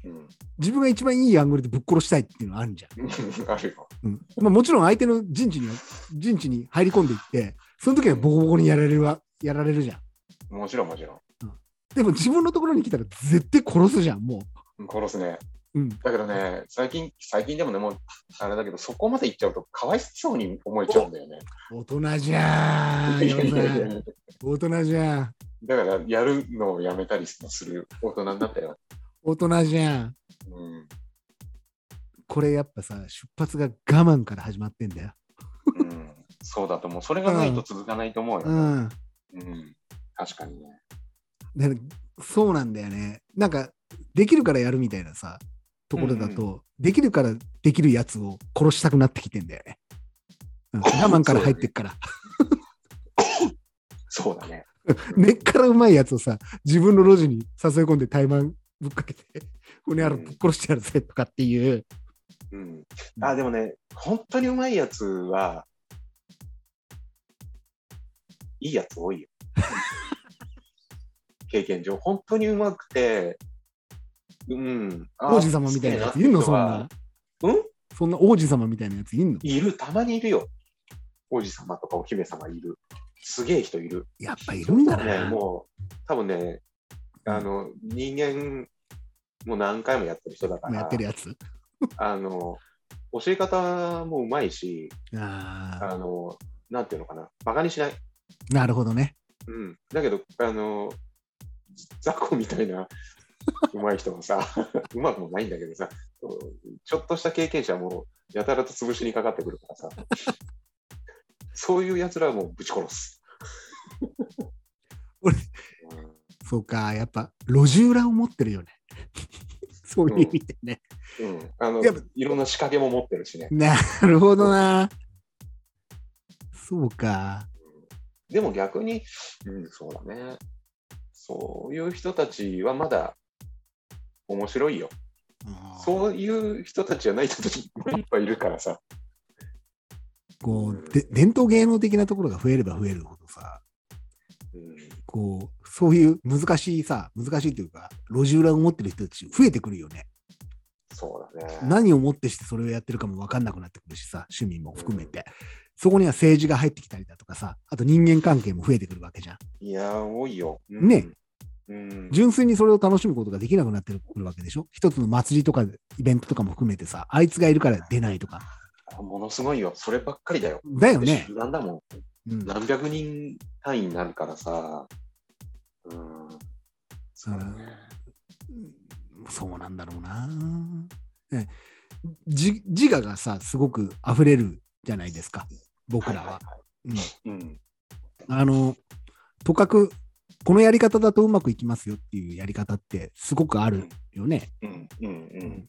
うん、自分が一番いいアングルでぶっ殺したいっていうのがあるじゃん。あるよ。うんまあ、もちろん相手の陣地には陣地に入り込んでいって、その時はボコボコにやられるわやられるじゃん。もちろんもちろでも自分のところに来たら絶対殺すじゃん、もん。殺すね。う。うん。だけどね、最近、最近でもね、もう、あれだけど、そこまで行っちゃうと、かわいそうに思えちゃうんだよね。大人じゃん大人じゃん。だから、やるのをやめたりする大人になったよ。大人じゃん。うん。これやっぱさ、出発が我慢から始まってんだよ。うん、そうだと思う。それがないと続かないと思うよ、ね。うん。うん。確かにね。でそうなんだよね。なんか、できるからやるみたいなさ、ところだと、できるからできるやつを殺したくなってきてんだよね。うん、我慢から入ってっから。そうだね。根っからうまいやつをさ、自分の路地に誘い込んで怠慢ぶっかけて、この野郎ぶっ殺してやるぜとかっていう。うん。あ、でもね、本当にうまいやつは、いいやつ多いよ。経験上、本当にうまくて、うん。あ王子様みたいなやついんの？そんな。うん？そんな王子様みたいなやついんの？いる、たまにいるよ。王子様とかお姫様いる。すげえ人いる。やっぱいるんだね、な。もう、多分ね、あの、人間、もう何回もやってる人だから、やってるやつ。あの、教え方もうまいし、ああ、あの、なんていうのかな、バカにしない。なるほどね。うん。だけど、あの、雑魚みたいなうまい人もさ、うまくもないんだけどさ、ちょっとした経験者もやたらと潰しにかかってくるからさ、そういうやつらはもうぶち殺す。俺うんそうか、やっぱ路地裏を持ってるよね。そういう意味でね。うん、あのやっぱいろんな仕掛けも持ってるしね。なるほどな。そうか。でも逆に、うん、そうだね。そういう人たちはまだ面白いよ。うそういう人たちじゃない人たちもいっぱいいるからさ。こうで伝統芸能的なところが増えれば増えるほどさ、うん、こう、そういう難しいさ、難しいというか、路地裏を持ってる人たち増えてくるよね。そうだね。何をもってしてそれをやってるかも分かんなくなってくるしさ、趣味も含めて。そこには政治が入ってきたりだとかさ、あと人間関係も増えてくるわけじゃん。いやー、多いよ。うんね。うん、純粋にそれを楽しむことができなくなってくるわけでしょ？一つの祭りとかイベントとかも含めてさ、あいつがいるから出ないとか。あものすごいよ。そればっかりだよ。だよね。集団だもうんん。何百人単位になるからさ。うん。そうだね。そうなんだろうな。ね。じ自我がさ、すごく溢れるじゃないですか、僕らは。あの、とかく、このやり方だとうまくいきますよっていうやり方ってすごくあるよね。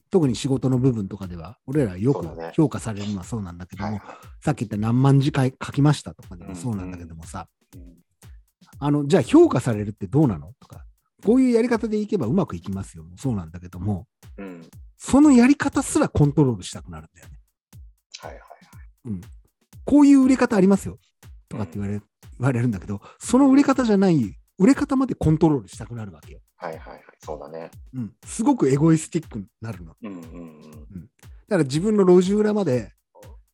特に仕事の部分とかでは、俺らよく評価されるのはそうなんだけども、はいさっき言った何万字書い書きましたとかでもそうなんだけどもさ、うんあの、じゃあ評価されるってどうなの？とか、こういうやり方でいけばうまくいきますよ。もそうなんだけども、うん。そのやり方すらコントロールしたくなるんだよね。はいはいうん。こういう売れ方ありますよ。とかって言われ,、言われるんだけど、その売れ方じゃない、売れ方までコントロールしたくなるわけよ。はいはいはい。そうだね。うん。すごくエゴイスティックになるの。うんうんうん。だから自分の路地裏まで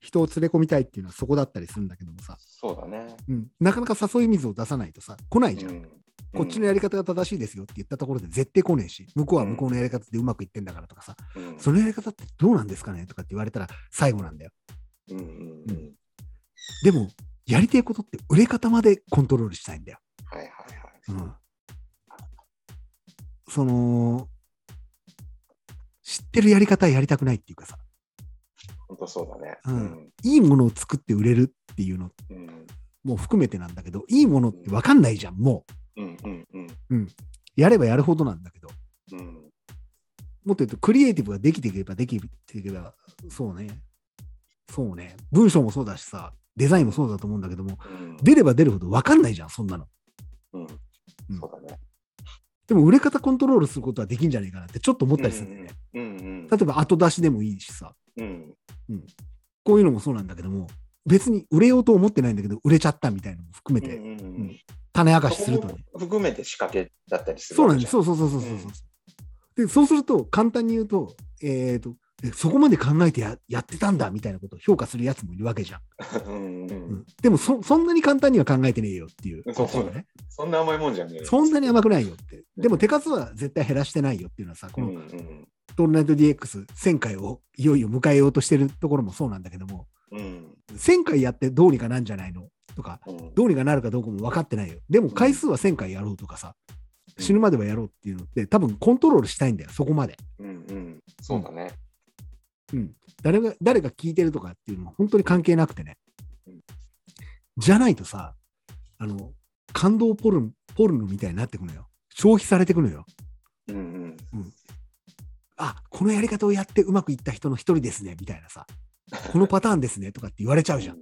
人を連れ込みたいっていうのはそこだったりするんだけどもさ、そうだね。うん、なかなか誘い水を出さないとさ、来ないじゃん。うんこっちのやり方が正しいですよって言ったところで絶対来ねえし、向こうは向こうのやり方でうまくいってんだからとかさ、うんそのやり方ってどうなんですかねとかって言われたら最後なんだよ。うんうんうん。でも、やりたいことって売れ方までコントロールしたいんだよ。はいはいはい。うん。その、知ってるやり方やりたくないっていうかさ、本当そうだね。うんいいものを作って売れるっていうのうんも含めてなんだけど、いいものって分かんないじゃん、もうんうんうんう。うん。やればやるほどなんだけど、うんもっと言うと、クリエイティブができていけばできていけば、そうね。そうね。文章もそうだしさ、デザインもそうだと思うんだけども、うん出れば出るほど分かんないじゃん、そんなの。うんうんそうだね。でも、売れ方コントロールすることはできんじゃないかなってちょっと思ったりするんだよね。うんうん例えば、後出しでもいいしさ、うんこういうのもそうなんだけども、別に売れようと思ってないんだけど、売れちゃったみたいなのも含めて、うんうんうん種明かしするとね。含めて仕掛けだったりするそうなんです。わそうそうそうそうそうそう。で、そうすると、簡単に言うと、えっ、と、えそこまで考えてややってたんだみたいなことを評価するやつもいるわけじゃん。うんうんうんでもそ、そんなに簡単には考えてねえよっていう。そうそうね。そんな甘いもんじゃねえよそんなに甘くないよって。でも手数は絶対減らしてないよっていうのはさ、こうんのうんトールナイト DX1000 回をいよいよ迎えようとしてるところもそうなんだけども、うん1000回やってどうにかなんじゃないの？とか、うんどうにかなるかどうかも分かってないよ。でも回数は1000回やろうとかさ、死ぬまではやろうっていうのって多分コントロールしたいんだよ、そこまで。うんうんそうだね。うん。誰が、誰が聞いてるとかっていうのも本当に関係なくてねうん。じゃないとさ、あの、感動ポルノ、ポルノみたいになってくのよ。消費されてくのよ。うんうんあ、このやり方をやってうまくいった人の一人ですね、みたいなさ。このパターンですね、とかって言われちゃうじゃん。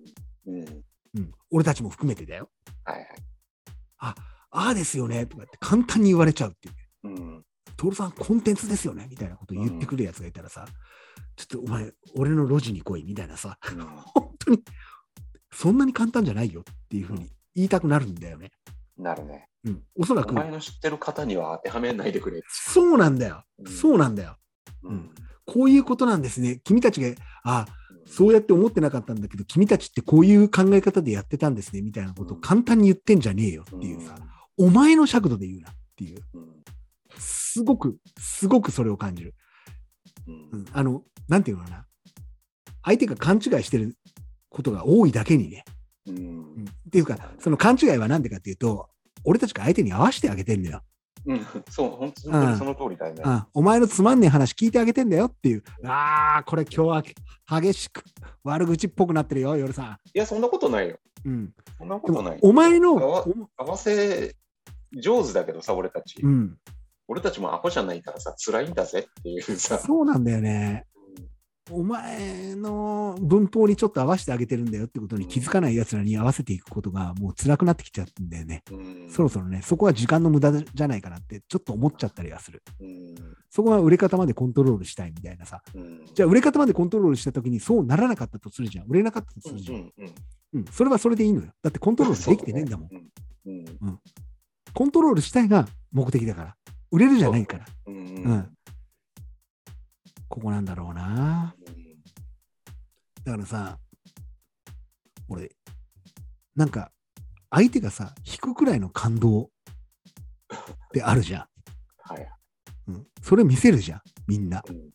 うんはいうん。俺たちも含めてだよ。はい。あ、ああですよね、とかって簡単に言われちゃうっていうね。うん徹さん、コンテンツですよね、みたいなことを言ってくるやつがいたらさ、ちょっとお前、俺の路地に来い、みたいなさ。うん本当に、そんなに簡単じゃないよっていうふうに言いたくなるんだよね。なるね。うん。おそらく、お前の知ってる方には当てはめないでくれ。そうなんだよ。うんそうなんだよ。うん。こういうことなんですね。君たちが、あそうやって思ってなかったんだけど、君たちってこういう考え方でやってたんですね、みたいなことを簡単に言ってんじゃねえよっていうさ、お前の尺度で言うなっていう、うん。すごく、すごくそれを感じる。うん。うん、あの、なんていうのかな。相手が勘違いしてることが多いだけにね。うん。うん。っていうか、その勘違いは何でかっていうと、俺たちが相手に合わせてあげてんだよ。うんそう、本当にその通りだよね。あお前のつまんねえ話聞いてあげてんだよっていう。ああ、これ今日は激しく悪口っぽくなってるよ、夜さいや、そんなことないよ。ん。うん。そんなでことない。も、お前の、合わお合わせ上手だけどさ、俺たち。うん。俺たちもアホじゃないからさ、辛いんだぜっていうさ。そうなんだよね。お前の文法にちょっと合わせてあげてるんだよってことに気づかない奴らに合わせていくことがもう辛くなってきちゃうんだよね。うんそろそろね、そこは時間の無駄じゃないかなってちょっと思っちゃったりはする。うんそこは売れ方までコントロールしたいみたいなさ。うんじゃあ売れ方までコントロールしたときにそうならなかったとするじゃん。売れなかったとするじゃん。うんうんうん。それはそれでいいのよ。だってコントロールできてねえんだもん。うんうんコントロールしたいが目的だから。売れるじゃないから。うんうんうん。ここなんだろうな。だからさ、俺、なんか、相手がさ、引くくらいの感動ってあるじゃはい。ん。うん。それ見せるじゃん、みんな。うん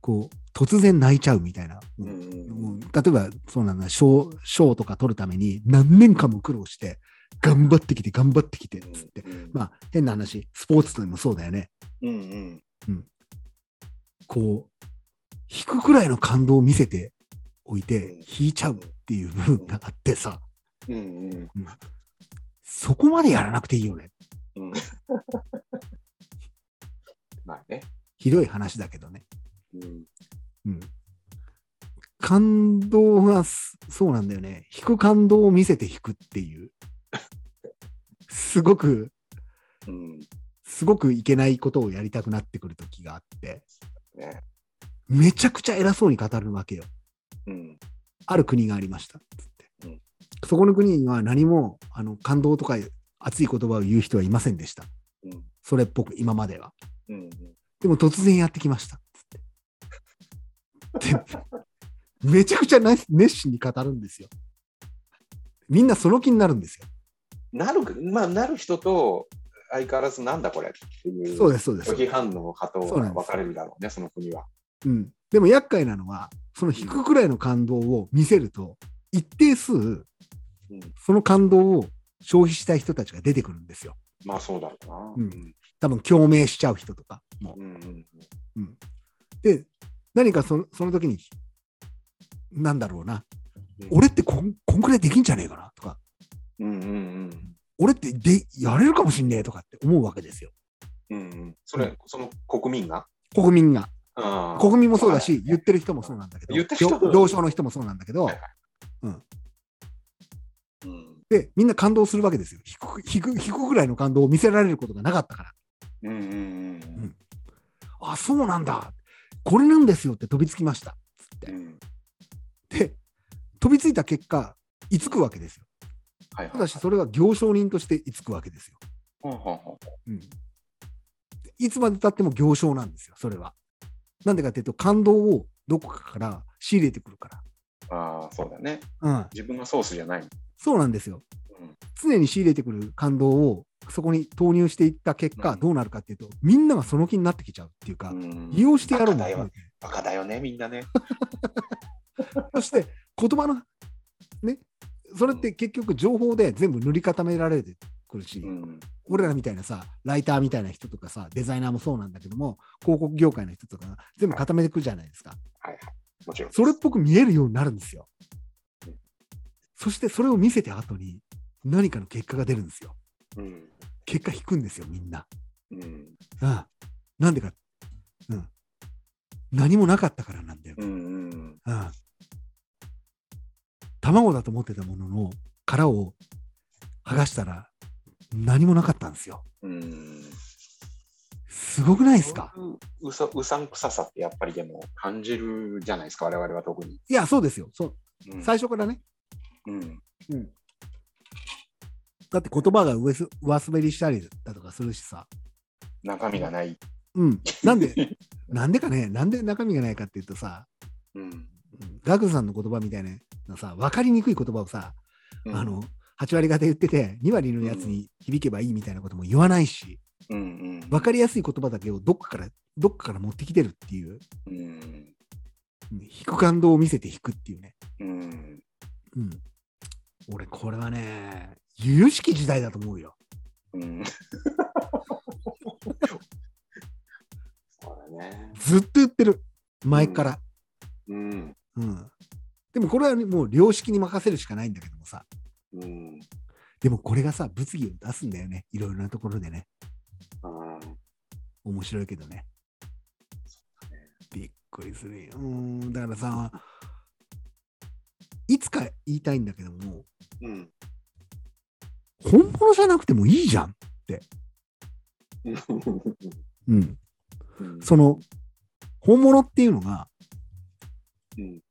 こう、突然泣いちゃうみたいな。ううん例えば、そうなんだ、賞、賞とか取るために何年間も苦労して、頑張ってきて、頑張ってきて、つって。うんまあ、変な話、スポーツでもそうだよね。うんうんこう、引くくらいの感動を見せておいて、引いちゃうっていう部分があってさ、うんうんそこまでやらなくていいよね。うん まあね。ひどい話だけどね。うん。うん。感動がすそうなんだよね。引く感動を見せて引くっていう。すごく、うん。すごくいけないことをやりたくなってくる時があって、ね。めちゃくちゃ偉そうに語るわけよ。うん。ある国がありました。つってうんそこの国には何もあの感動とか熱い言葉を言う人はいませんでした。うん。それっぽく今までは。うん。でも突然やってきました。つって。でめちゃくちゃな熱心に語るんですよ。みんなその気になるんですよ。なる、まあ、なる人と、相変わらずなんだこれっていう。そうです、そうです拒。否反応派とそうなんです分かれるだろうね、その国は。うん。でも厄介なのは、その引くくらいの感動を見せると、一定数、うん。その感動を消費したい人たちが出てくるんですよ。まあ、そうだろうな。うん多分共鳴しちゃう人とかも。うん。うん。うん、で、何かそのその時に、なんだろうな、うん俺ってこんこんくらいできんじゃねえかなとか、うん。うん。俺ってでやれるかもしんねえとかって思うわけですよ。うん。うん。それ、その国民が？国民が。国民もそうだし、言っってる人もそうなんだけど、言ってる人同同省の人もそうなんだけど。で、みんな感動するわけですよ。引く、引く、引くぐらいの感動を見せられることがなかったから。うん。うん。うん。あ、そうなんだ。これなんですよって飛びつきました。つって。うん。で、飛びついた結果、居つくわけですよ。はい。ただし、それは行商人として居つくわけですよ。ほんほんほんうん。いつまでたっても行商なんですよ、それは。なんでかっていうと、感動をどこかから仕入れてくるかああ、そうだね。ら。うん。自分がソースじゃない。そうなんですよ。うん。常に仕入れてくる感動をそこに投入していった結果、うんどうなるかっていうと、みんながその気になってきちゃうっていうか、うん利用してやろうもバカだよバカだよね、みんなね。そして言葉の、ね、それって結局情報で全部塗り固められてくるし、うん。俺らみたいなさ、ライターみたいな人とかさ、デザイナーもそうなんだけども、広告業界の人とかが全部固めてくるじゃないですか。はいはい。もちろん。それっぽく見えるようになるんですようん。そしてそれを見せた後に何かの結果が出るんですよ。うん。結果引くんですよ、みんな。うん。ああなんでか、うん。何もなかったからなんだよ。うん。うん。ああ卵だと思ってたものの殻を剥がしたら何もなかったんですよ。うん。すごくないですか？そうさうさんくささってやっぱりでも感じるじゃないですか、我々は特に。いや、そうですよ。そううん最初からね。うん。だって言葉が上す上滑りしたりだとかするしさ。中身がない。うん。なんで、なんでかね、なんで中身がないかっていうとさ、うん。うんガクさんの言葉みたいなさ、分かりにくい言葉をさ、うんあの、8割方言ってて、2割のやつに響けばいいみたいなことも言わないし、うんうん。分かりやすい言葉だけをどっかから、どっかから持ってきてるっていう、うん。うん引く感動を見せて引くっていうね。うん。うん。俺、これはね、由々しき時代だと思うよ。うん。そうだね。ずっと言ってる。前から。うん。うん。でもこれはねもう良識に任せるしかないんだけどもさ。うん。でもこれがさ、物議を出すんだよね。いろいろなところでね。うん面白いけどね。びっくりするよ。うん。だからさ、いつか言いたいんだけども、うん。本物じゃなくてもいいじゃん。うん。うんその、本物っていうのが、うん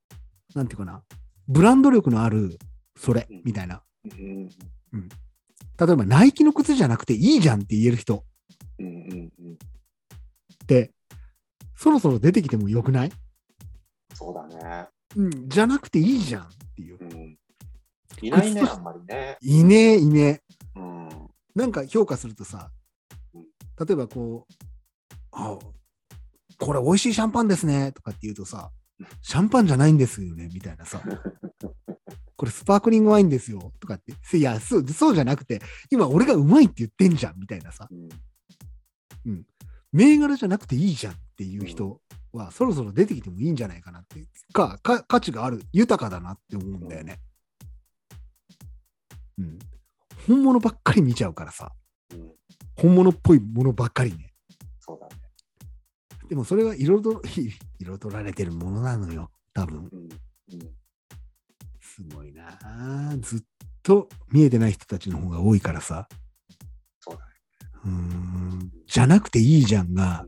なんていうかな、ブランド力のあるそれうんみたいな。うん例えば、ナイキの靴じゃなくていいじゃんって言える人うんうんって、そろそろ出てきてもよくない？そうだね。うん、じゃなくていいじゃんっていう。うんいないね、あんまりね。いねえ、いねえ。うん。なんか評価するとさうん、例えばこう、あ、これ美味しいシャンパンですねとかって言うとさ、シャンパンじゃないんですよねみたいなさ、これスパークリングワインですよとかって、いや、そうそうじゃなくて、今俺がうまいって言ってんじゃんみたいなさ、うん銘柄じゃなくていいじゃんっていう人は、そろそろ出てきてもいいんじゃないかなっていうか、か価値がある、豊かだなって思うんだよね。うん。本物ばっかり見ちゃうからさ、うん、本物っぽいものばっかりね。そうだね。でもそれは彩彩 られてるものなのよ、多分。うん。うん。すごいなあずっと見えてない人たちの方が多いからさ。そうだね。うーん。じゃなくていいじゃんが、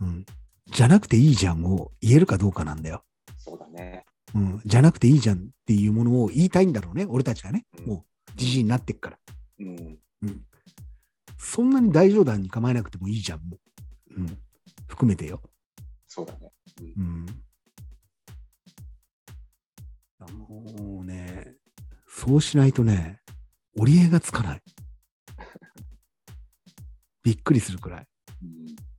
うんうん。じゃなくていいじゃんを言えるかどうかなんだよ。そうだね。うん。じゃなくていいじゃんっていうものを言いたいんだろうね、俺たちがね。うんもう、じじいになってっから。うん。うん。そんなに大冗談に構えなくてもいいじゃん、もう。うん。含めてよ。そうだね。うん。もうね、そうしないとね、折り合いがつかない。びっくりするくらい。うん。